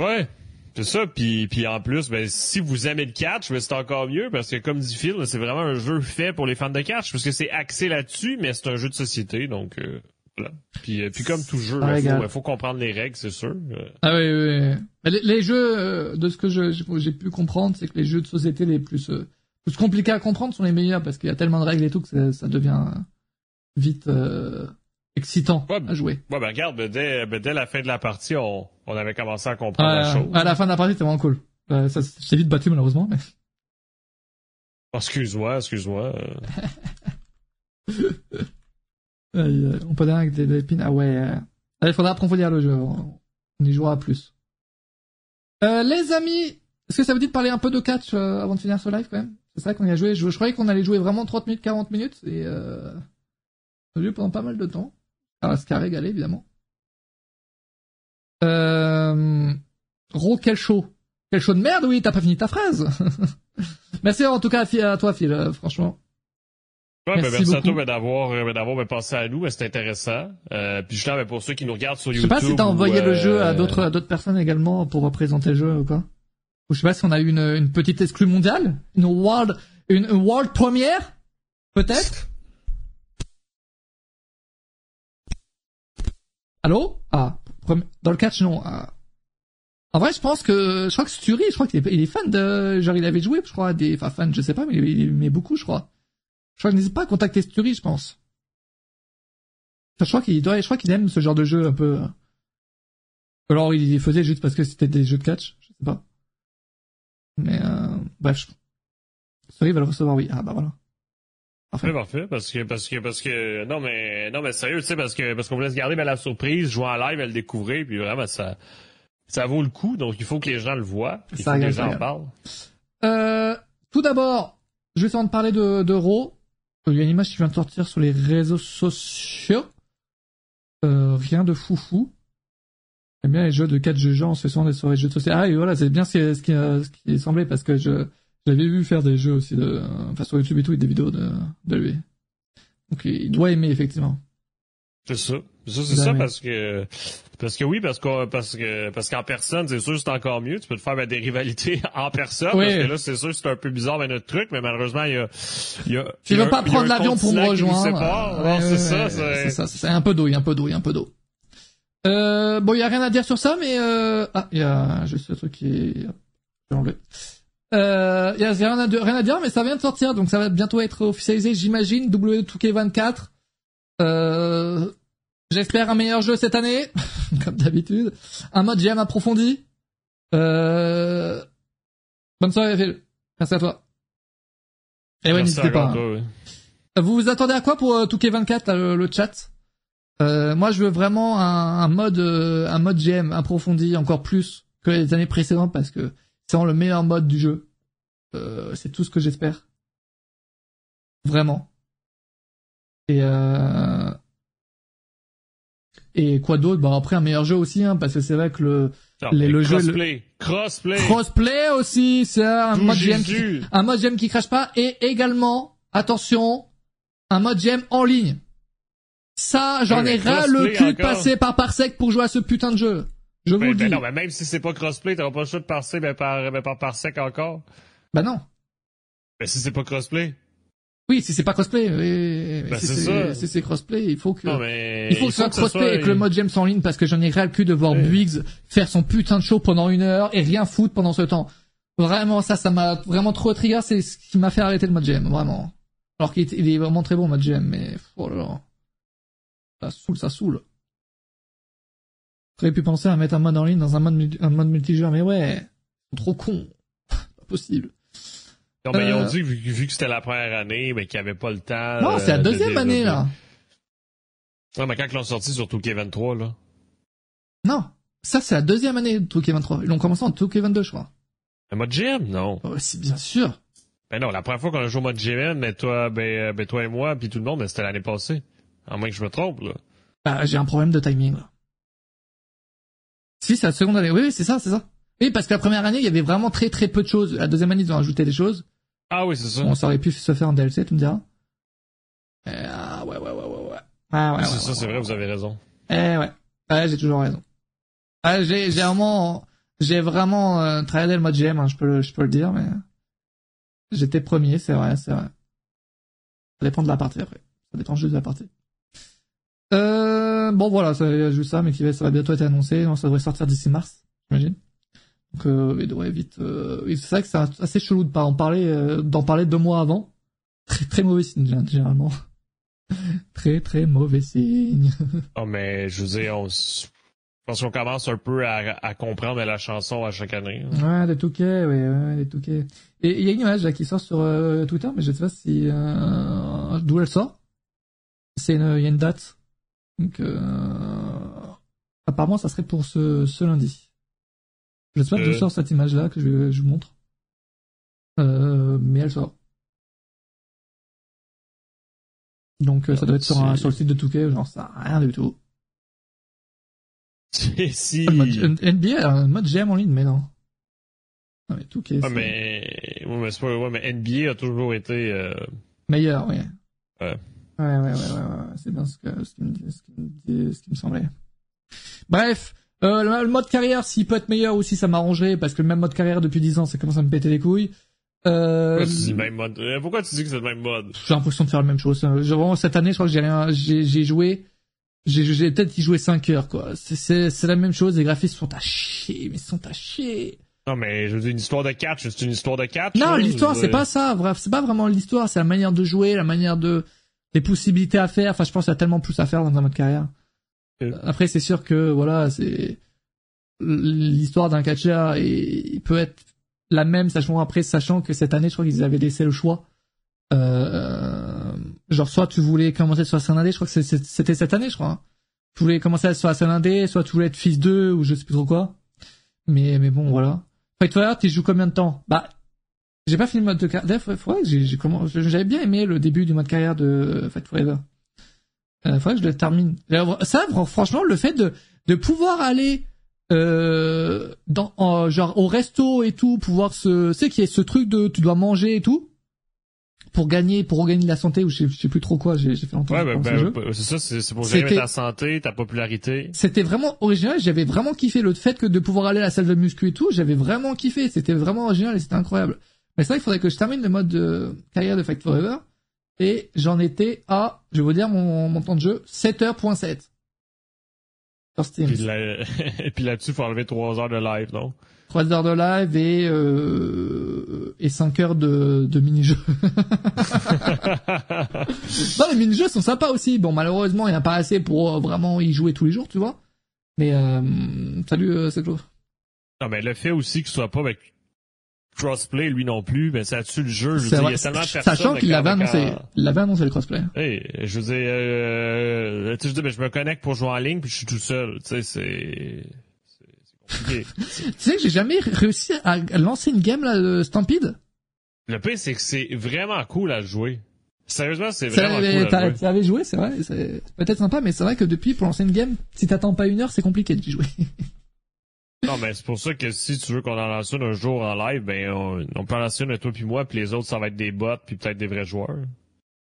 Ouais. C'est ça, puis, puis en plus, ben, si vous aimez le catch, ben, c'est encore mieux, parce que comme dit Phil, c'est vraiment un jeu fait pour les fans de catch, parce que c'est axé là-dessus, mais c'est un jeu de société, donc euh, voilà. Puis, euh, puis comme tout jeu, il faut, faut, comprendre les règles, c'est sûr. Euh.
Ah oui, oui, oui. Les, les, jeux, de ce que j'ai pu comprendre, c'est que les jeux de société les plus, plus compliqués à comprendre sont les meilleurs, parce qu'il y a tellement de règles et tout que ça, ça devient vite excitant à jouer.
Ouais, ben regarde, ben, dès, ben, dès la fin de la partie, on, on avait commencé à comprendre la chose.
À la fin de la partie, c'était vraiment cool. Euh, ça s'est vite battu malheureusement, mais.
Oh, excuse-moi, excuse-moi. *laughs*
on peut dire avec des, épines. Ah ouais. Euh... Il faudra approfondir le jeu. On y jouera plus. Euh, les amis, est-ce que ça vous dit de parler un peu de catch euh, avant de finir ce live quand même? C'est ça qu'on y a joué. Je, je croyais qu'on allait jouer vraiment 30 minutes, 40 minutes et euh... on a joué pendant pas mal de temps. Alors, ce qui a régalé évidemment. Euh... Ro, quel show. Quel show de merde, oui, t'as pas fini ta phrase. *laughs* merci en tout cas à toi, Phil, euh, franchement.
Ouais, merci, ben, merci à toi ben, d'avoir ben, d'avoir ben, pensé à nous, ben, c'est intéressant. Euh, puis justement, ben, pour ceux qui nous regardent sur YouTube.
Je sais pas si t'as envoyé le jeu à euh, d'autres à d'autres personnes également pour représenter le jeu ou quoi. Ou je sais pas si on a eu une, une petite exclue mondiale, une world une, une world première, peut-être? Allô? Ah, dans le catch, non. Euh, en vrai, je pense que, je crois que Sturi, je crois qu'il est, fan de, genre, il avait joué, je crois, des, enfin, fan, je sais pas, mais il, aimait beaucoup, je crois. Je crois qu'il n'hésite pas à contacter Sturi, je pense. Je crois qu'il doit, je crois qu'il aime ce genre de jeu un peu. Euh. Alors, il faisait juste parce que c'était des jeux de catch, je sais pas. Mais, euh, bref. Sturi va le recevoir, oui. Ah, bah voilà.
Parfait. parfait, parce que parce que parce que non mais non mais sérieux, tu sais parce que parce qu'on voulait se garder ben, la surprise, jouer en live, elle le découvrir, puis vraiment ça ça vaut le coup, donc il faut que les gens le voient, il faut que les gens en parlent.
Euh, tout d'abord, je vais essayer de parler de de Raw. Il y a une image qui vient de sortir sur les réseaux sociaux. Euh, rien de foufou. J'aime bien les jeux de 4 jeux gens, ce sont des soirées de jeux de société. Ah et voilà, c'est bien ce qui, ce qui semblait parce que je j'avais vu faire des jeux aussi de, enfin sur YouTube et tout, et des vidéos de, de lui. Donc il doit aimer effectivement.
C'est ça. Ça, c'est ça parce que, parce que oui, parce que, parce que, parce qu'en personne, c'est sûr, c'est encore mieux. Tu peux te faire ben, des rivalités *laughs* en personne. Parce que là, c'est sûr, c'est un peu bizarre, ben, notre truc, mais malheureusement, il y a, il y a,
Tu veux pas prendre l'avion pour me rejoindre.
c'est ça, c'est
ça. C'est un peu d'eau, il y a un peu d'eau, il y a un peu d'eau. Euh, bon, il y a rien à dire sur ça, mais euh, ah, il y a juste ce truc qui est, euh, y a rien à, rien à dire, mais ça vient de sortir, donc ça va bientôt être officialisé, j'imagine. W2K24. Euh, J'espère un meilleur jeu cette année, *laughs* comme d'habitude. Un mode GM approfondi. Euh... Bonne soirée, Phil. Merci à toi. Et ouais, n'hésitez pas. Hein. Vous vous attendez à quoi pour euh, 2K24, le, chat? Euh, Moi, je veux vraiment un, un mode, euh, un mode GM approfondi encore plus que les années précédentes parce que c'est vraiment le meilleur mode du jeu. Euh, c'est tout ce que j'espère. Vraiment. Et euh... et quoi d'autre? Bah après un meilleur jeu aussi, hein, parce que c'est vrai que le
les, le crossplay. jeu crossplay
crossplay aussi, c'est un mode GM qui, un mode GM qui crache pas et également attention un mode GM en ligne. Ça, j'en ai ras le cul de passer par parsec pour jouer à ce putain de jeu. Je vous ben, le ben
dis. non, mais même si c'est pas crossplay, t'auras pas le choix de passer ben, par, ben, par parsec encore.
Bah non.
Mais si c'est pas crossplay.
Oui, si c'est pas crossplay, oui,
ben, c'est ça.
Si c'est crossplay, il faut que,
non, mais
il faut que ce soit crossplay et que le mode James en ligne parce que j'en ai ras le cul de voir Biggs faire son putain de show pendant une heure et rien foutre pendant ce temps. Vraiment, ça, ça m'a vraiment trop trigger, c'est ce qui m'a fait arrêter le mode GM, vraiment. Alors qu'il est, vraiment très bon, le mode GM, mais, oh là là. Ça saoule, ça saoule. J'aurais pu penser à mettre un mode en ligne dans un mode, un mode multijoueur, mais ouais, trop cons. *laughs* Pas possible.
Non, mais ils ont
Euh.
dit, vu, vu que c'était la première année, mais qu'ils n'avaient pas le temps.
non, c'est la
euh, de
deuxième année, là.
Non, mais quand ils l'ont sorti sur 2K23, là.
Non. Ça, c'est la deuxième année de 2K23. Ils l'ont commencé en 2K22, je crois.
Le mode GM, non.
Ouais, c'est bien sûr.
Ben non, la première fois qu'on a joué au mode GM, mais toi, ben, euh, ben toi et moi, puis tout le monde, ben, c'était l'année passée. À moins que je me trompe, là.
Bah, j'ai un problème de timing, là. Si, c'est la seconde année. Oui, oui, c'est ça, c'est ça. Oui, parce que la première année, il y avait vraiment très très peu de choses. La deuxième année, ils ont ajouté des choses.
Ah oui, c'est ça.
Bon, ça aurait pu se faire en DLC, tu me diras? Euh, ah, ouais, ouais, ouais, ouais, ouais. Ah, ouais,
Oui,
ouais,
c'est ça,
ouais,
c'est vrai, vous avez raison.
Eh ouais. Ouais, j'ai toujours raison. Ah, j'ai, j'ai vraiment, j'ai vraiment euh, travaillé le mode GM, hein, je peux le, je peux le dire, mais j'étais premier, c'est vrai, c'est vrai. Ça dépend de la partie après. Ça dépend juste de la partie. Euh, bon voilà, c'est juste ça, mais qui va, ça va bientôt être annoncé. Non, ça devrait sortir d'ici mars, j'imagine. Euh, il devrait vite. Euh, c'est vrai que c'est assez chelou de pas en parler, euh, d'en parler deux mois avant. Très très mauvais signe gé- généralement. *laughs* très très mauvais signe.
Oh, *laughs* mais je veux dire, on pense qu'on commence un peu à, à comprendre la chanson à chaque année.
Ouais, des touquets, ouais, ouais, des touquets. Et il y a une image là qui sort sur euh, Twitter, mais je sais pas si euh, d'où elle sort. C'est une, il y a une date. Donc euh, apparemment, ça serait pour ce, ce lundi. Je sais pas d'où
Euh.
sort cette image là que je, je vous montre. Euh, mais elle sort. Donc euh, ça doit être sur, un, sur le site de Touquet, genre ça, rien du tout. *laughs*
si.
Le mode- NBA, a un mode GM en ligne, mais non. Non mais Touquet,
Ouais,
c'est
mais, ouais, mais c'est pas, ouais, mais NBA a toujours été, euh,
meilleur, oui.
Ouais.
Ouais, ouais, ouais, ouais, ouais, c'est bien ce, que, ce, qui me, ce, qui me ce qui me semblait. Bref, euh, le, mode carrière, s'il peut être meilleur aussi, ça m'arrangerait, parce que le même mode carrière depuis 10 ans, ça commence à me péter les couilles. Euh,
pourquoi tu dis le même mode? Euh, Pourquoi tu dis que c'est le même mode?
j'ai l'impression de faire la même chose. Euh, Genre, cette année, je crois que j'ai rien, j'ai, j'ai joué, j'ai, j'ai peut-être y joué 5 heures, quoi. C'est, c'est, c'est la même chose, les graphismes sont à chier, mais ils sont à chier.
Non, mais je veux dire, une histoire de catch, c'est une histoire de catch?
Non, l'histoire, c'est pas ça. Bref, c'est pas vraiment l'histoire, c'est la manière de jouer, la manière de, les possibilités à faire. Enfin, je pense qu'il y a tellement plus à faire dans un mode carrière.
Euh.
Après, c'est sûr que, voilà, c'est, l'histoire d'un catcher, et il peut être la même, sachant après, sachant que cette année, je crois qu'ils avaient laissé le choix. Euh, genre, soit tu voulais commencer sur la scène indé, je crois que c'était cette année, je crois. hein. Tu voulais commencer sur la scène indé, soit tu voulais être fils 2, ou je sais plus trop quoi. Mais, mais bon, voilà. Fight Forever, tu joues combien de temps? Bah, j'ai pas fini le mode de carrière. J'ai comment, j'avais bien aimé le début du mode carrière de Fight Forever. Euh, faudrait que je le termine. Ça, fr- franchement, le fait de, de pouvoir aller, euh, dans, en- genre, au resto et tout, pouvoir se, tu sais, qu'il y ait ce truc de, tu dois manger et tout, pour gagner, pour regagner de la santé, ou je sais, je sais plus trop quoi, j'ai, fait longtemps
Ouais,
jeu.
c'est ça, c'est pour gérer ta santé, ta popularité.
C'était vraiment original, j'avais vraiment kiffé le fait que de pouvoir aller à la salle de muscu et tout, j'avais vraiment kiffé, c'était vraiment original et c'était incroyable. Mais c'est vrai qu'il faudrait que je termine le mode de carrière de Fight Forever, et j'en étais à, je vais vous dire mon, mon temps de jeu, 7h.7. Sur Steam.
Puis, là, et *laughs* puis là-dessus, faut enlever 3 heures de live, non?
3 heures de live et, euh, et 5 heures de, de mini-jeux. *laughs* non, les mini-jeux sont sympas aussi. Bon, malheureusement, il n'y en a pas assez pour euh, vraiment y jouer tous les jours, tu vois. Mais, euh, salut, euh, c'est Claude.
non, mais le fait aussi qu'il soit pas avec crossplay, lui non plus, ben, ça tue le jeu. Je veux dire, il y a tellement.
Sachant qu'il l'avait annoncé. l'avait annoncé le crossplay.
Hey, je veux dire, euh, tu sais, je dis, ben, je me connecte pour jouer en ligne, puis je suis tout seul. Tu sais, c'est, compliqué. *laughs*
Tu sais que j'ai jamais réussi à lancer une game, là, de Stampede?
le pire, c'est que c'est vraiment cool à jouer. Sérieusement, c'est vraiment
mais
cool à jouer.
Tu avais joué, c'est vrai. C'est peut-être sympa, mais c'est vrai que depuis, pour lancer une game, si t'attends pas une heure, c'est compliqué d'y jouer. *laughs*
Non, mais c'est pour ça que si tu veux qu'on en lance une un jour en live, ben, on, on peut en lancer une toi puis moi, puis les autres, ça va être des bots, puis peut-être des vrais joueurs.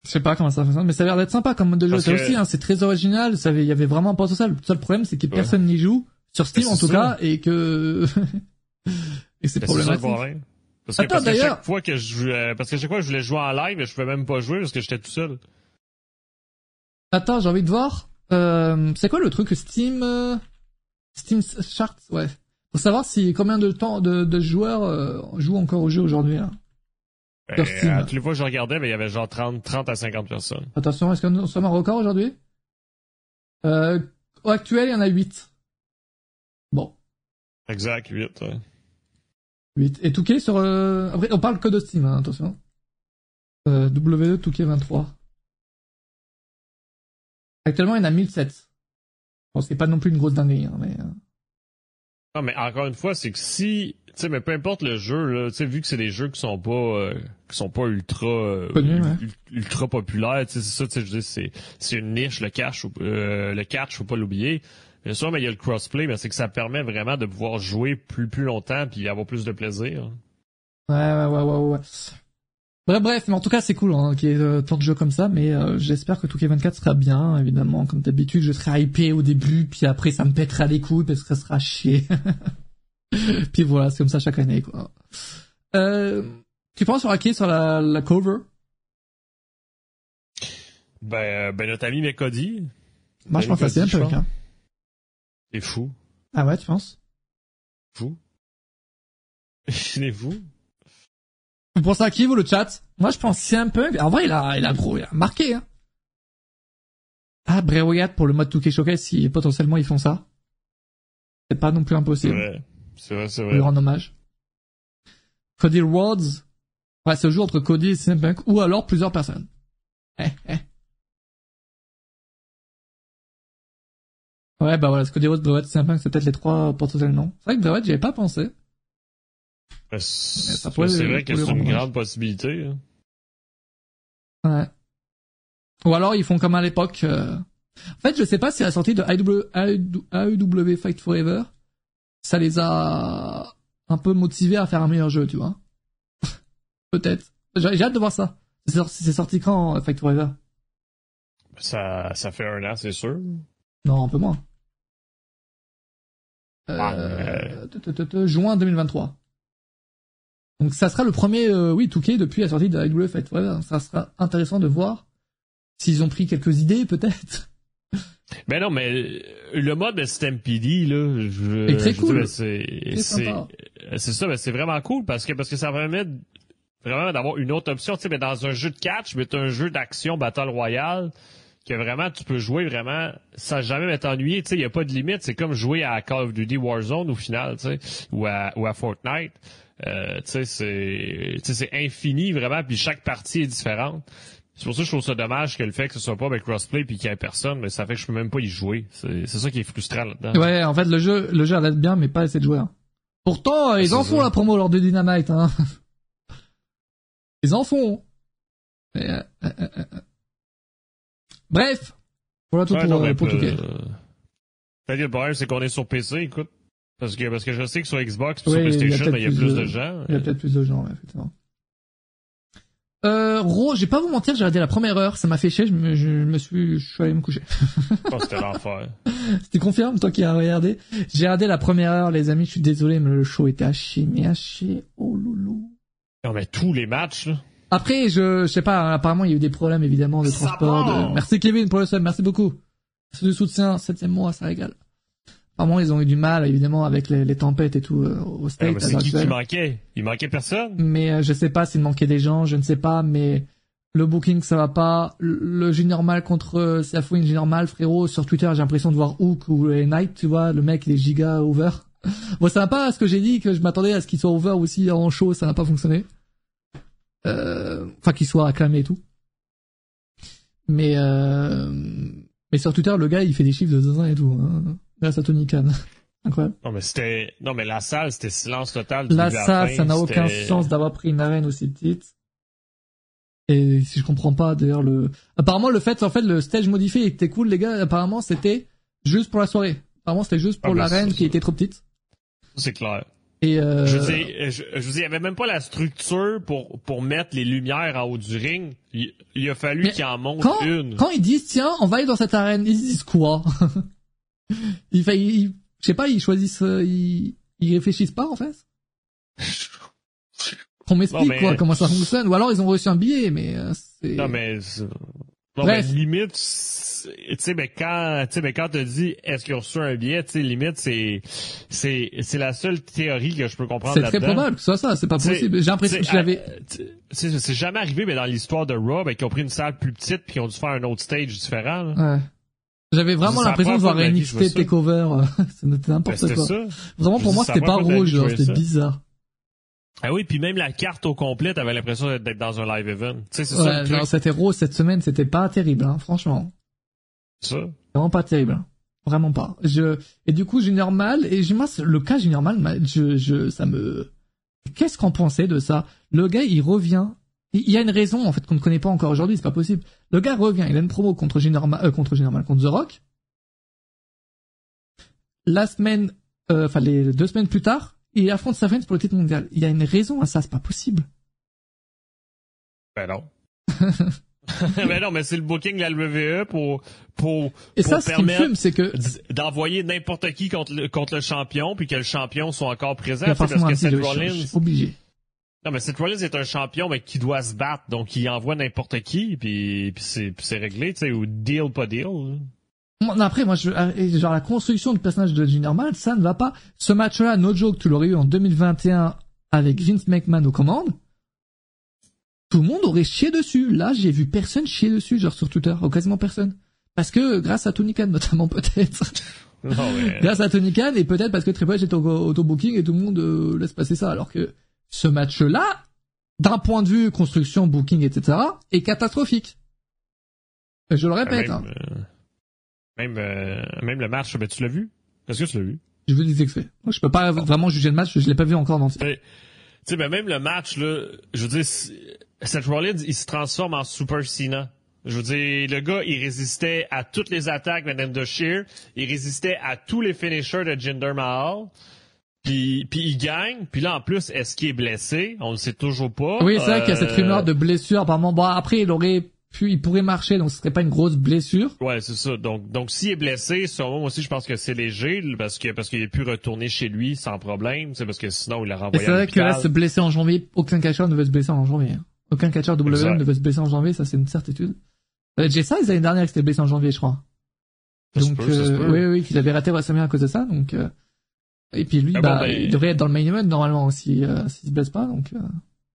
Je sais pas comment ça fonctionne, mais ça a l'air d'être sympa comme mode de jeu.
Parce
Ça
que-
aussi, hein, c'est très original. Ça, avait- il y avait vraiment pas ça. Le seul problème, c'est que
Ouais.
personne n'y joue sur Steam
Mais
en tout
ça.
cas, et que *laughs* et c'est
Ben,
problématique.
Parce que,
Attends,
parce que chaque fois que je jouais, parce que chaque fois que je voulais jouer en live, je pouvais même pas jouer parce que j'étais tout seul.
Attends, j'ai envie de voir. Euh, c'est quoi le truc Steam euh, Steam Charts, ouais. Pour savoir si combien de temps de, de joueurs euh, jouent encore au jeu aujourd'hui. Là.
Ben, à toutes les fois que je regardais, ben, il y avait genre 30, 30 à 50 personnes.
Attention, est-ce que nous sommes en record aujourd'hui? Euh, au actuel, il y en a 8. Bon.
Exact, 8. Ouais.
8. Et Touquet sur... Euh... Après, on parle que de Steam, hein, attention. Euh, WE Touquet 23. Actuellement, il y en a 1007. Bon, c'est pas non plus une grosse dinguerie, hein, mais...
Non, mais encore une fois, c'est que si, tu sais, mais peu importe le jeu, là, tu sais, vu que c'est des jeux qui sont pas, euh, qui sont pas ultra, euh,
ouais.
ultra populaires, tu sais, c'est ça, tu sais, je c'est, c'est une niche, le cash, euh, le catch, faut pas l'oublier. Bien sûr, mais il y a le crossplay, mais c'est que ça permet vraiment de pouvoir jouer plus, plus longtemps puis avoir plus de plaisir.
Ouais, ouais, ouais, ouais, ouais. Bref, bref, mais en tout cas, c'est cool hein, qu'il y ait euh, tant de jeux comme ça, mais euh, j'espère que Touquet 24 sera bien, évidemment. Comme d'habitude, je serai hypé au début, puis après, ça me pètera les couilles parce que ça sera chier. *laughs* puis voilà, c'est comme ça chaque année, quoi. Euh, tu penses sur hacker sur la, la cover?
Ben, ben notre ami Mekodi.
Moi, je pense que c'est un peu hein.
C'est fou.
Ah ouais, tu penses?
Fou. *laughs* Il est fou.
Vous pensez à qui, vous, le chat? Moi, je pense CM Punk. En vrai, il a, il a gros, il a marqué, hein. Ah, Bray Wyatt pour le mode 2K Showcase, si potentiellement ils font ça. C'est pas non plus impossible.
C'est vrai, c'est vrai, c'est
rendre hommage. Cody Rhodes. Ouais, c'est le jeu entre Cody et CM Punk, ou alors plusieurs personnes. Eh, eh. Ouais, bah voilà, Cody Rhodes, Bray Wyatt, CM Punk, c'est peut-être les trois potentiels noms. C'est vrai que Bray Wyatt, j'y avais pas pensé.
Ben, c'est vrai que c'est une grande possibilité. Hein.
Ouais. Ou alors ils font comme à l'époque. Euh... En fait, je sais pas si la sortie de AEW Fight Forever, ça les a un peu motivés à faire un meilleur jeu, tu vois. *laughs* Peut-être. J'ai hâte de voir ça. C'est sorti, sorti, quand Fight Forever?
Ça, ça fait un an, c'est sûr.
Non, un peu moins. Euh, euh... Juin 2023. Donc ça sera le premier, euh, oui, Touquet depuis la sortie de AEW Fight Forever. Ça sera intéressant de voir s'ils ont pris quelques idées, peut-être. *laughs*
Ben non, mais le mode de Stampede, là, je,
très cool.
C'est, c'est, c'est ça, ben c'est vraiment cool parce que, parce que ça permet vraiment d'avoir une autre option. Tu sais, mais dans un jeu de catch, mais un jeu d'action Battle Royale, que vraiment tu peux jouer vraiment sans jamais m'être ennuyé. Tu sais, il n'y a pas de limite. C'est comme jouer à Call of Duty Warzone au final, tu sais, ou à, ou à Fortnite. Euh, tu sais, c'est, c'est infini vraiment, puis chaque partie est différente. C'est pour ça que je trouve ça dommage que le fait que ce soit pas avec crossplay puis qu'il y ait personne, mais ça fait que je peux même pas y jouer. C'est, ça qui est frustrant là-dedans.
Ouais, en fait, le jeu, le jeu a l'air bien, mais pas assez de joueurs. Pourtant, ils en font la promo lors de Dynamite, hein. Ils en font. Mais, euh, euh, euh, Bref. Voilà tout
ouais,
pour,
non,
pour, pour
euh, Le problème, c'est qu'on est sur PC, écoute. Parce que, parce que je sais que sur Xbox,
oui,
sur PlayStation,
il
y a plus, de, de, gens.
Il y a peut-être plus de gens, ouais, effectivement. Euh, Ro, j'ai pas vous mentir, j'ai regardé la première heure, ça m'a fait chier, je me, je me suis, je suis allé me coucher. *laughs*
oh, c'était l'enfer. *laughs*
Tu confirmes, toi qui as regardé? J'ai regardé la première heure, les amis, je suis désolé, mais le show était à chier, mais à chier, oh loulou.
Non, mais tous les matchs, là.
Après, je, je sais pas, apparemment, il y a eu des problèmes, évidemment, de
Ça
transport. De... Merci Kevin pour le sub, merci beaucoup. Merci du soutien, septième mois, ça régale. Apparemment, ils ont eu du mal, évidemment, avec les, les tempêtes et tout euh, au
Ah,
State.
mais c'est qui qui manquait? Il manquait personne?
Mais euh, je sais pas s'il manquait des gens, je ne sais pas, mais le booking ça va pas. Le, jeu normal contre euh, Safou, une jeu normal, frérot. Sur Twitter, j'ai l'impression de voir Hook ou les Knight, tu vois, le mec il est giga over. *laughs* bon, ça n'a pas ce que j'ai dit, que je m'attendais à ce qu'il soit over aussi en show, ça n'a pas fonctionné. Euh, Enfin, qu'il soit acclamé et tout. Mais euh... mais sur Twitter, le gars, il fait des chiffres de zinzin et tout. Hein. Grâce à Tony Khan. *laughs* Incroyable.
Non, mais c'était, non, mais la salle, c'était silence total. du début à
ça, n'a aucun sens d'avoir pris une arène aussi petite. Et si je comprends pas, d'ailleurs, le, apparemment, le fait, en fait, le stage modifié était cool, les gars. Apparemment, c'était juste pour la soirée. Apparemment, c'était juste pour
Ah, ben,
l'arène qui était trop petite.
C'est clair.
Et, euh,
Je veux dire, il y avait même pas la structure pour, pour mettre les lumières en haut du ring. Il, il a fallu qu'il en monte
quand,
une.
quand ils disent, tiens, on va aller dans cette arène, ils disent quoi? *laughs* ils, fait, ils- je sais pas, ils choisissent, euh, ils, ils réfléchissent pas, en fait. *laughs* Qu'on m'explique,
mais-
quoi, comment ça fonctionne. Ou alors, ils ont reçu un billet, mais, euh, c'est...
Non, mais, non,
Bref.
limite, tu sais, mais quand, tu sais, mais quand te dis, est-ce qu'il a reçu un billet, tu sais, limite, c'est, c'est, c'est la seule théorie que je peux comprendre
C'est très probable que ce soit ça, c'est pas
T'sais,
possible. J'ai l'impression que je l'avais...
c'est jamais arrivé, mais dans l'histoire de Raw, ben, qu'ils ont pris une salle plus petite puis qu'ils ont dû faire un autre stage différent. là.
Ouais. J'avais vraiment l'impression de voir
vois
NXT. Takeover. C'était n'importe quoi.
ça.
Vraiment, pour moi, c'était pas rouge, c'était bizarre.
Ah oui, puis même la carte au complet, t'avais l'impression d'être dans un live event. Tu sais, c'est ça
Ouais,
le
genre,
truc.
c'était rose cette semaine, c'était pas terrible, hein, franchement.
Ça.
Vraiment pas terrible. hein. Vraiment pas. Je, et du coup, Junior Mal, et moi, le cas Junior Mal, m'a- je, je, ça me, qu'est-ce qu'on pensait de ça? Le gars, il revient. Il y a une raison, en fait, qu'on ne connaît pas encore aujourd'hui, c'est pas possible. Le gars revient, il a une promo contre Junior Mal, euh, contre Junior Mal, contre The Rock. La semaine, euh, enfin, les deux semaines plus tard, il affronte Savage pour le titre mondial. Il y a une raison à ça, c'est pas possible.
Ben non. *laughs* ben non, mais c'est le booking de la WWE pour, pour,
Et
pour
ça, ce
permettre
fume, c'est que,
d'envoyer n'importe qui contre le, contre le champion puis que le champion soit encore présent. parce que Seth Rollins,
obligé.
Non mais Seth Rollins est un champion mais qui doit se battre donc il envoie n'importe qui puis, puis c'est, réglé, tu sais, ou deal pas deal. là.
Après, moi, je, euh, genre, la construction du personnage de Junior Mal, ça ne va pas. Ce match-là, no joke, tu l'aurais eu en 2021 avec Vince McMahon aux commandes. Tout le monde aurait chié dessus. Là, j'ai vu personne chier dessus, genre sur Twitter, ou quasiment personne. Parce que, grâce à Tony Khan, *laughs* notamment, peut-être.
Mais-
grâce à Tony Khan, et peut-être parce que Triple H est au auto-booking et tout le monde euh, laisse passer ça. Alors que ce match-là, d'un point de vue construction, booking, etc., est catastrophique. Et Je le répète,
même,
hein.
euh, même, euh, même le match, ben tu l'as vu? Est-ce que tu l'as vu?
Je veux des extraits. Moi, je peux pas vraiment juger le match, je l'ai pas vu encore dans le
Tu sais, ben même le match, là, je veux dire, Seth Rollins, il se transforme en Super Cena. Je veux dire, le gars, il résistait à toutes les attaques de Sheer. Il résistait à tous les finishers de Jinder Mahal. Puis, puis il gagne. Puis là, en plus, est-ce qu'il est blessé? On ne sait toujours pas.
Oui, c'est vrai qu'il y a cette
Euh,
rumeur de blessure. Apparemment, bon, après, il aurait pu, il pourrait marcher, donc ce serait pas une grosse blessure.
Ouais, c'est ça. Donc, donc s'il est blessé, sur moi aussi, je pense que c'est léger parce que parce qu'il a pu retourner chez lui sans problème. C'est parce que sinon, il l'a
Et
renvoyé
c'est
à
vrai que là, se blesser en janvier, aucun catcheur ne veut se blesser en janvier. hein. Aucun catcheur
Exact.
ne veut se blesser en janvier, ça c'est une certitude. Euh, Jay Styles, l'année dernière, il s'était blessé en janvier, je crois.
Ça
Donc,
peut, ça
euh, oui, oui, qu'il avait raté WrestleMania à cause de ça, donc, euh, et puis lui,
Ah bon,
bah,
ben-
il devrait être dans le main event, normalement, si, euh, s'il se blesse pas, donc, euh,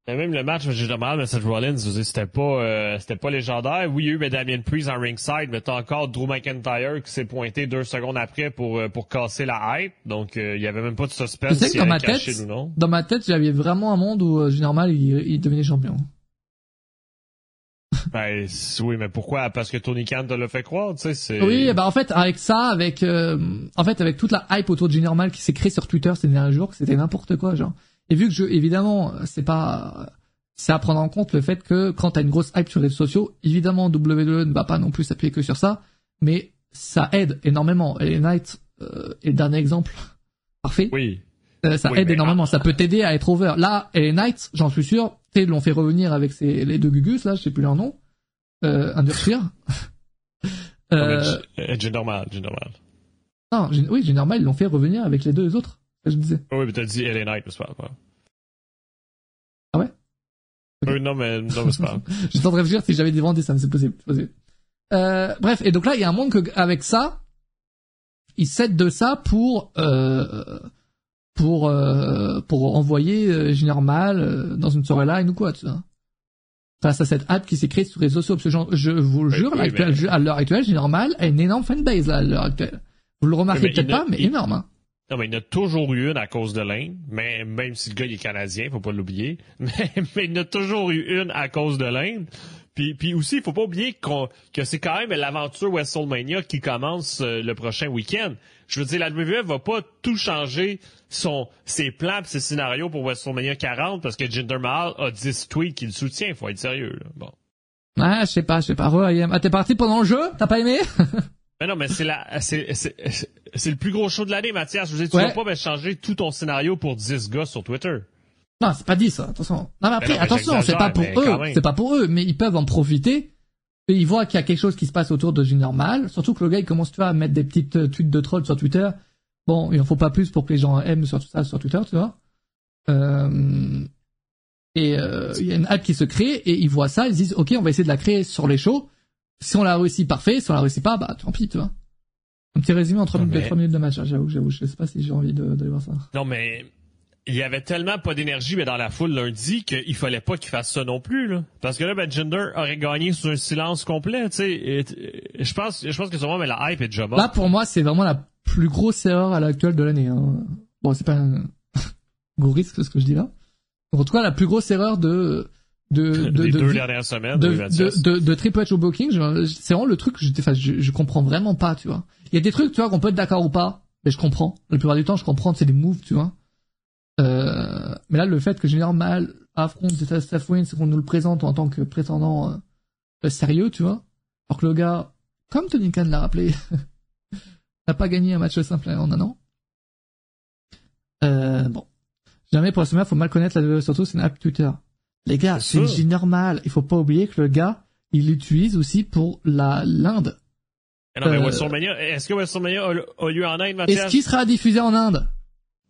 Mais même le match, j'ai mal, mais Seth Rollins, c'était pas, euh, c'était pas légendaire. Oui, il y a eu ben, Damien Priest en ringside, mais t'as encore Drew McIntyre qui s'est pointé deux secondes après pour, euh, pour casser la hype. Donc, il y avait même pas de suspense
sais que dans ma tête-
ou non.
dans ma tête, j'avais vraiment un monde où, normal, il, il devenait champion.
Ben, oui, mais pourquoi? Parce que Tony Khan te l'a fait croire, tu sais, c'est...
Oui, bah en fait avec ça, avec euh, en fait avec toute la hype autour de Junior Mal qui s'est créée sur Twitter ces derniers jours, c'était n'importe quoi genre. Et vu que je évidemment c'est pas c'est à prendre en compte le fait que quand t'as une grosse hype sur les réseaux sociaux, évidemment WWE ne va pas non plus s'appuyer que sur ça, mais ça aide énormément. Et Knight euh, est dernier exemple parfait.
Oui.
Euh, ça
Oui,
aide énormément, ça peut t'aider à être over. Là, LA Knight, j'en suis sûr, ils l'ont fait revenir avec ses, les deux Gugus, là, je sais plus leur nom, euh, Underspear. *laughs* euh,
Euh, J'ai normal, normal.
non, oui, j'ai normal, ils l'ont fait revenir avec les deux autres, je disais.
Oui, mais t'as dit LA Knight, mais c'est pas grave.
Ah ouais?
Oui, non, mais, non, mais c'est pas. *laughs*
J'étais en train de réfléchir si j'avais inventé ça, mais c'est possible, possible. Euh, bref, et donc là, il y a un monde que, avec ça, ils s'aident de ça pour, euh, pour, euh, pour envoyer euh, Mal euh, dans une storyline ou quoi, tu vois. Face à cette hype qui s'est créée sur les réseaux sociaux, parce que j'en- je vous le jure,
oui,
à l'actuel-
mais-
à l'heure actuelle, Mal a une énorme fanbase, là, à l'heure actuelle. Vous le remarquez peut-être pas, mais
il-
énorme, hein.
Non, mais il y en a toujours eu une à cause de l'Inde, mais même si le gars il est canadien, faut pas l'oublier. *laughs* Mais, mais il y en a toujours eu une à cause de l'Inde. Puis, puis aussi, il faut pas oublier que c'est quand même l'aventure WrestleMania qui commence euh, le prochain week-end. Je veux dire, la WWE va pas tout changer son, ses plans ses scénarios pour WrestleMania 40 parce que Jinder Mahal a 10 tweets qui le soutient. Faut être sérieux, là. Bon.
Ah, je sais pas, je sais pas. Ah, t'es parti pendant le jeu? T'as pas aimé? *laughs*
Mais non, mais c'est la, c'est, c'est, c'est le plus gros show de l'année, Mathias. Je veux dire, tu
Ouais.
vas pas me changer tout ton scénario pour 10 gars sur Twitter.
Non, c'est pas dit ça, attention. Non mais après,
Mais non, mais
attention, c'est pas pour eux, c'est pas pour eux, mais ils peuvent en profiter. Et ils voient qu'il y a quelque chose qui se passe autour de Junior Mal, surtout que le gars il commence tu vois, à mettre des petites euh, tweets de troll sur Twitter. Bon, il en faut pas plus pour que les gens aiment sur tout ça sur Twitter, tu vois. Euh, et euh, il y a une hype qui se crée et ils voient ça, ils se disent ok, on va essayer de la créer sur les shows. Si on l'a réussi, parfait. Si on la réussit pas, bah tant pis, tu vois. Un petit résumé en 3
Non,
minutes,
mais-
minutes de match, hein, j'avoue, j'avoue, je sais pas si j'ai envie de- d'aller voir ça.
Non, mais il y avait tellement pas d'énergie mais dans la foule lundi qu'il fallait pas qu'il fasse ça non plus là. Parce que là ben Jinder aurait gagné sur un silence complet, tu sais. Je pense je pense que c'est mais la hype est déjà morte.
Là pour moi, c'est vraiment la plus grosse erreur à l'actuel de l'année hein. Bon, c'est pas un *laughs* gros risque ce que je dis là. En tout cas, la plus grosse erreur de de de, *laughs*
Les
de,
deux dernières semaines
de, de, de, de Triple H au booking, c'est vraiment le truc que je, enfin, je, je comprends vraiment pas, tu vois. Il y a des trucs, tu vois, qu'on peut être d'accord ou pas, mais je comprends. La plupart du temps, je comprends, c'est des moves, tu vois. Euh, mais là, le fait que Junior Mal affronte Seth Wins, qu'on nous le présente en tant que prétendant euh, euh, sérieux, tu vois. Alors que le gars, comme Tony Khan l'a rappelé, *laughs* n'a pas gagné un match simple en un an. Euh, bon. Jamais pour la semaine, faut mal connaître la surtout c'est une app Twitter. Les gars,
C'est
c'est
ça.
normal. Il faut pas oublier que le gars, il l'utilise aussi pour la l'Inde.
Eh non, mais
euh,
WrestleMania, est-ce que WrestleMania a, lieu en Inde,
Est-ce qu'il sera diffusé en Inde?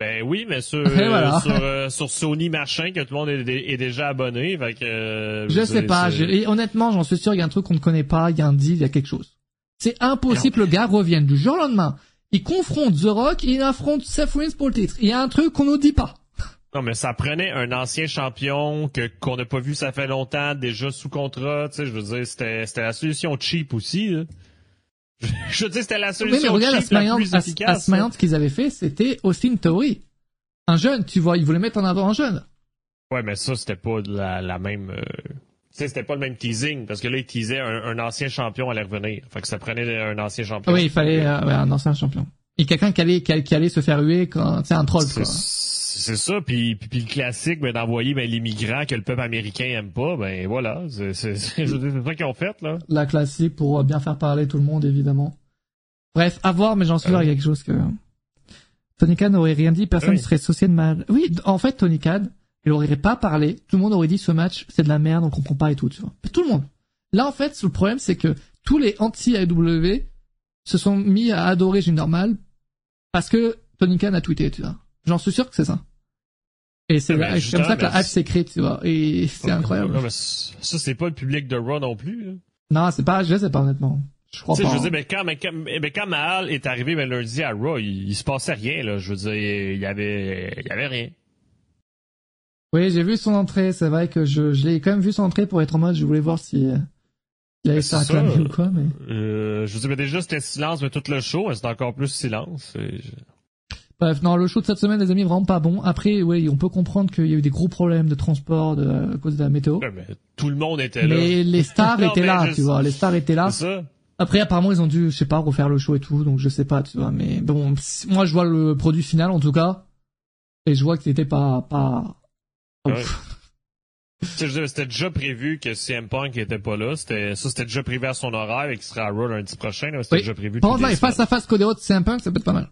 Ben oui, mais sur, *laughs*
voilà.
sur, euh, sur Sony machin que tout le monde est, est déjà abonné, fait que, euh,
Je sais pas. je- et honnêtement, j'en suis sûr, il y a un truc qu'on ne connaît pas, il y a un deal, il y a quelque chose. C'est impossible que le gars revienne du jour au lendemain. Il confronte The Rock et il affronte Seth Rollins pour le titre. Il y a un truc qu'on nous dit pas. *laughs*
Non, mais ça prenait un ancien champion que qu'on n'a pas vu ça fait longtemps, déjà sous contrat, tu sais, je veux dire, c'était c'était la solution cheap aussi. Là. *laughs* Je dire, c'était la
Oui,
solution
mais regarde, à
cheap la plus
à,
efficace.
à Smiant, ce qu'ils avaient fait, c'était Austin Theory. Un jeune, tu vois, ils voulaient mettre en avant un jeune.
Ouais, mais ça, c'était pas la, la même... euh, Tu sais, c'était pas le même teasing, parce que là, ils teasaient un, un ancien champion allait revenir. Fait que ça prenait un ancien champion.
Oui, il fallait euh, ouais, un ancien champion. Et quelqu'un qui allait, qui, allait- se faire huer quand, c'est un troll, quoi.
C'est ça, puis, puis, puis le classique, ben, d'envoyer ben, les migrants que le peuple américain aime pas, ben voilà, c'est ça qu'ils ont fait, là.
La classique pour euh, bien faire parler tout le monde, évidemment. Bref, à voir, mais j'en suis sûr,
Euh.
il y a quelque chose que... Tony Khan n'aurait rien dit, personne ne
Oui.
serait saucé de mal. Oui, en fait, Tony Khan, il aurait pas parlé, tout le monde aurait dit ce match, c'est de la merde, on comprend pas et tout, tu vois. Mais tout le monde. Là, en fait, le problème, c'est que tous les anti-AEW se sont mis à adorer Jinder Mahal parce que Tony Khan a tweeté, tu vois. J'en suis sûr que c'est ça. Et c'est
mais
comme ça que la hype s'écrit, tu vois. Et c'est incroyable.
Non, mais ça, c'est pas le public de Raw non plus, là.
Non, c'est pas, je sais pas, honnêtement. Je crois
Tu sais,
pas.
je veux dire, mais quand, mais quand, mais quand Mahal est arrivé ben, lundi à Raw, il, il se passait rien, là. Je veux dire, il y avait, il y avait rien.
Oui, j'ai vu son entrée. C'est vrai que je, je l'ai quand même vu son entrée pour être en mode, je voulais voir si euh, il allait
Mais
se faire acclamer ou quoi, mais.
Euh, je veux dire, mais déjà, c'était silence, mais tout le show, mais c'était encore plus silence. Et
Bref, non, le show de cette semaine, les amis, vraiment pas bon. Après, oui, on peut comprendre qu'il y a eu des gros problèmes de transport de, à cause de la météo.
Ouais, mais tout le monde était là.
Mais les stars *laughs*
Non,
étaient là, tu vois. Les stars étaient là.
Ça.
Après, apparemment, ils ont dû, je sais pas, refaire le show et tout, donc je sais pas, tu vois. Mais bon, moi, je vois le produit final, en tout cas. Et je vois que c'était pas, pas,
Ouais. C'était déjà prévu que CM Punk était pas là. C'était, ça, c'était déjà prévu à son horaire et qu'il sera à Raw lundi prochain. C'était
Oui.
déjà prévu.
Par contre, face à face Cody Rhodes, un punk, ça peut être pas mal.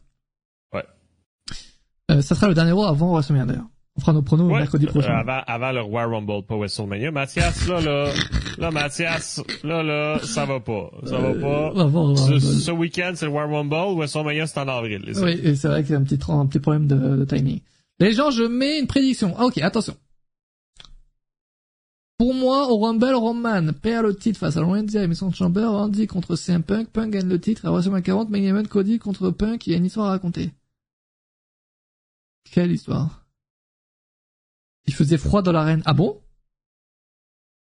Euh, ça sera le dernier Raw avant WrestleMania, d'ailleurs. On fera nos pronos
Ouais,
mercredi
euh,
prochain.
avant, avant le Royal Rumble, pas WrestleMania. Mathias, là, là, là, Mathias, là, là, ça va pas. Ça va pas.
Euh, avant,
Ce, ce week-end, c'est le Royal Rumble. WrestleMania, c'est en avril. les.
Oui, et c'est vrai qu'il y a un petit, un petit problème de, de timing. Les gens, je mets une prédiction. Ah, ok, attention. Pour moi, au Rumble, Roman perd le titre face à Randy à l'émission de Chamber, Randy contre CM Punk, Punk gagne le titre, à WrestleMania 40, main event Cody contre Punk, il y a une histoire à raconter. Quelle histoire Il faisait froid dans l'arène. Ah bon?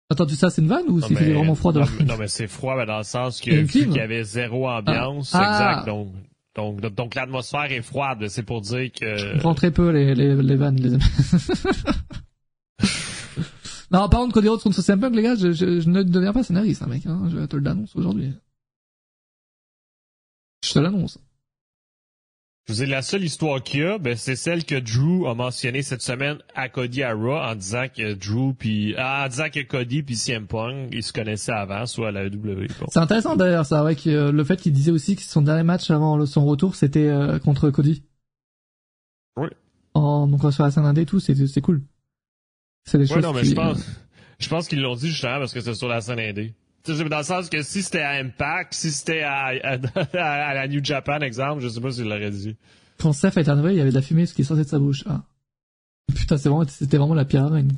Attends, tu sais, ça c'est une vanne ou
Non,
s'il faisait
mais-
vraiment froid dans l'arène?
Non, mais c'est froid, mais dans le sens que, vu qu'il y avait zéro ambiance,
Ah.
exact.
Ah.
Donc, donc, donc, l'atmosphère est froide. C'est pour dire que,
Je comprends très peu les, les, les vannes, les amis. *laughs* non, par contre, Cody Rhodes contre CM Punk, les gars, je, je, je ne deviens pas scénariste, hein, mec, hein, je te l'annonce aujourd'hui. Je te l'annonce.
Je vous ai la seule histoire qu'il y a, ben, c'est celle que Drew a mentionnée cette semaine à Cody à Raw en disant que Drew puis, ah, en disant que Cody puis CM Punk, ils se connaissaient avant, soit à la AEW. Bon.
C'est intéressant d'ailleurs, ça, avec euh, le fait qu'il disait aussi que son dernier match avant le- son retour, c'était euh, contre Cody.
Oui.
En, donc sur la scène indé et tout, c'est c'est cool. C'est des
Ouais,
choses
non, mais
qui,
je pense, je pense qu'ils l'ont dit justement parce que c'est sur la scène indé. Dans le sens que si c'était à Impact, si c'était à, à, *laughs* à la New Japan, exemple, je sais pas s'ils l'auraient dit.
quand Seth est arrivé, il y avait de la fumée ce qui sortait de sa bouche. Ah. Putain, c'est vraiment, c'était vraiment la pire *laughs* arène.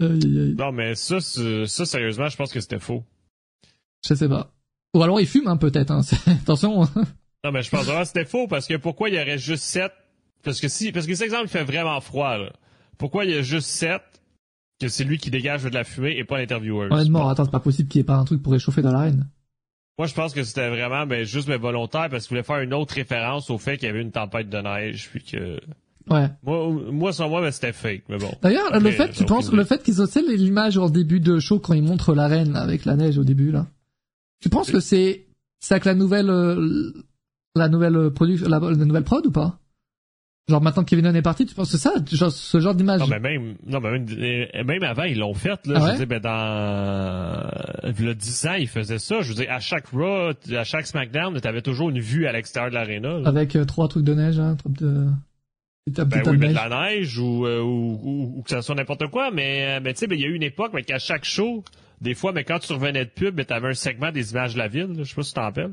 Non, mais ça, ça, sérieusement, je pense que c'était faux.
Je sais pas. Ou alors il fume, hein, peut-être. Hein. *laughs* Attention. hein.
Non, mais je pense vraiment que c'était faux parce que pourquoi il y aurait juste sept? Parce que si, parce que cet exemple fait vraiment froid, là. Pourquoi il y a juste Seth que c'est lui qui dégage de la fumée et pas l'intervieweur?
Honnêtement, attends, c'est pas possible qu'il y ait pas un truc pour réchauffer dans l'arène.
Moi, je pense que c'était vraiment, ben, juste, mais volontaire parce qu'il voulait faire une autre référence au fait qu'il y avait une tempête de neige, puis que,
Ouais.
moi, moi, sans moi, ben, c'était fake, mais bon.
D'ailleurs, le fait, tu penses, le fait qu'ils ont, l'image en début de show quand ils montrent l'arène avec la neige au début, là. Tu penses que c'est, c'est avec la nouvelle, euh, la nouvelle production, la, la nouvelle prod ou pas? Genre maintenant que Kevin Dunn est parti, tu penses que c'est ça, genre, ce genre d'image?
Non, mais même, non, mais même, euh, même avant, ils l'ont fait, là.
Ah
je
ouais?
veux dire, ben, dans, y a 10 ans, ils faisaient ça. Je veux dire, à chaque Raw, à chaque SmackDown, t'avais toujours une vue à l'extérieur de l'aréna, là.
Avec euh, trois trucs de neige, hein, un truc de,
Ben oui,
de
mais de
neige.
la neige ou, euh, ou, ou, ou que ça soit n'importe quoi, mais, euh, mais tu sais, ben, il y a eu une époque, mais qu'à chaque show, des fois, mais quand tu revenais de pub, ben, t'avais un segment des images de la ville, je sais pas si tu t'en rappelles.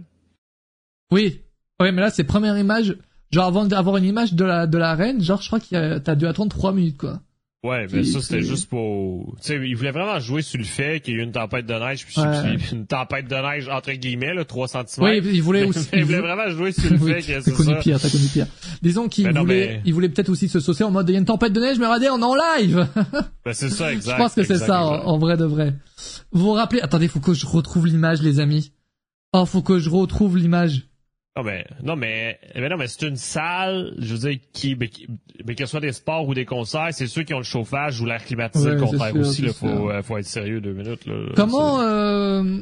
Oui. Oui, mais là, c'est première image. Genre, avant d'avoir une image de la, de la reine, genre, je crois que t'as dû attendre trois minutes, quoi.
Ouais, mais ça, c'était juste pour... Tu sais, ils voulaient vraiment jouer sur le fait qu'il y a eu une tempête de neige, puis,
Ouais.
une tempête de neige, entre guillemets, là, 3 cm.
Oui, il voulait aussi,
ils
il
voulaient
voulait-
vraiment jouer sur le *laughs*
Oui,
fait que
t'as
c'est
connu
ça.
pire, t'as connu pire. Disons qu'il
non,
voulait,
mais-
il voulait peut-être aussi se saucer en mode, il y a une tempête de neige, mais regardez, on est en live! *laughs*
Ben, c'est ça, exact.
je pense que c'est ça, en vrai de vrai. Vous vous rappelez, attendez, faut que je retrouve l'image, les amis. Oh, faut que je retrouve l'image.
Non, mais, non, mais, mais non, mais c'est une salle, je veux dire, qui, mais, mais que ce soit des sports ou des concerts, c'est ceux qui ont le chauffage ou l'air climatisé,
Ouais,
le
c'est
contraire
sûr,
aussi, là, faut, euh, faut être sérieux deux minutes, là.
Comment, euh,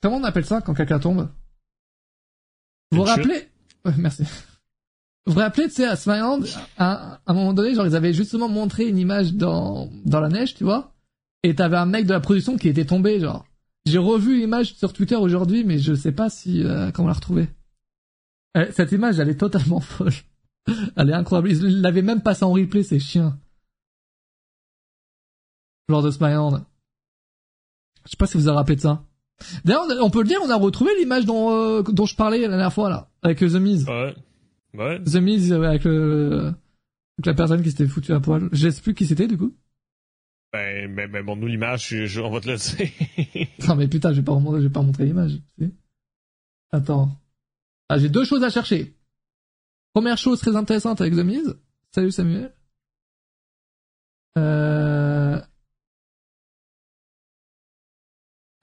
comment on appelle ça quand quelqu'un tombe? Vous vous rappelez? *laughs* Ouais, merci. Vous vous rappelez, tu sais, à SmackDown, à, à un moment donné, genre, ils avaient justement montré une image dans, dans la neige, tu vois? Et t'avais un mec de la production qui était tombé, genre. J'ai revu l'image sur Twitter aujourd'hui, mais je sais pas si, euh, comment la retrouver. Euh, cette image, elle est totalement *laughs* folle. Elle est incroyable. Ils l'avaient même passé en replay, ces chiens. Lors de SmackDown. Je sais pas si vous vous rappelez de ça. D'ailleurs, on peut le dire, on a retrouvé l'image dont, euh, dont je parlais la dernière fois, là. Avec The Miz.
Ouais. Ouais.
The Miz, euh, avec le, avec la personne qui s'était foutue à poil. Je sais plus qui c'était, du coup.
Ben, ben, ben, bon, nous, l'image, on va te le *laughs* dire.
Non, mais putain, je vais pas pas montrer l'image. Attends. Ah, j'ai deux choses à chercher. Première chose très intéressante avec The Miz. Salut Samuel. Euh...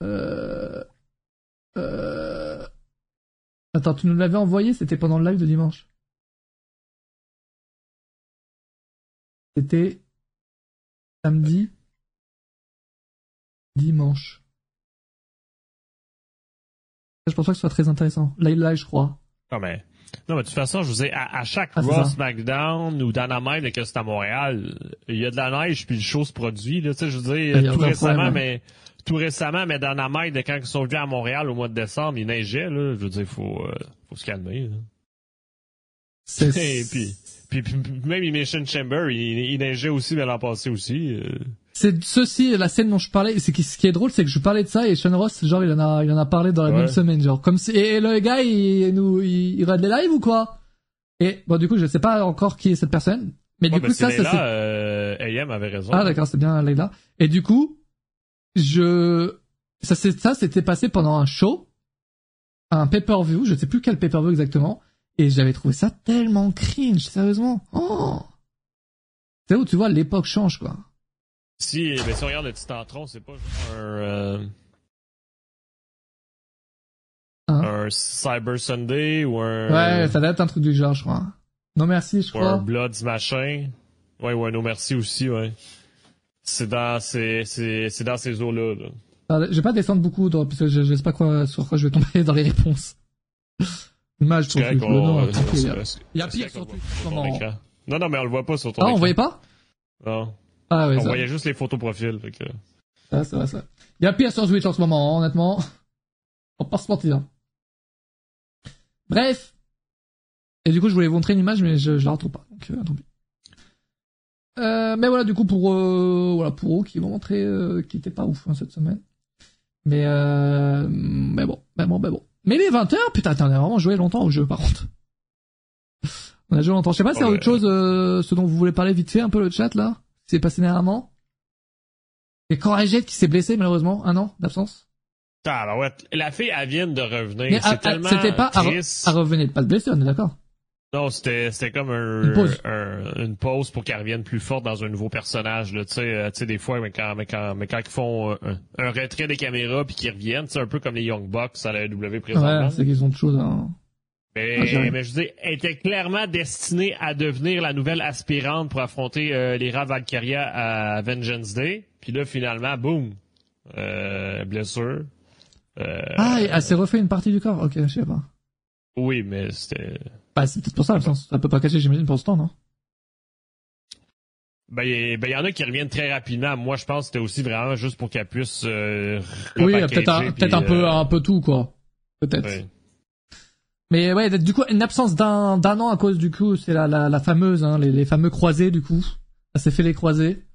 Euh... Euh... Attends, tu nous l'avais envoyé, c'était pendant le live de dimanche. C'était samedi, dimanche. Je pense pas que ce soit très intéressant. Là, là, je crois.
Non, mais, non, mais de toute façon, je vous dis, à, à chaque
Ah,
Raw. SmackDown ou Dynamite, que c'est à Montréal, il y a de la neige puis le show se produit, là, tu sais, je veux dire, tout récemment,
problème,
mais, tout récemment, mais Dynamite, quand ils sont venus à Montréal au mois de décembre, il neigeait, là, je veux dire, faut, euh, faut se calmer, là.
C'est *laughs*
Et puis, puis, puis, même Elimination Chamber, il, il neigeait aussi, mais l'an passé aussi, euh.
C'est ceci la scène dont je parlais. C'est qui- ce qui est drôle, c'est que je parlais de ça et Sean Ross, genre, il en a, il en a parlé dans la
Ouais.
même semaine, genre, comme si. Et, et le gars, il nous, il, il regarde les lives ou quoi? Et bon, du coup, je sais pas encore qui est cette personne, mais
Ouais,
du coup, ça,
c'est
ça c'est.
euh, AM avait raison.
Ah d'accord, c'est bien Leila. Et du coup, je ça c'est ça c'était passé pendant un show, un pay-per-view, je sais plus quel pay-per-view exactement, et j'avais trouvé ça tellement cringe, sérieusement. Oh. C'est où tu vois l'époque change quoi.
Si, ben, si on regarde le petit entron, c'est pas juste un, euh,
Hein
un Cyber Sunday ou un,
Ouais, ça doit être un truc du genre, je crois. Non merci, je
ou un
crois.
Bloods machin. Ouais, ou un No Merci aussi, ouais. C'est dans ces, c'est, c'est dans ces eaux-là, là.
Ah, Je vais pas descendre beaucoup dans, parce que je, je sais pas quoi sur quoi je vais tomber *laughs* dans les réponses. Non,
on-
non, tranquille,
c'est-
il y a- pire sur Twitter.
Non, non, mais on le voit pas sur ton
Ah, on voyait pas?
Non.
Ah ouais,
On
ça.
voyait juste les photos profil, fait que...
Ça va, ça. Il y a pire sur Twitch en ce moment, hein, honnêtement. On va pas se mentir. Bref. Et du coup, je voulais vous montrer une image, mais je, je la retrouve pas. Donc, euh, tant pis. Euh, mais voilà, du coup, pour, euh, voilà, pour eux qui vont montrer, euh, qui était pas ouf, hein, cette semaine. Mais, euh, mais bon, mais bon, mais bon. Mais les 20h, putain, t'en as vraiment joué longtemps au jeu, par contre. *laughs* On a joué longtemps. Je sais pas a
Ouais.
autre chose, euh, ce dont vous voulez parler vite fait, un peu le chat, là. S'est passé dernièrement. Et Corajet qui s'est blessé, malheureusement, un an d'absence.
Ah, bah ouais. La fille, elle vient de revenir. C'est
à-
tellement
c'était pas
triste.
à revenir pas de blessure, on est d'accord.
Non, c'était c'était comme un,
Une pause.
un- une pause pour qu'elle revienne plus forte dans un nouveau personnage. là. Tu sais, euh, tu sais, des fois, mais quand, mais quand, mais quand ils font un, un retrait des caméras puis qu'ils reviennent, c'est un peu comme les Young Bucks à la W présentement.
Ouais, c'est qu'ils ont de choses.
Mais,
Ah, j'arrive.
mais je dis, elle était clairement destinée à devenir la nouvelle aspirante pour affronter euh, les Rats Valkyria à Vengeance Day. Puis là, finalement, boum, euh, blessure. Euh,
Ah, elle s'est refait une partie du corps. Ok, je sais pas.
Oui, mais c'était.
Bah, c'est peut-être pour ça, l'absence. Ça peut pas cacher, j'imagine, pour ce temps, non?
Ben, il ben, y en a qui reviennent très rapidement. Moi, je pense que c'était aussi vraiment juste pour qu'elle puisse. Euh,
Oui, peut-être un, peut-être un peu,
euh,
un peu tout, quoi. Peut-être.
ouais.
Mais ouais, du coup, une absence d'un, d'un an à cause, du coup, c'est la, la, la fameuse, hein, les, les fameux croisés, du coup. Ça s'est fait les croisés.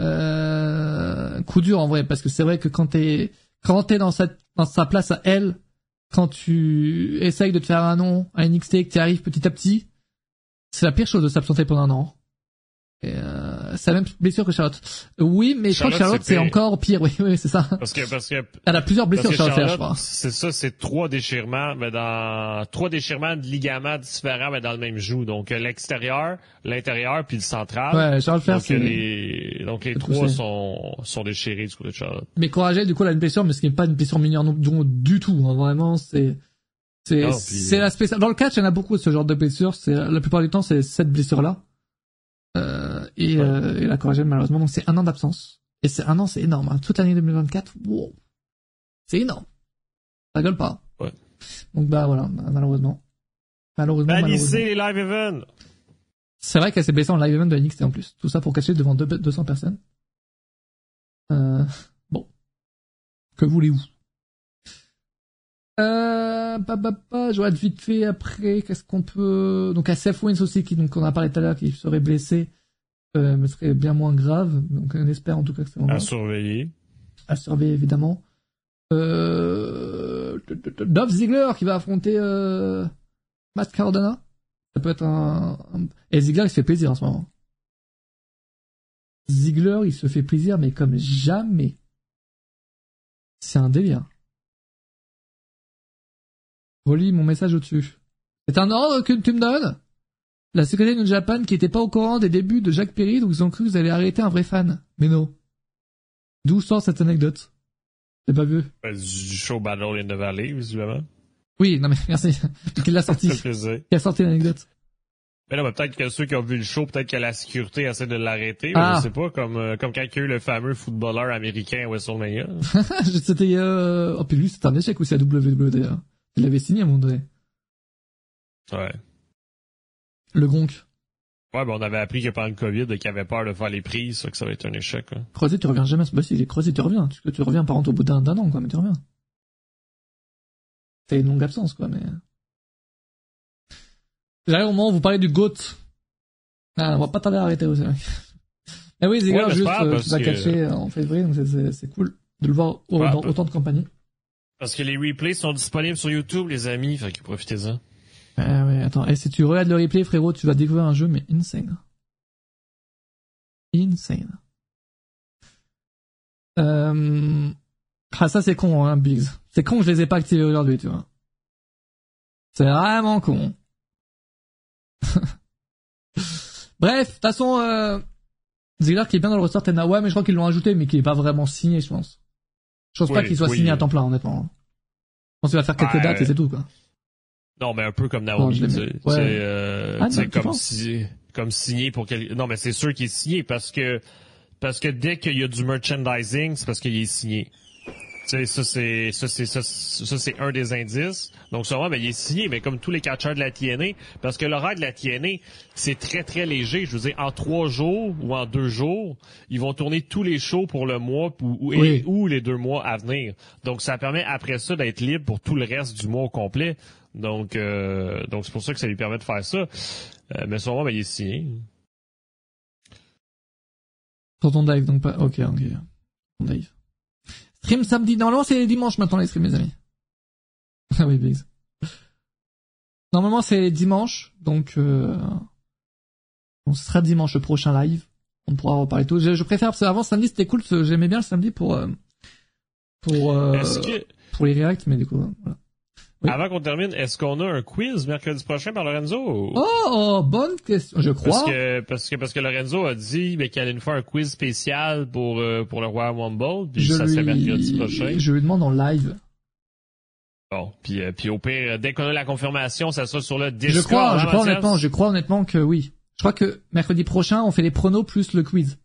Euh, coup dur, en vrai, parce que c'est vrai que quand t'es, quand t'es dans cette, dans sa place à elle, quand tu essayes de te faire un nom à NXT et que tu arrives petit à petit, c'est la pire chose de s'absenter pendant un an. Euh, c'est la même blessure que Charlotte. Oui, mais je crois que
Charlotte,
Charlotte,
c'est
encore pire. *laughs* Oui, oui, c'est ça.
Parce que, parce que
Elle a plusieurs blessures, Charlotte, je
Charlotte,
crois.
c'est ça, c'est trois déchirements, mais dans trois déchirements de ligaments différents, mais dans le même joue. Donc euh, l'extérieur, l'intérieur, puis le central.
Ouais, Charlotte Flair,
donc,
c'est...
les, donc les trois
poussé.
sont, sont déchirés du côté de Charlotte.
Mais Courageux, du coup, elle a une blessure, mais ce qui n'est pas une blessure mineure non, du, tout. Hein, vraiment, c'est c'est c'est la spéciale. Dans le catch, il y en a beaucoup de ce genre de blessures. C'est la plupart du temps, c'est cette blessure-là. Euh, et,
Ouais.
euh, et la Courageux, malheureusement, donc c'est un an d'absence. Et c'est un an, c'est énorme. Hein. Toute l'année 2024, wow, c'est énorme. Ça gueule pas.
Ouais.
Donc bah voilà, bah, malheureusement. Malheureusement, malheureusement.
Les live events!
C'est vrai qu'elle s'est blessée en live event de NXT en plus. Tout ça pour cacher devant deux- 200 personnes. Euh, bon. Que voulez-vous? Euh, bah, bah, bah, je regarde vite fait après, qu'est-ce qu'on peut... Donc à Seth Wins aussi, qui, donc on a parlé tout à l'heure, qui serait blessé, euh, mais serait bien moins grave. Donc on espère en tout cas que c'est
À
grave.
surveiller.
À surveiller évidemment. Euh... Dolph Ziggler qui va affronter euh... Matt Cardona. Ça peut être un... un- Et Ziggler il se fait plaisir en ce moment. Ziggler il se fait plaisir mais comme jamais. C'est un délire. Relis mon message au-dessus. C'est un ordre que tu me donnes? La secrétaire de Japan qui était pas au courant des débuts de Jacques Perry donc ils ont cru que vous allez arrêter un vrai fan. Mais non. D'où sort cette anecdote? J'ai pas vu?
Euh, Du show Battle in the Valley, visiblement.
Oui, non mais *laughs* merci. Qui l'a sorti? *laughs* Qui a sorti l'anecdote?
Mais non, mais peut-être que ceux qui ont vu le show, peut-être que la sécurité essaie de l'arrêter.
Ah.
Je sais pas, comme, euh, comme quand il y a eu le fameux footballeur américain à WrestleMania. *laughs*
C'était... Euh... Oh puis lui c'était un échec aussi à WWE d'ailleurs. Il l'avait signé à un moment donné.
Ouais.
Le Gronk.
Ouais, ben on avait appris que pendant le COVID, qu'il avait peur de faire les prises, ça, que ça va être un échec.
Croisé tu reviens jamais. Bah si, il est croisé tu reviens. Tu, tu reviens par contre au bout d'un an quoi, mais tu reviens. C'est une longue absence quoi, mais... J'arrive au moment où vous parlez du GOAT. Ah, on va pas tarder à arrêter aussi. *laughs* Mais oui, Ziggler
Ouais,
juste euh,
parce
qui va
que-
catcher en février, donc c'est- cool de le voir au-
Ouais,
dans autant de compagnies.
Parce que les replays sont disponibles sur YouTube, les amis, fait que profitez-en.
Ah ouais, attends. Et si tu regardes le replay, frérot, tu vas découvrir un jeu, mais insane. Insane. Euh... Ah, ça c'est con, hein, Biggs. C'est con que je les ai pas activés aujourd'hui, tu vois. C'est vraiment con. *laughs* Bref, de toute façon, euh... Ziggler qui est bien dans le roster Tena. Ouais, mais je crois qu'ils l'ont ajouté, mais qu'il est pas vraiment signé, je pense. Je pense pas qu'il soit
oui.
signé à temps plein, honnêtement. Je pense qu'il va faire quelques dates et c'est tout, quoi.
Non, mais un peu comme Naomi, sais.
Ouais.
Euh,
Ah,
comme si, comme signé pour quel... Non, mais c'est sûr qu'il est signé parce que, parce que dès qu'il y a du merchandising, c'est parce qu'il est signé. Tu sais, ça, c'est, ça, c'est, ça, ça, c'est un des indices. Donc, sûrement, ben, il est signé, mais comme tous les catcheurs de la TNA, parce que l'horaire de la TNA, c'est très, très léger. Je veux dire, en trois jours ou en deux jours, ils vont tourner tous les shows pour le mois ou, ou-
Oui.
ou les deux mois à venir. Donc, ça permet après ça d'être libre pour tout le reste du mois au complet. Donc, euh, donc c'est pour ça que ça lui permet de faire ça. Euh, mais sûrement, ben, il est signé.
Sur ton dive, donc pas. Ok, ok. Ton dive. Stream samedi. Normalement, c'est dimanche maintenant les streams, les amis. *laughs* ah oui, Biggs. Normalement, c'est dimanche, donc euh... donc ce sera dimanche le prochain live. On pourra reparler tout. Je, je préfère parce qu'avant samedi c'était cool. J'aimais bien le samedi pour euh, pour euh, pour les reacts, mais du coup, voilà. Oui.
Avant qu'on termine, est-ce qu'on a un quiz mercredi prochain par Lorenzo?
Oh, oh, bonne question. Je crois.
Parce que, parce que, parce que Lorenzo a dit ben, qu'il allait nous faire un quiz spécial pour, euh, pour le Royal Rumble, puis
je
ça serait
lui...
mercredi prochain.
Je lui demande en live.
Bon, puis, euh, puis au pire, dès qu'on a la confirmation, ça sera sur le Discord.
Je crois,
hein,
je crois honnêtement, je crois honnêtement que oui. Je crois que mercredi prochain, on fait les pronos plus le quiz.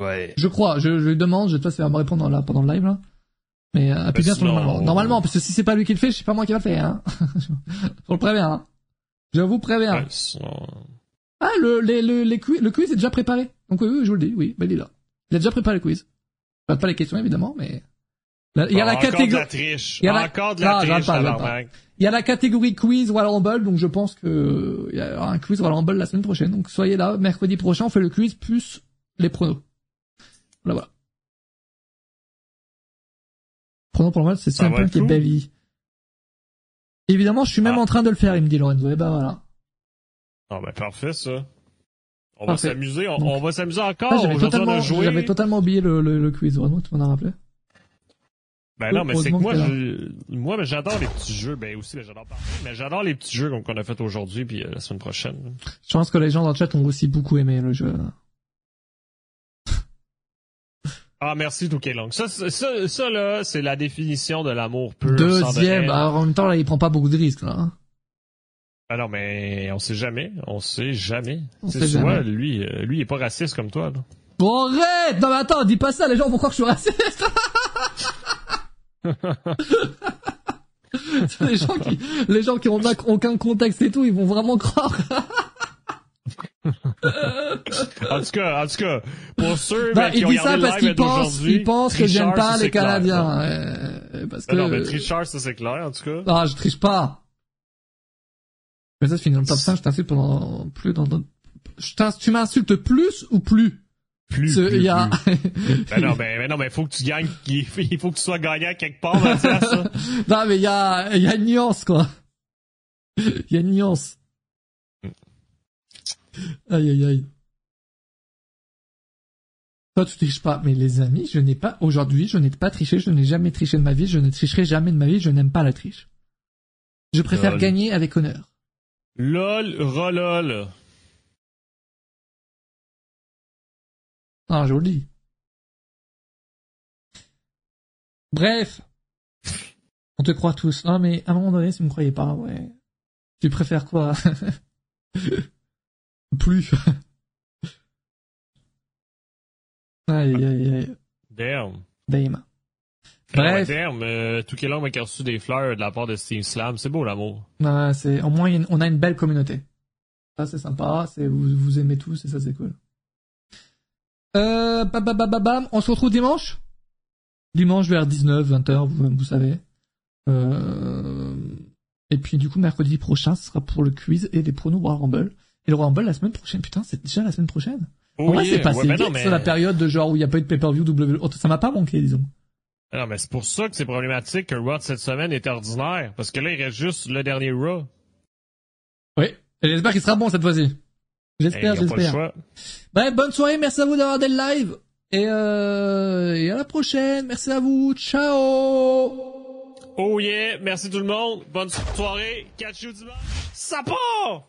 Ouais.
Je crois, je, je lui demande, je sais pas si elle va me répondre là, pendant le live, là. Mais, euh, puis bien sûr,
sinon-
normalement. Normalement, parce que si c'est pas lui qui le fait, c'est pas moi qui va le faire, hein. *laughs* vous le préviens, hein. Je vous préviens.
Ouais, sinon-
Ah, le, les, le, les quiz, le quiz est déjà préparé. Donc oui, oui, je vous le dis, oui, ben il est là. Il a déjà préparé le quiz. Pas les questions, évidemment, mais... Là, il y a la
Encore de
catégorie...
la triche.
Il y a la-
Encore de la triche.
Il y a la catégorie quiz Royal Rumble, donc je pense que il y aura un quiz Royal Rumble la semaine prochaine. Donc soyez là, mercredi prochain, on fait le quiz plus les pronos. Voilà, voilà. Pronos pour le match, c'est
être
Punk et. Bailey. Évidemment, je suis même
Ah.
en train de le faire, il me dit Lorenzo. Et ben voilà.
Ah ben parfait ça. On
Parfait.
va s'amuser, on, va s'amuser encore.
Ah, j'avais totalement,
joué.
oublié le, le, le quiz, vraiment, tu m'en as rappelé?
Ben non, mais c'est que moi, je, moi, mais j'adore les petits jeux. Ben aussi, ben, j'adore parler, mais j'adore les petits jeux qu'on a fait aujourd'hui puis euh, la semaine prochaine.
Je pense que les gens dans le chat ont aussi beaucoup aimé le jeu.
Ah, merci, Touquet Long. Ça, ça, ça, là, c'est la définition de l'amour pur. de
Deuxième, alors en même temps, là, il prend pas beaucoup de risques, là. hein.
Ah non, mais on sait jamais. On sait jamais. Tu vois,
jamais.
lui, euh, lui, il est pas raciste comme toi, là.
Bon, arrête! Non, mais attends, dis pas ça, les gens vont croire que je suis raciste. *laughs* *laughs* les gens qui, les gens qui ont aucun contexte et tout, ils vont vraiment croire. *laughs*
En tout cas, en tout cas, pour ceux ben, qui
il
ont
dit ça
regardé
parce
le
qu'il
live
pense,
d'aujourd'hui,
il pense que j'aime pas les Canadiens. euh, parce que,
Ben non, mais tricheur, ça c'est clair, en tout cas.
Ah, je triche pas. Mais ça, je finis dans le top 5, je t'insulte pendant plus dans, dans- je tu m'insultes plus ou plus?
Plus,
Ce-
plus,
il y a,
plus. *laughs* Ben non, ben, ben non, mais faut que tu gagnes, il faut que tu sois gagnant quelque part, Mathias, ça. *laughs*
non, mais il y a, il y a une nuance, quoi. Il y a une nuance. Aïe, aïe, aïe. Toi, tu triches pas. Mais les amis, je n'ai pas, aujourd'hui, je n'ai pas triché, je n'ai jamais triché de ma vie, je ne tricherai jamais de ma vie, je n'aime pas la triche. Je préfère
Lol.
gagner avec honneur.
LOL, rolol.
Ah, je vous le dis. Bref. On te croit tous. Non, mais à un moment donné, si vous me croyez pas, ouais. Tu préfères quoi? *laughs* Plus. *laughs* aïe, aïe, aïe.
Damn.
Damn.
Ah ouais,
Bref.
damn, euh, tout quel homme qui a reçu des fleurs de la part de Steam Slam. C'est beau, l'amour.
Ouais, c'est, au moins, on a une belle communauté. Ça, c'est sympa, c'est, vous, vous aimez tous, et ça, c'est cool. Euh, bam, bam, bam, bam, on se retrouve dimanche? Dimanche vers 19, 20h, vous, vous savez. Euh, et puis, du coup, mercredi prochain, ce sera pour le quiz et les pronos Royal Rumble. Et le Royal Rumble la semaine prochaine, putain, c'est déjà la semaine prochaine. en vrai,
yeah.
c'est passé
Ouais, mais-
la période de genre où il n'y a pas eu de pay-per-view W. Oh, ça m'a pas manqué, disons.
Non, mais c'est pour ça que c'est problématique que Raw cette semaine est ordinaire. Parce que là, il reste juste le dernier Raw.
Oui. Et j'espère qu'il sera bon cette fois-ci. J'espère, j'espère. Bref, bonne soirée, merci à vous d'avoir des live. Et, euh, et à la prochaine, merci à vous, ciao
Oh yeah, merci tout le monde. Bonne soirée. Catch you dimanche. Ça part!